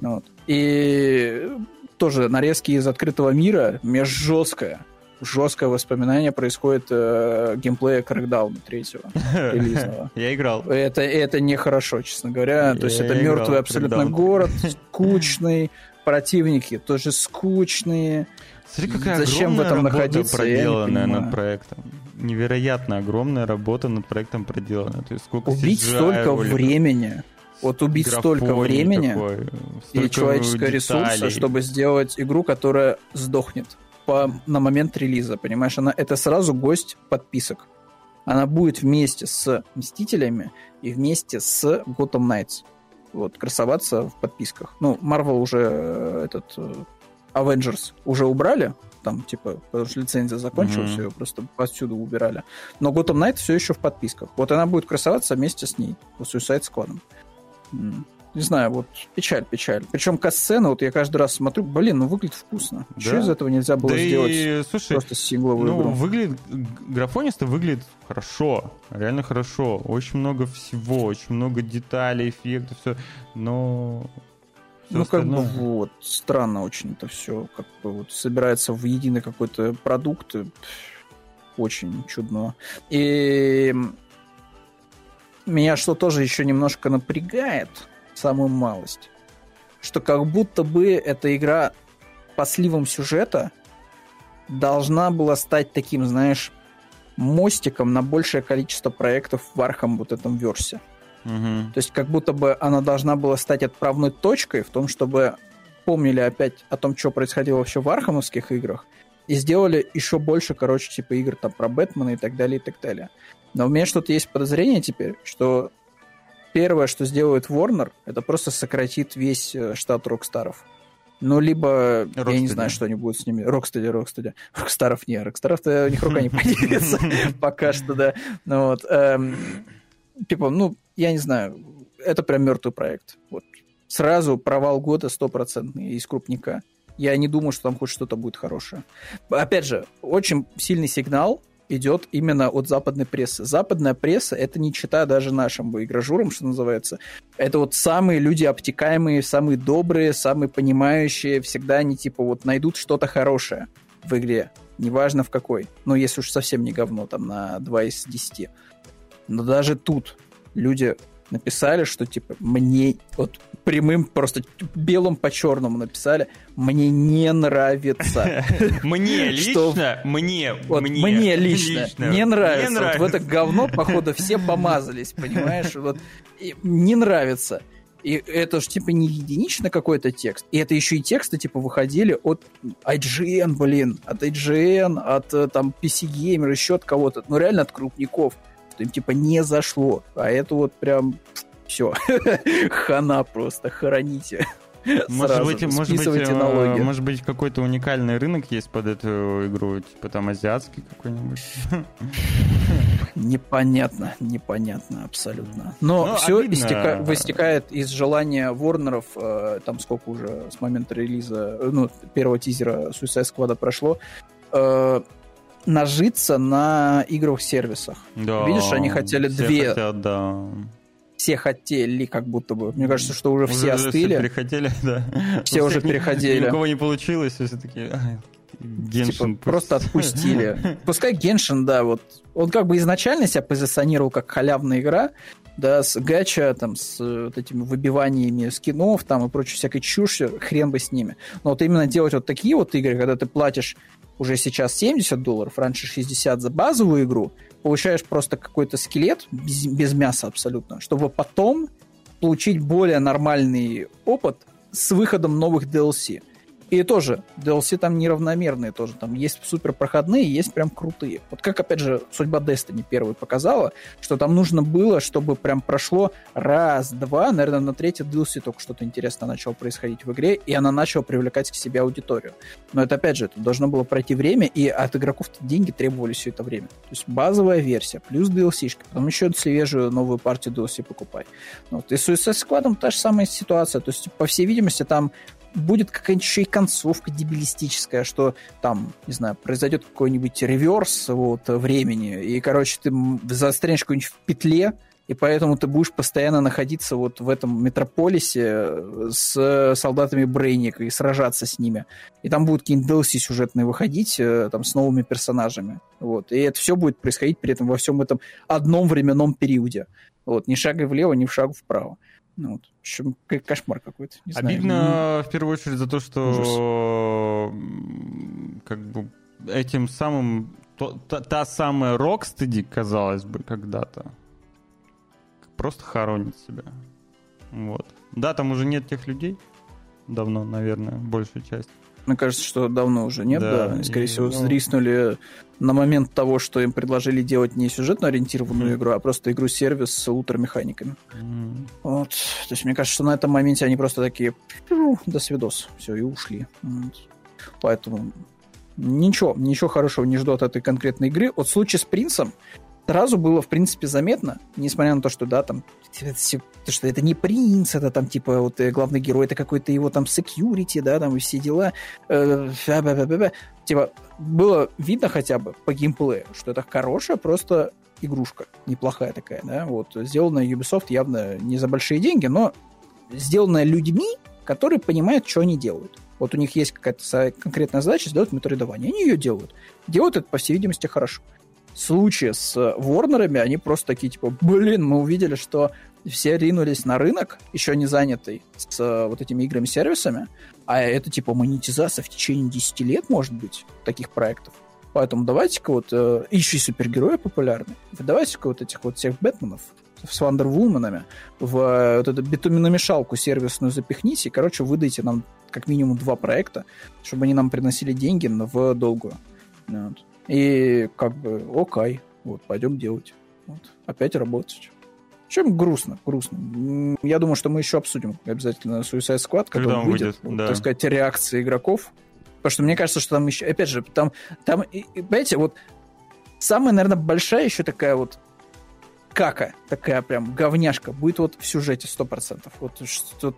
Вот. И тоже нарезки из открытого мира, мне жесткое, жесткое воспоминание происходит э, геймплея Crackdown третьего релизного. Я играл. Это, это нехорошо, честно говоря. То есть это мертвый в абсолютно город, скучный, противники тоже скучные. Смотри, какая Зачем в огромная этом работа находиться, проделанная над проектом. Невероятно огромная работа над проектом проделана. То есть сколько Убить столько роликов, времени, вот убить столько времени такой, и столько человеческого ресурса, деталей. чтобы сделать игру, которая сдохнет по, на момент релиза, понимаешь? Она, это сразу гость подписок. Она будет вместе с Мстителями и вместе с Gotham Knights. Вот, красоваться в подписках. Ну, Marvel уже э, этот э, Avengers уже убрали, там, типа, потому что лицензия закончилась, Мгм. ее просто повсюду убирали. Но Gotham Knight все еще в подписках. Вот она будет красоваться вместе с ней, с Suicide Squad. Не знаю, вот печаль, печаль. Причем касцены, вот я каждый раз смотрю, блин, ну выглядит вкусно. Да. Что из этого нельзя было Да сделать и, слушай, просто сингловую ну, игру? выглядит, графонисто выглядит хорошо, реально хорошо. Очень много всего, очень много деталей, эффектов, все. Но всё Ну, как бы остальное- вот, странно очень это все, как бы вот собирается в единый какой-то продукт, пф, очень чудно. И меня что тоже еще немножко напрягает, самую малость, что как будто бы эта игра по сливам сюжета должна была стать таким, знаешь, мостиком на большее количество проектов в Arkham вот этом verse. Мгм. То есть как будто бы она должна была стать отправной точкой в том, чтобы помнили опять о том, что происходило вообще в архамовских играх, и сделали еще больше, короче, типа игр там про Бэтмена и так далее, и так далее. Но у меня что-то есть подозрение теперь, что первое, что сделает Warner, это просто сократит весь э, штат Рокстаров. Ну, либо, я не Rocksteady. знаю, что они будут с ними. Rocksteady, Rocksteady. Рокстаров не, Рокстаров-то у них рука не поднимется пока что, да. Ну вот. эм, Типа, ну, я не знаю, это прям мертвый проект. Вот. Сразу провал года стопроцентный из крупника. Я не думаю, что там хоть что-то будет хорошее. Опять же, очень сильный сигнал идет именно от западной прессы. Западная пресса, это не чита даже нашим игражурам, что называется. Это вот самые люди обтекаемые, самые добрые, самые понимающие. Всегда они типа вот найдут что-то хорошее в игре. Неважно в какой. Ну, если уж совсем не говно, там на 2 из 10. Но даже тут люди написали, что типа мне вот прямым просто белым по черному написали, мне не нравится. Мне лично, мне, мне лично не нравится. Вот в это говно, походу, все помазались, понимаешь? Вот не нравится. И это же типа не единичный какой-то текст. И это еще и тексты типа выходили от IGN, блин, от IGN, от э, там PC Gamer, еще от кого-то. Ну реально от крупников что им типа не зашло. А это вот прям все, хана просто, хороните. Может быть, может быть, э, налоги. может быть, какой-то уникальный рынок есть под эту игру, типа там азиатский какой-нибудь. Непонятно, непонятно абсолютно. Но, Но все истека... выстекает из желания Ворнеров, э, там сколько уже с момента релиза, э, ну, первого тизера Suicide Squad прошло, э, нажиться на игровых сервисах. Да, Видишь, они хотели все две. Хотят, да. Все хотели, как будто бы. Мне кажется, что уже, уже все остыли. Все переходили, да. Все уже переходили. Ни у кого не получилось, все такие. Геншин типа, просто отпустили. Пускай Геншин, да, вот он как бы изначально себя позиционировал как халявная игра, да, с гача, там, с вот этими выбиваниями скинов, там, и прочей всякой чушь, хрен бы с ними. Но вот именно делать вот такие вот игры, когда ты платишь уже сейчас 70 долларов, раньше 60 за базовую игру, получаешь просто какой-то скелет без, без мяса абсолютно, чтобы потом получить более нормальный опыт с выходом новых DLC. И тоже, DLC там неравномерные тоже. Там есть супер проходные, есть прям крутые. Вот как, опять же, судьба Destiny первой показала, что там нужно было, чтобы прям прошло раз, два, наверное, на третьей DLC только что-то интересное начало происходить в игре, и она начала привлекать к себе аудиторию. Но это, опять же, это должно было пройти время, и от игроков деньги требовались все это время. То есть базовая версия, плюс DLC-шки, потом еще свежую новую партию DLC покупай. Вот. И с Suicide Squad та же самая ситуация. То есть, по всей видимости, там будет какая-нибудь еще и концовка дебилистическая, что там, не знаю, произойдет какой-нибудь реверс вот, времени, и, короче, ты застрянешь какой-нибудь в петле, и поэтому ты будешь постоянно находиться вот в этом метрополисе э, с солдатами Брейника и сражаться с ними. И там будут какие-нибудь DLC сюжетные выходить э, там с новыми персонажами. Вот. И это все будет происходить при этом во всем этом одном временном периоде. Вот. Ни шага влево, ни в шагу вправо. Ну, вот. В общем, кошмар какой-то. Не Обидно знаю. в первую очередь за то, что Ужас. как бы этим самым то, та, та самая Рокстеди, казалось бы, когда-то просто хоронит себя. Вот. Да, там уже нет тех людей. Давно, наверное, большая часть. Мне кажется, что давно уже нет, да. да. Скорее и, всего, ну... сриснули на момент того, что им предложили делать не сюжетно ориентированную mm игру, а просто игру-сервис с ультрамеханиками. Mm. Вот. То есть, мне кажется, что на этом моменте они просто такие до свидос. Все, и ушли. Вот. Поэтому ничего, ничего хорошего не жду от этой конкретной игры. Вот случай с Принцем, сразу было, в принципе, заметно, несмотря на то, что, да, там, то, что это не принц, это там, типа, вот э, главный герой, это какой-то его там security, да, там, и все дела. Э, типа, было видно хотя бы по геймплею, что это хорошая просто игрушка, неплохая такая, да, вот, сделанная Ubisoft явно не за большие деньги, но сделанная людьми, которые понимают, что они делают. Вот у них есть какая-то конкретная задача сделать метроидование. Они ее делают. Делают это, по всей видимости, хорошо случае с Ворнерами, они просто такие, типа, блин, мы увидели, что все ринулись на рынок, еще не занятый, с э, вот этими играми-сервисами, а это, типа, монетизация в течение 10 лет, может быть, таких проектов. Поэтому давайте-ка вот, э, еще и супергерои давайте-ка вот этих вот всех Бэтменов с Вандервуменами в э, вот эту битуминомешалку сервисную запихните и, короче, выдайте нам как минимум два проекта, чтобы они нам приносили деньги в долгую. Вот. И как бы, окей, вот, пойдем делать. Вот, опять работать. Чем грустно, грустно. Я думаю, что мы еще обсудим обязательно Suicide Squad, Когда выйдет, выйдет да. так сказать, реакции игроков. Потому что мне кажется, что там еще, опять же, там, там, понимаете, вот самая, наверное, большая еще такая вот кака, такая прям говняшка будет вот в сюжете 100%. Вот что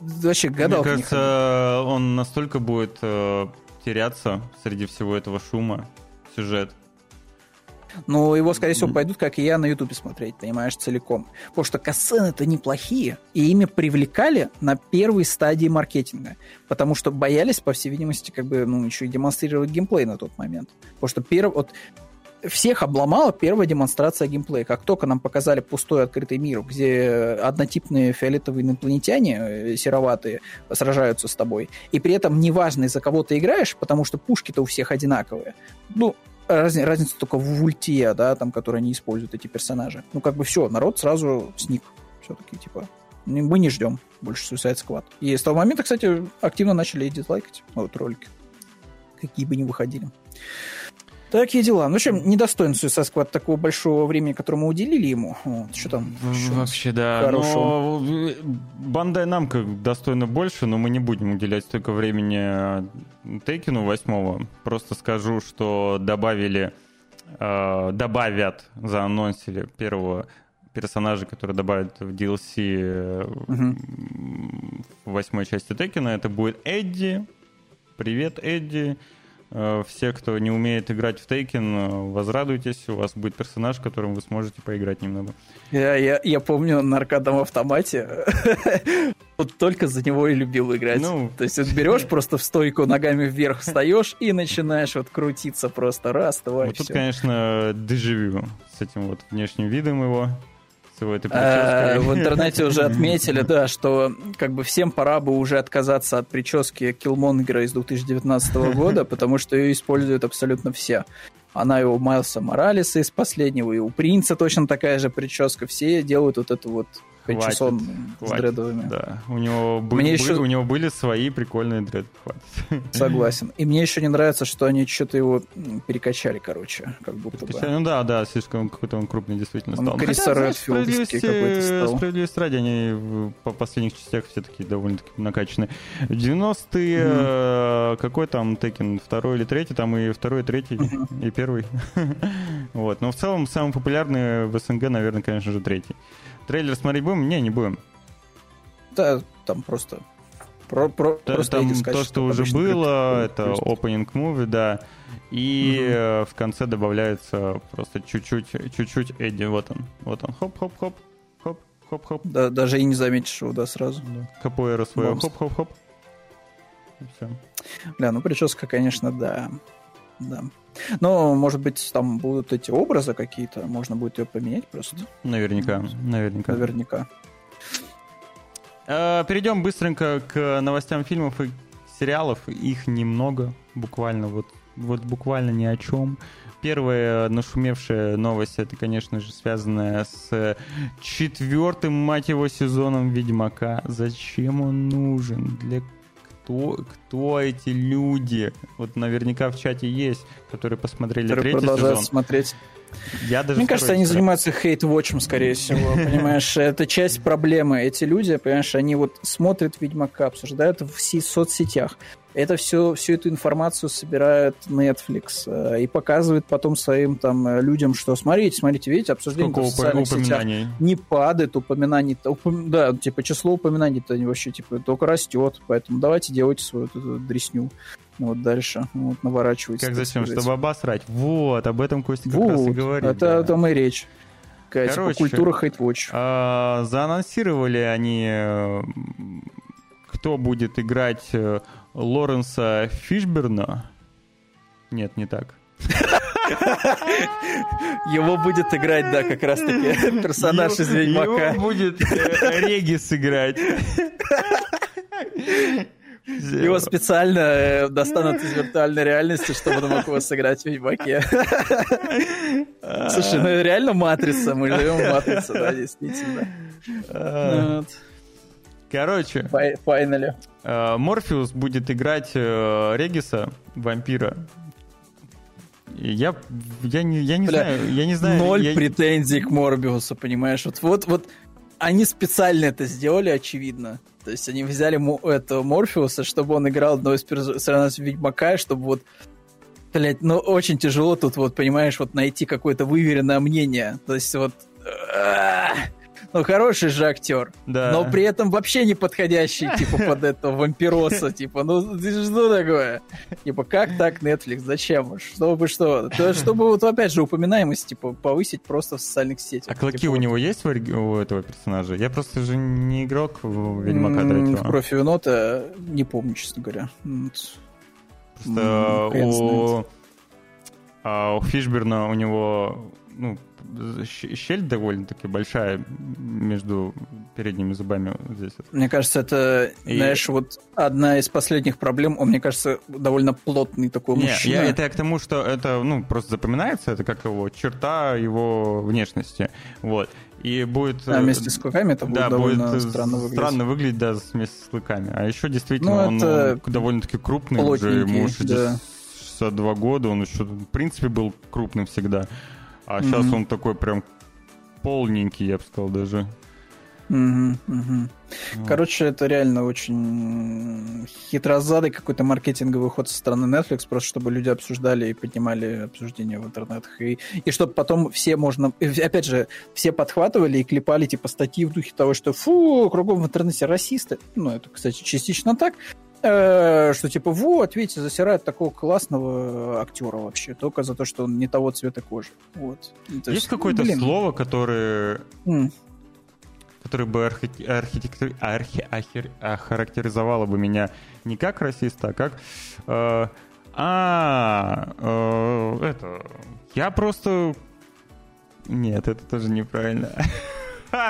вообще гадал. Мне кажется, он настолько будет э, теряться среди всего этого шума, сюжет. Ну, его, скорее всего, пойдут, как и я, на Ютубе смотреть, понимаешь, целиком. Потому что касцены-то неплохие, и ими привлекали на первой стадии маркетинга. Потому что боялись, по всей видимости, как бы, ну, еще и демонстрировать геймплей на тот момент. Потому что перв... вот, всех обломала первая демонстрация геймплея. Как только нам показали пустой открытый мир, где однотипные фиолетовые инопланетяне, э, сероватые, сражаются с тобой, и при этом неважно, из-за кого ты играешь, потому что пушки-то у всех одинаковые. Ну, раз, разница только в ульте, да, там, которые они используют, эти персонажи. Ну, как бы все, народ сразу сник. Все-таки, типа, мы не ждем больше Suicide Squad. И с того момента, кстати, активно начали дизлайкать вот ролики. Какие бы ни выходили. Такие дела. Ну, в общем, недостоин Suicide Squad такого большого времени, которое мы уделили ему. Вот, что там? Вообще, да. Хорошего. Но Бандай Намка достойно больше, но мы не будем уделять столько времени Тейкину восьмого. Просто скажу, что добавили, э, добавят, заанонсили первого персонажа, который добавят в DLC угу. в восьмой части Текина. Это будет Эдди. Привет, Эдди. Э, все, кто не умеет играть в Тейкен, э, возрадуйтесь, у вас будет персонаж, которым вы сможете поиграть немного. Я, я, я помню на аркадном автомате, вот только за него и любил играть. Ну, То есть вот берешь просто в стойку ногами вверх встаешь и начинаешь вот крутиться просто раз, два, вот Тут, конечно, дежавю с этим вот внешним видом его всего этой прической. В интернете уже отметили, да, что как бы всем пора бы уже отказаться от прически Киллмонгера из 2019 года, потому что ее используют абсолютно все. Она и у Майлса Моралеса из последнего, и у Принца точно такая же прическа. Все делают вот эту вот Хватит, с дредовыми. Да, у него, были, мне еще... у него были свои прикольные дреды. Хватит. Согласен. И мне еще не нравится, что они что-то его перекачали, короче, как будто перекачали? бы. Ну да, да, слишком какой-то он крупный действительно стал. Он Криса Редфилдский какой-то стал. Справедливости ради, они по последних частях все такие довольно-таки накачанные. В 90-е mm. какой там Текен, второй или третий, там и второй, и третий, и первый. вот. Но в целом самый популярный в СНГ, наверное, конечно же, третий. Трейлер смотреть будем? Не, не будем. Да, там просто... Про, про, да, просто там то, что, уже было, это opening movie, да. И угу. в конце добавляется просто чуть-чуть, чуть-чуть Эдди. Вот он, вот он, хоп-хоп-хоп, хоп-хоп-хоп. Да, даже и не заметишь его, да, сразу. Да. Капоэра свою, хоп-хоп-хоп. Бля, ну прическа, конечно, да. Да. Но, может быть, там будут эти образы какие-то, можно будет ее поменять просто. Наверняка, наверняка. Наверняка. Э, перейдем быстренько к новостям фильмов и сериалов. Их немного, буквально вот, вот буквально ни о чем. Первая нашумевшая новость, это, конечно же, связанная с четвертым, мать его, сезоном Ведьмака. Зачем он нужен? Для кто, кто эти люди? Вот наверняка в чате есть, которые посмотрели которые третий продолжают сезон. смотреть. Я даже Мне кажется, они раз. занимаются хейт-вотчем, скорее всего, понимаешь? Это часть проблемы. Эти люди, понимаешь, они вот смотрят Ведьмака, обсуждают в соцсетях это все, всю эту информацию собирает Netflix э, и показывает потом своим там э, людям, что смотрите, смотрите, видите, обсуждение Сколько в социальных сетях не падает, упоминаний, упом... да, типа число упоминаний-то вообще типа только растет, поэтому давайте делайте свою эту дресню. Вот дальше, вот, наворачивайте. Как зачем? Чтобы обосрать. Вот, об этом Костя как вот, раз и говорит. Это да. о том и речь. Какая, Короче, типа, культура хейтвотч. А, заанонсировали они, э, кто будет играть Лоренса Фишберна. Нет, не так. Его будет играть, да, как раз-таки персонаж из Ведьмака. Его будет э, Регис играть. Его специально э, достанут из виртуальной реальности, чтобы он мог его сыграть в Ведьмаке. Слушай, ну реально Матрица, мы живем в Матрице, да, действительно. Короче. Файнали. Э, Морфеус будет играть э, Региса, вампира. Я, я не, я не Бля, знаю, я не знаю. Ноль я... претензий к Морбиусу, понимаешь? Вот, вот, вот они специально это сделали, очевидно. То есть они взяли этого Морфеуса, чтобы он играл одного из персонажей Ведьмака, чтобы вот Блять, ну очень тяжело тут вот, понимаешь, вот найти какое-то выверенное мнение. То есть вот... ну, хороший же актер, да. но при этом вообще не подходящий, типа, под этого вампироса, типа, ну, что такое? Типа, как так Netflix, зачем? Чтобы что? То, чтобы, вот, опять же, упоминаемость, типа, повысить просто в социальных сетях. А клыки типа, у него есть у этого персонажа? Я просто же не игрок в Ведьмака 3. В Кровь и вино-то не помню, честно говоря. Просто у, а, у Фишберна у него ну, щель довольно-таки большая между передними зубами здесь. Мне кажется, это, и... знаешь, вот одна из последних проблем. Он, мне кажется, довольно плотный такой Не, мужчина. Я, это я к тому, что это, ну, просто запоминается, это как его черта его внешности. Вот. И будет... А вместе с клыками это будет да, довольно будет странно выглядеть. Странно выглядеть, да, вместе с клыками. А еще действительно ну, он довольно-таки крупный уже, ему 62 да. года, он еще, в принципе, был крупным всегда. А mm-hmm. сейчас он такой прям полненький, я бы сказал даже. Угу, угу. Вот. Короче, это реально очень хитрозадый какой-то маркетинговый ход со стороны Netflix, просто чтобы люди обсуждали и поднимали обсуждения в интернетах. И, и чтобы потом все можно... Опять же, все подхватывали и клепали типа статьи в духе того, что фу, кругом в интернете расисты. Ну, это, кстати, частично так. Э, что типа, вот, видите, засирают такого классного актера вообще, только за то, что он не того цвета кожи. Вот. То есть, есть какое-то блин. слово, которое... Mm которое бы архи... архитектур... архи... архи... охарактеризовало бы меня не как расиста, а как... Э, а, э, это... Я просто... Нет, это тоже неправильно.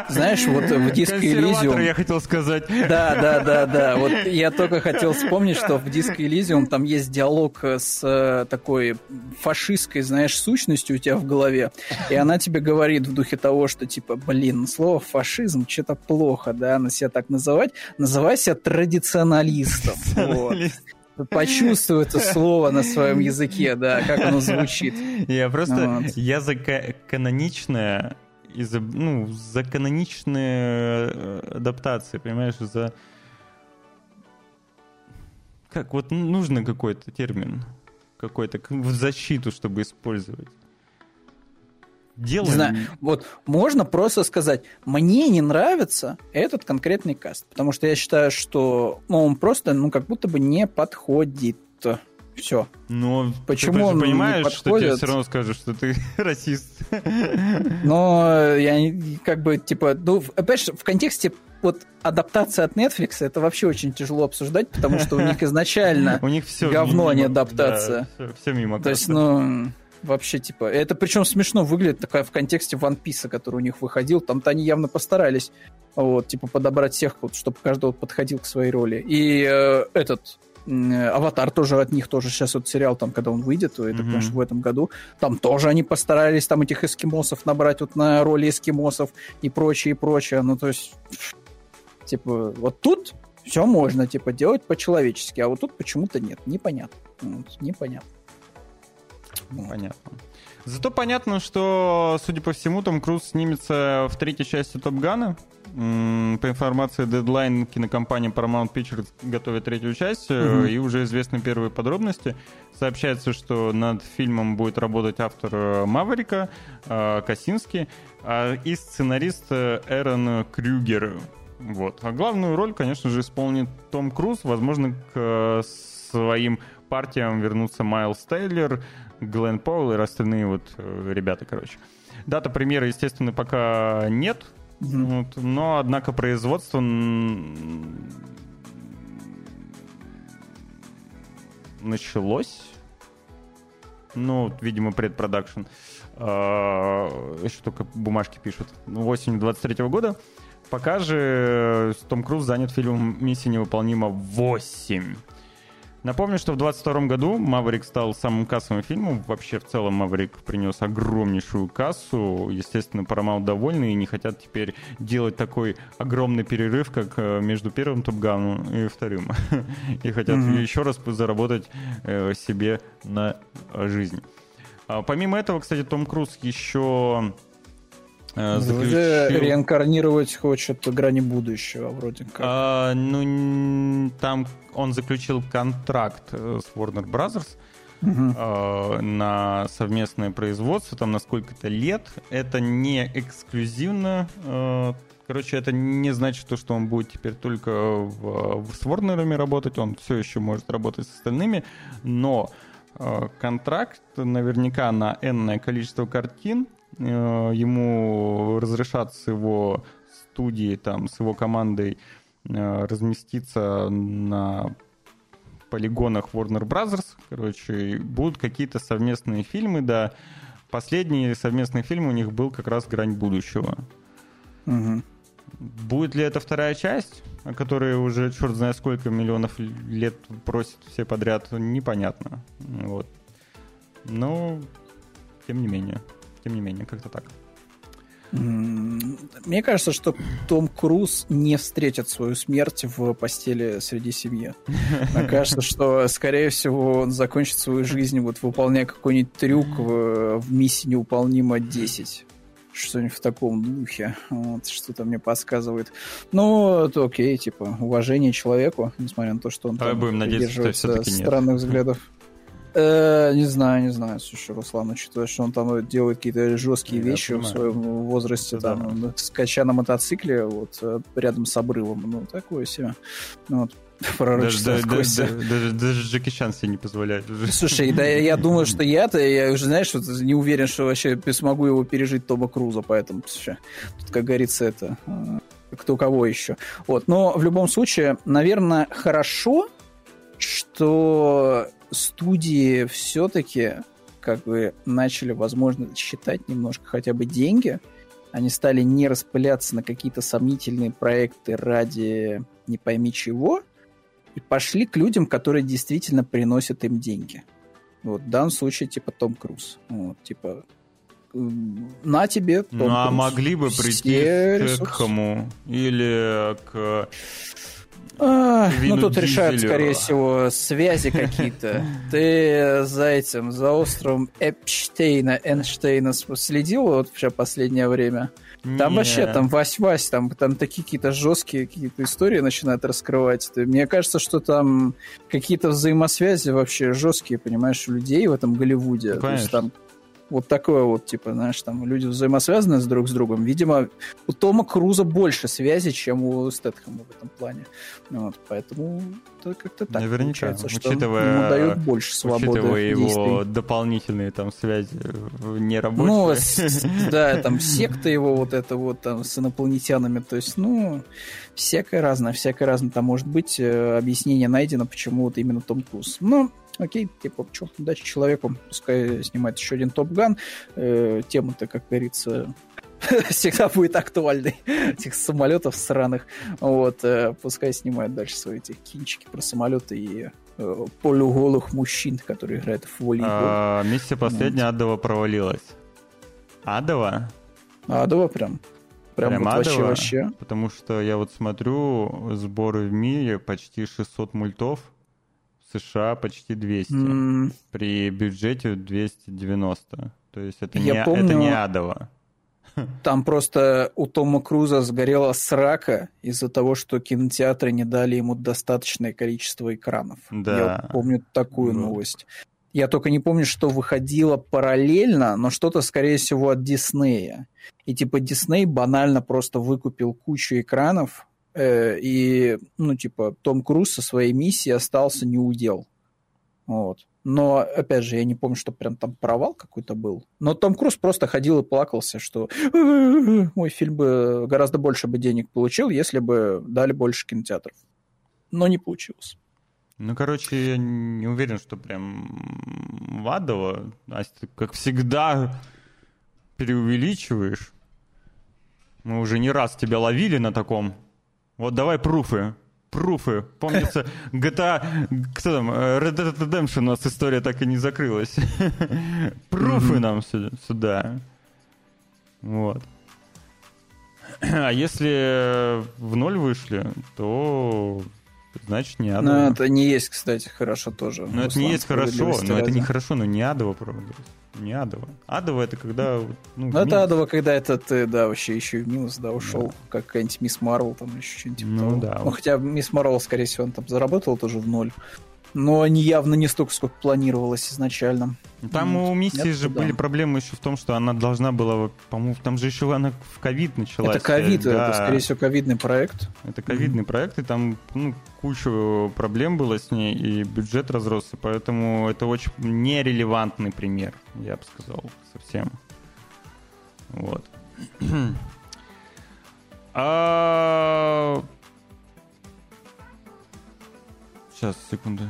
Знаешь, вот в диско Elysium... я хотел сказать. Да, да, да, да. Вот я только хотел вспомнить, что в диско Elysium там есть диалог с э, такой фашистской, знаешь, сущностью у тебя в голове. И она тебе говорит в духе того, что типа, блин, слово фашизм что-то плохо, да, на себя так называть. Называйся традиционалистом. Вот почувствуй это слово на своем языке, да, как оно звучит. Я просто, вот. я за каноничное из ну, за каноничные э, адаптации, понимаешь, за... Как, вот нужно какой-то термин, какой-то в защиту, чтобы использовать. Делаем. Не знаю, вот можно просто сказать, мне не нравится этот конкретный каст, потому что я считаю, что ну, он просто, ну, как будто бы не подходит. Все. Но почему ты он понимаешь, что тебе все равно скажут, что ты расист. Но я как бы типа, ну опять же в контексте вот адаптация от Netflix это вообще очень тяжело обсуждать, потому что у них изначально у них все говно, а не адаптация. все, мимо. То есть, ну вообще типа это причем смешно выглядит такая в контексте One Piece, который у них выходил, там-то они явно постарались вот типа подобрать всех, вот, чтобы каждый вот подходил к своей роли. И э, этот Аватар тоже от них тоже сейчас вот сериал, там, когда он выйдет, то это, mm-hmm. конечно, в этом году. Там тоже они постарались там этих эскимосов набрать вот на роли эскимосов и прочее, и прочее. Ну, то есть, типа, вот тут все можно, типа, делать по-человечески, а вот тут почему-то нет. Непонятно. Вот, непонятно. Понятно. Зато понятно, что, судя по всему, Том Круз снимется в третьей части Топ Гана. По информации Deadline, кинокомпания Paramount Pictures готовит третью часть, угу. и уже известны первые подробности. Сообщается, что над фильмом будет работать автор э, Маврика, э, Косинский, а, и сценарист Эрон Крюгер. Вот. А главную роль, конечно же, исполнит Том Круз. Возможно, к своим партиям вернутся Майлз Тейлор, Глен Пауэлл и остальные вот ребята, короче. Дата премьеры, естественно, пока нет, Mm-hmm. Вот, но, однако, производство началось. Ну, видимо, предпродакшн. А, еще только бумажки пишут. Осенью 23 года. Пока же Том Круз занят фильмом «Миссия невыполнима 8». Напомню, что в 2022 году «Маврик» стал самым кассовым фильмом. Вообще, в целом, «Маврик» принес огромнейшую кассу. Естественно, Paramount довольны и не хотят теперь делать такой огромный перерыв, как э, между первым «Топганом» и вторым. И хотят mm-hmm. еще раз заработать э, себе на жизнь. А, помимо этого, кстати, Том Круз еще э, заключил... реинкарнировать хочет грани будущего, вроде как. А, ну, там он заключил контракт э, с Warner Brothers угу. э, на совместное производство, там на сколько-то лет. Это не эксклюзивно э, Короче, это не значит, то, что он будет теперь только в, в, с Warner работать, он все еще может работать с остальными, но э, контракт наверняка на энное количество картин, э, ему разрешат с его студией, там, с его командой э, разместиться на полигонах Warner Brothers, короче, будут какие-то совместные фильмы, да. Последний совместный фильм у них был как раз «Грань будущего». Угу. Будет ли это вторая часть, о которой уже черт знает сколько миллионов лет просят все подряд, непонятно. Вот. Но, тем не менее, тем не менее, как-то так. Мне кажется, что Том Круз не встретит свою смерть в постели среди семьи. Мне кажется, что, скорее всего, он закончит свою жизнь, вот выполняя какой-нибудь трюк в, в миссии невыполнима 10 что-нибудь в таком духе. Вот, что-то мне подсказывает. Ну, это окей, типа, уважение человеку, несмотря на то, что он Давай там будем надеяться, что странных нет. взглядов. Э, не знаю, не знаю. Слушай, Руслан, учитывая, что он там делает какие-то жесткие Я вещи понимаю. в своем возрасте, да. там, скача на мотоцикле, вот, э, рядом с обрывом, ну, такое себе. Ну, вот, даже, даже, даже, даже Джеки Чан себе не позволяет. Слушай, да я думаю, что я-то, я уже, знаешь, вот не уверен, что вообще смогу его пережить Тома Круза, поэтому, слушай, тут, как говорится, это э, кто кого еще. Вот, но в любом случае, наверное, хорошо, что студии все-таки как бы начали, возможно, считать немножко хотя бы деньги. Они стали не распыляться на какие-то сомнительные проекты ради не пойми чего, и пошли к людям, которые действительно приносят им деньги. Вот, в данном случае, типа, Том Круз. Вот, типа, на тебе, Том Ну, а могли бы прийти к кому? Или к а, ну, тут решают, скорее всего, связи какие-то. Ты за этим, за островом Эпштейна, Эйнштейна следил вот все последнее время? Там не. вообще, там Вась-Вась, там, там такие какие-то жесткие какие-то истории начинают раскрывать. Мне кажется, что там какие-то взаимосвязи вообще жесткие, понимаешь, у людей в этом Голливуде. Конечно. То есть там вот такое вот, типа, знаешь, там люди взаимосвязаны с друг с другом. Видимо, у Тома Круза больше связи, чем у Стэтхэма в этом плане. Вот, поэтому это как-то так Наверняка, получается, что учитывая, ему дают больше свободы Учитывая его дополнительные там связи нерабочие. Ну, да, там секта его вот это вот там с инопланетянами, то есть, ну, всякое разное, всякое разное там может быть. Э, объяснение найдено, почему вот именно Том Круз. Но окей, типа, что, удачи человеку, пускай снимает еще один Топ Ган. Э, тема-то, как говорится, всегда будет актуальной этих самолетов сраных. Вот, э, пускай снимают дальше свои эти кинчики про самолеты и э, полуголых мужчин, которые играют в волейбол. А, миссия последняя вот. Адова провалилась. Адова? Адова прям. Прям, прям вот вообще, вообще. Потому что я вот смотрю сборы в мире почти 600 мультов США почти 200 mm. при бюджете 290. То есть это, Я не, помню, это не адово. Там просто у Тома Круза сгорела срака из-за того, что кинотеатры не дали ему достаточное количество экранов. Да. Я помню такую вот. новость. Я только не помню, что выходило параллельно, но что-то, скорее всего, от Диснея. И типа Дисней банально просто выкупил кучу экранов, и, ну, типа, Том Круз со своей миссией остался не удел. Вот. Но, опять же, я не помню, что прям там провал какой-то был. Но Том Круз просто ходил и плакался, что мой фильм бы гораздо больше бы денег получил, если бы дали больше кинотеатров. Но не получилось. Ну, короче, я не уверен, что прям Вадова, Настя, ты, как всегда, преувеличиваешь. Мы уже не раз тебя ловили на таком вот давай пруфы. Пруфы. Помнится, GTA... Кто там? Red Dead Redemption у нас история так и не закрылась. Пруфы нам сюда. Вот. А если в ноль вышли, то значит не адово. Ну, это не есть, кстати, хорошо тоже. Ну, это не есть хорошо, но это не хорошо, но не адово, правда. Не адово. Адово это когда... Ну, ну это адово, когда это ты, да, вообще еще и в минус, да, ушел, да. как какая-нибудь Мисс Марвел, там еще что-нибудь типа Ну, того. да. Ну, хотя Мисс Марвел, скорее всего, он там заработал тоже в ноль. Но они явно не столько, сколько планировалось изначально. Там mm. у миссии же да. были проблемы еще в том, что она должна была, по-моему, там же еще она в ковид началась. Это ковид, да. это, скорее всего, ковидный проект. Это ковидный mm. проект, и там ну, куча проблем было с ней, и бюджет разросся, поэтому это очень нерелевантный пример, я бы сказал, совсем. Вот. а... Сейчас, секунду.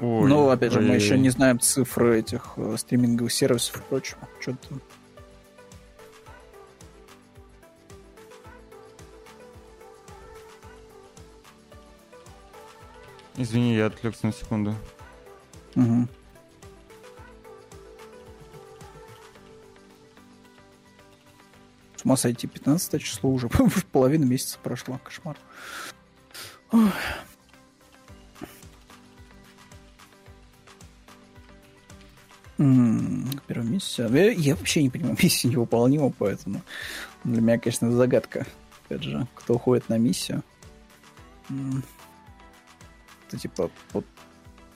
Ой, ну, опять же, ой, мы еще не знаем цифры этих э, стриминговых сервисов и прочего. Что-то Извини, я отвлекся на секунду. Угу. Ума сойти, 15 число уже. Половина месяца прошла. Кошмар. Ой. Первая миссия. Я, я вообще не понимаю, миссия невыполнима, поэтому для меня, конечно, загадка. Опять же, кто уходит на миссию. Это типа вот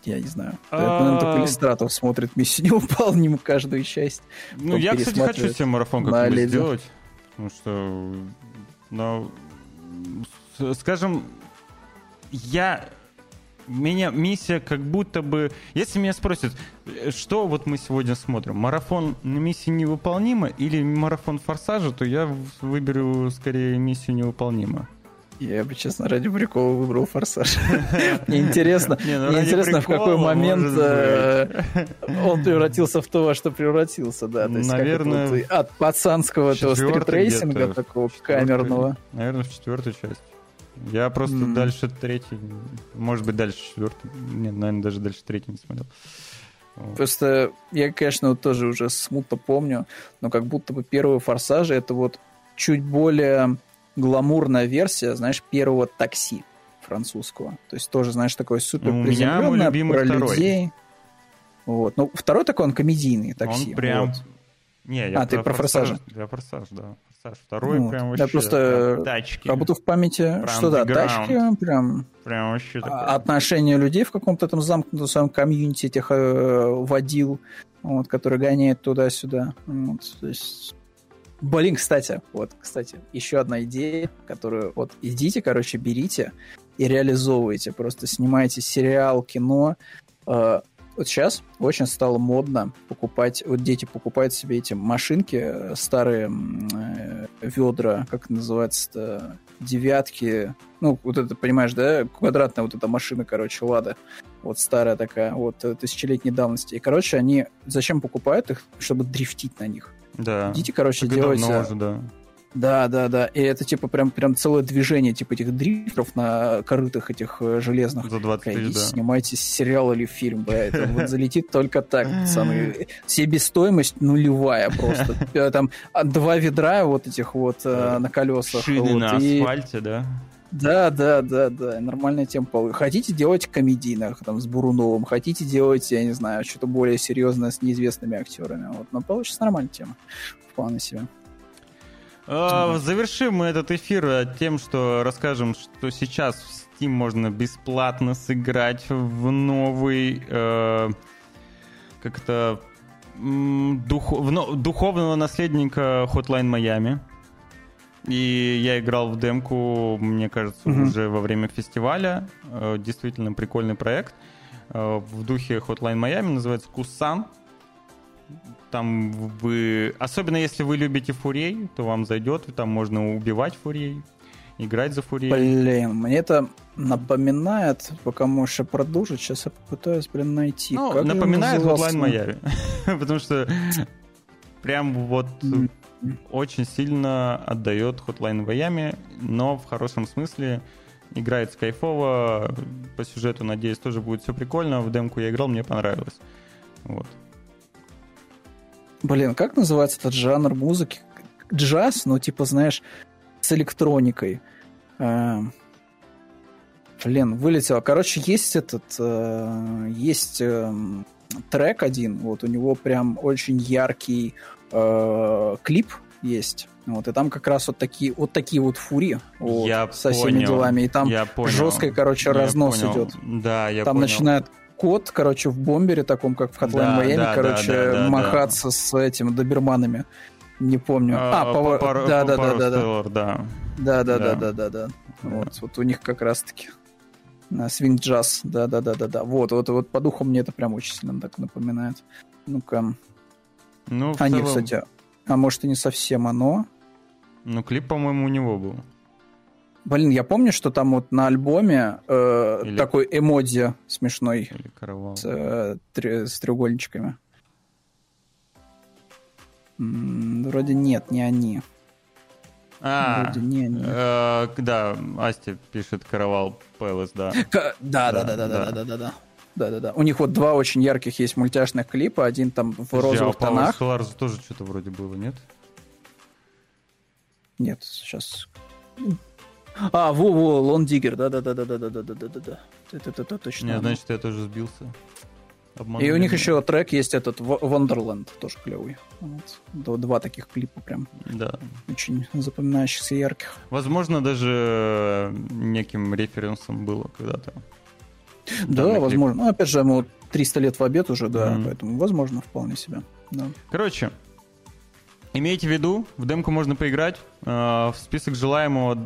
я не знаю. А... Наверное, только иллюстратор смотрит миссию невыполниму каждую часть. Ну, я, кстати, хочу себе марафон как-нибудь сделать. Потому что, ну, скажем, я меня миссия как будто бы... Если меня спросят, что вот мы сегодня смотрим, марафон миссии невыполнима или марафон форсажа, то я выберу скорее миссию невыполнима. Я бы, честно, ради прикола выбрал форсаж. Мне интересно, ну мне интересно, в какой момент э, он превратился в то, во что превратился, да. Наверное, от пацанского этого стритрейсинга такого камерного. Наверное, в четвертую часть. Я просто mm. дальше третий, может быть, дальше четвертый. Нет, наверное, даже дальше третий не смотрел. Просто я, конечно, вот тоже уже смутно помню, но как будто бы первые форсажи это вот чуть более гламурная версия, знаешь, первого такси французского. То есть тоже, знаешь, такой супер приземленное про второй. людей. Вот. Ну, второй такой, он комедийный такси. Он прям... Вот. Не, я а, про ты про форсаж? Я форсаж, да. Саш, второй вот. прям вообще... Да, просто прям тачки. Будто в памяти, прям что да, тачки, прям... Прям вообще а, такое. Отношение людей в каком-то там замкнутом своем комьюнити этих э, водил, вот, которые гоняют туда-сюда. Вот, то есть... Блин, кстати, вот, кстати, еще одна идея, которую вот идите, короче, берите и реализовывайте. Просто снимайте сериал, кино, э, вот сейчас очень стало модно покупать, вот дети покупают себе эти машинки, э, старые э, ведра, как называется-то, девятки, ну, вот это, понимаешь, да, квадратная вот эта машина, короче, Лада, вот старая такая, вот, э, тысячелетней давности. И, короче, они зачем покупают их? Чтобы дрифтить на них. Да. Идите, короче, так делайте... Уже, да. Да, да, да. И это типа прям, прям целое движение типа этих дрифтеров на корытах этих э, железных. За 20 тысяч, да. Снимайте сериал или фильм, бля, это вот залетит только так, пацаны. Себестоимость нулевая просто. Э, там а, два ведра вот этих вот э, на колесах. Шины на асфальте, да? Да, да, да, да, нормальная тема. Хотите делать комедийных, там, с Буруновым, хотите делать, я не знаю, что-то более серьезное с неизвестными актерами. Вот, но получится нормальная тема. Вполне себе. А, завершим мы этот эфир тем, что расскажем, что сейчас в Steam можно бесплатно сыграть в новый э, как-то дух, в, духовного наследника Hotline Miami. И я играл в демку, мне кажется, mm-hmm. уже во время фестиваля. Э, действительно прикольный проект. Э, в духе Hotline Miami называется Кусан. Там вы... Особенно если вы любите фурей, то вам зайдет, там можно убивать фурей, играть за фурей. Блин, мне это напоминает, пока можешь продолжить, сейчас я попытаюсь, блин, найти. Ну, как напоминает Hotline Miami. Потому что прям вот очень сильно отдает Hotline Miami, но в хорошем смысле играет кайфово, по сюжету, надеюсь, тоже будет все прикольно. В демку я играл, мне понравилось. Вот. Блин, как называется этот жанр музыки? Джаз, ну, типа, знаешь, с электроникой. А, блин, вылетело. Короче, есть этот... А, есть а, трек один, вот у него прям очень яркий а, клип есть. Вот, и там как раз вот такие вот, такие вот фури вот, я со всеми понял, делами. И там я понял. жесткий, короче, Я разнос понял. идет. Да, я там понял. начинает кот, короче, в бомбере таком, как в Hotline Да, Miami, да, короче, да, да, да, махаться с этим доберманами. Не помню. А, А, Power- Power- да, да, да, да, да. Да. Да, да, Да. да, да, да, да. Вот, вот у них как раз-таки свинг джаз, да, да, да, да, да. Вот, вот, вот по духу мне это прям очень сильно так напоминает. Ну-ка. Ну, в А, нет, целом- кстати, а может и не совсем оно. Ну, клип, по-моему, у него был. Блин, я помню, что там вот на альбоме э, Или- такой эмодзи смешной Или Каравал. с, э, тре- с треугольничками. М, Вроде нет, не они. А, Вроде не они. э, да, Асти пишет Каравал Пэлас, да. К- Да, да, да, да, да, да, да, да. Да, да, да. У них вот два очень ярких есть мультяшных клипа. Один там в розовых а у Power тонах. Stellar тоже что-то вроде было, нет? Нет, сейчас. А, во-во, Лон Диггер, да-да-да-да-да-да-да-да-да-да. Это, это, это точно. Не, значит, я тоже сбился. И Обманули у них меня. еще трек есть этот Wonderland, тоже клевый. Вот. Два таких клипа прям Да. очень запоминающихся, ярких. Возможно, даже неким референсом было когда-то. Да, Данный клип. возможно. Ну, опять же, ему 300 лет в обед уже, да, Мгм. поэтому возможно вполне себе. Да. Короче, имейте в виду, в демку можно поиграть, э, в список желаемого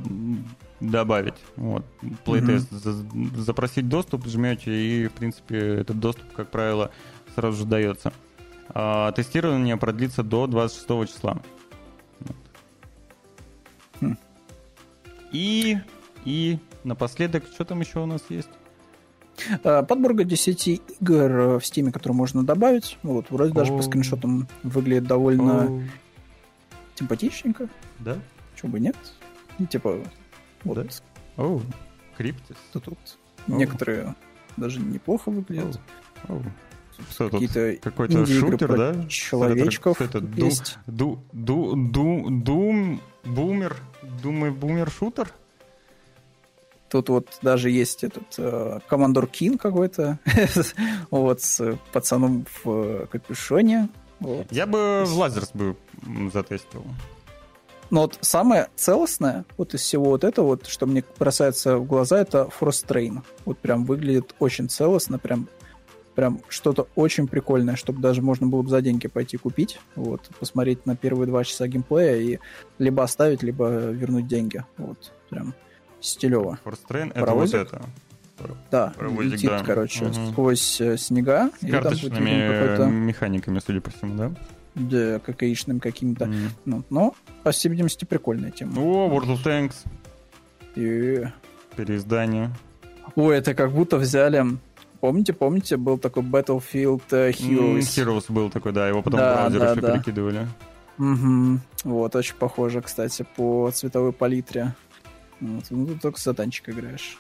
добавить. Вот, плейтест, за- запросить доступ, жмете, и, в принципе, этот доступ, как правило, сразу же дается. А, тестирование продлится до 26 числа. Вот. Хм. И, и напоследок, что там еще у нас есть? Э, подборка 10 игр в Steam, которые можно добавить. Вот, вроде даже по скриншотам выглядит довольно симпатичненько. Да? Чего бы нет? Ну, типа, вот. О, Криптис. Тут некоторые даже неплохо выглядят. Какие-то какой-то шутер, да? Человечков. Это Doom, Doom, Doom, Boomer, Doom и Boomer шутер? Тут вот даже есть этот э, Commander Keen какой-то, вот, с пацаном в э, капюшоне. Вот. Я бы в Lasers бы затестил. Но вот самое целостное вот из всего вот этого, вот, что мне бросается в глаза, это Frost Train. Вот прям выглядит очень целостно, прям прям что-то очень прикольное, чтобы даже можно было бы за деньги пойти купить, вот, посмотреть на первые два часа геймплея и либо оставить, либо вернуть деньги. Вот, прям стилево. Train это вот это. Да, Паровозик, летит, да. короче, Мгм. сквозь э, снега. С и там карточными какой-то механиками, судя по всему, да? да, кокаичным каким-то. М. Ну, но, по всей видимости, прикольная тема. О, World of Tanks. И... Переиздание. Ой, это как будто взяли... Помните, помните, был такой Battlefield э, Heroes? Heroes был такой, да, его потом Да, в браузер да, да. перекидывали. Мгм. Вот, очень похоже, кстати, по цветовой палитре. Вот, ну, ты только за танчик играешь.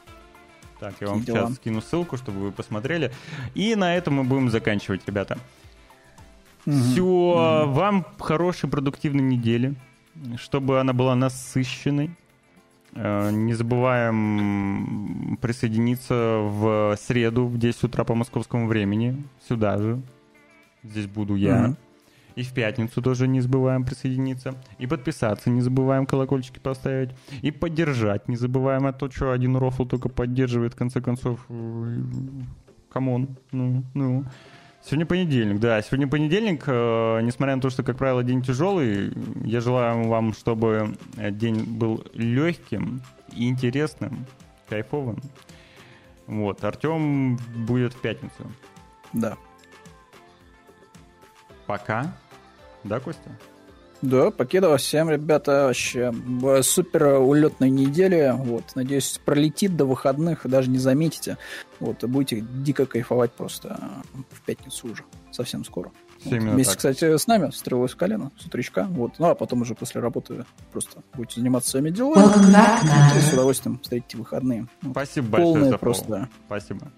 Так, я вам Такие дела. сейчас скину ссылку, чтобы вы посмотрели. И на этом мы будем заканчивать, ребята. Мгм. Все, вам хорошей продуктивной недели, чтобы она была насыщенной. Э, Не забываем присоединиться в среду в 10 утра по московскому времени, сюда же. Здесь буду я. Мгм. И в пятницу тоже не забываем присоединиться. И подписаться не забываем, колокольчики поставить. И поддержать не забываем, а то, что один рофл только поддерживает, в конце концов. э, Come on. Ну, ну. Сегодня понедельник, да. Сегодня понедельник, э, несмотря на то, что, как правило, день тяжелый, я желаю вам, чтобы э, день был легким и интересным, кайфовым. Вот, Артем будет в пятницу. Да. Пока. Да, Костя? Да, покидал всем, ребята, вообще супер улетной недели. Вот, надеюсь, пролетит до выходных, и даже не заметите. Вот, и будете дико кайфовать просто в пятницу уже, совсем скоро. Вот. Вместе, так. кстати, с нами, стрелой с колена, с утречка. Вот. Ну, а потом уже после работы просто будете заниматься своими делами. И с удовольствием встретите выходные. Вот. Спасибо большое Полные за просто Спасибо.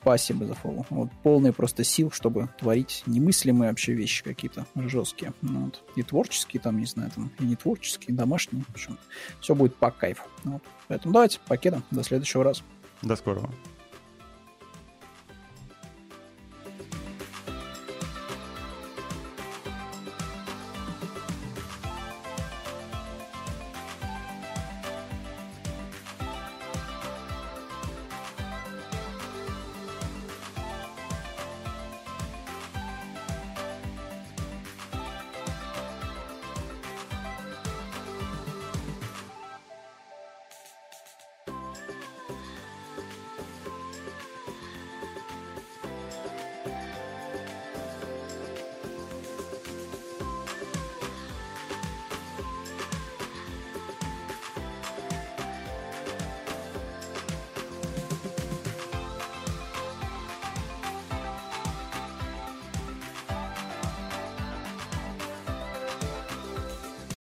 Спасибо за фоллоу. Вот, полные просто сил, чтобы творить немыслимые вообще вещи какие-то жесткие. Ну, вот. И творческие, там, не знаю, там, и не творческие, и домашние. В общем, все будет по кайфу. Вот. Поэтому давайте, покеда. До следующего раза. До скорого.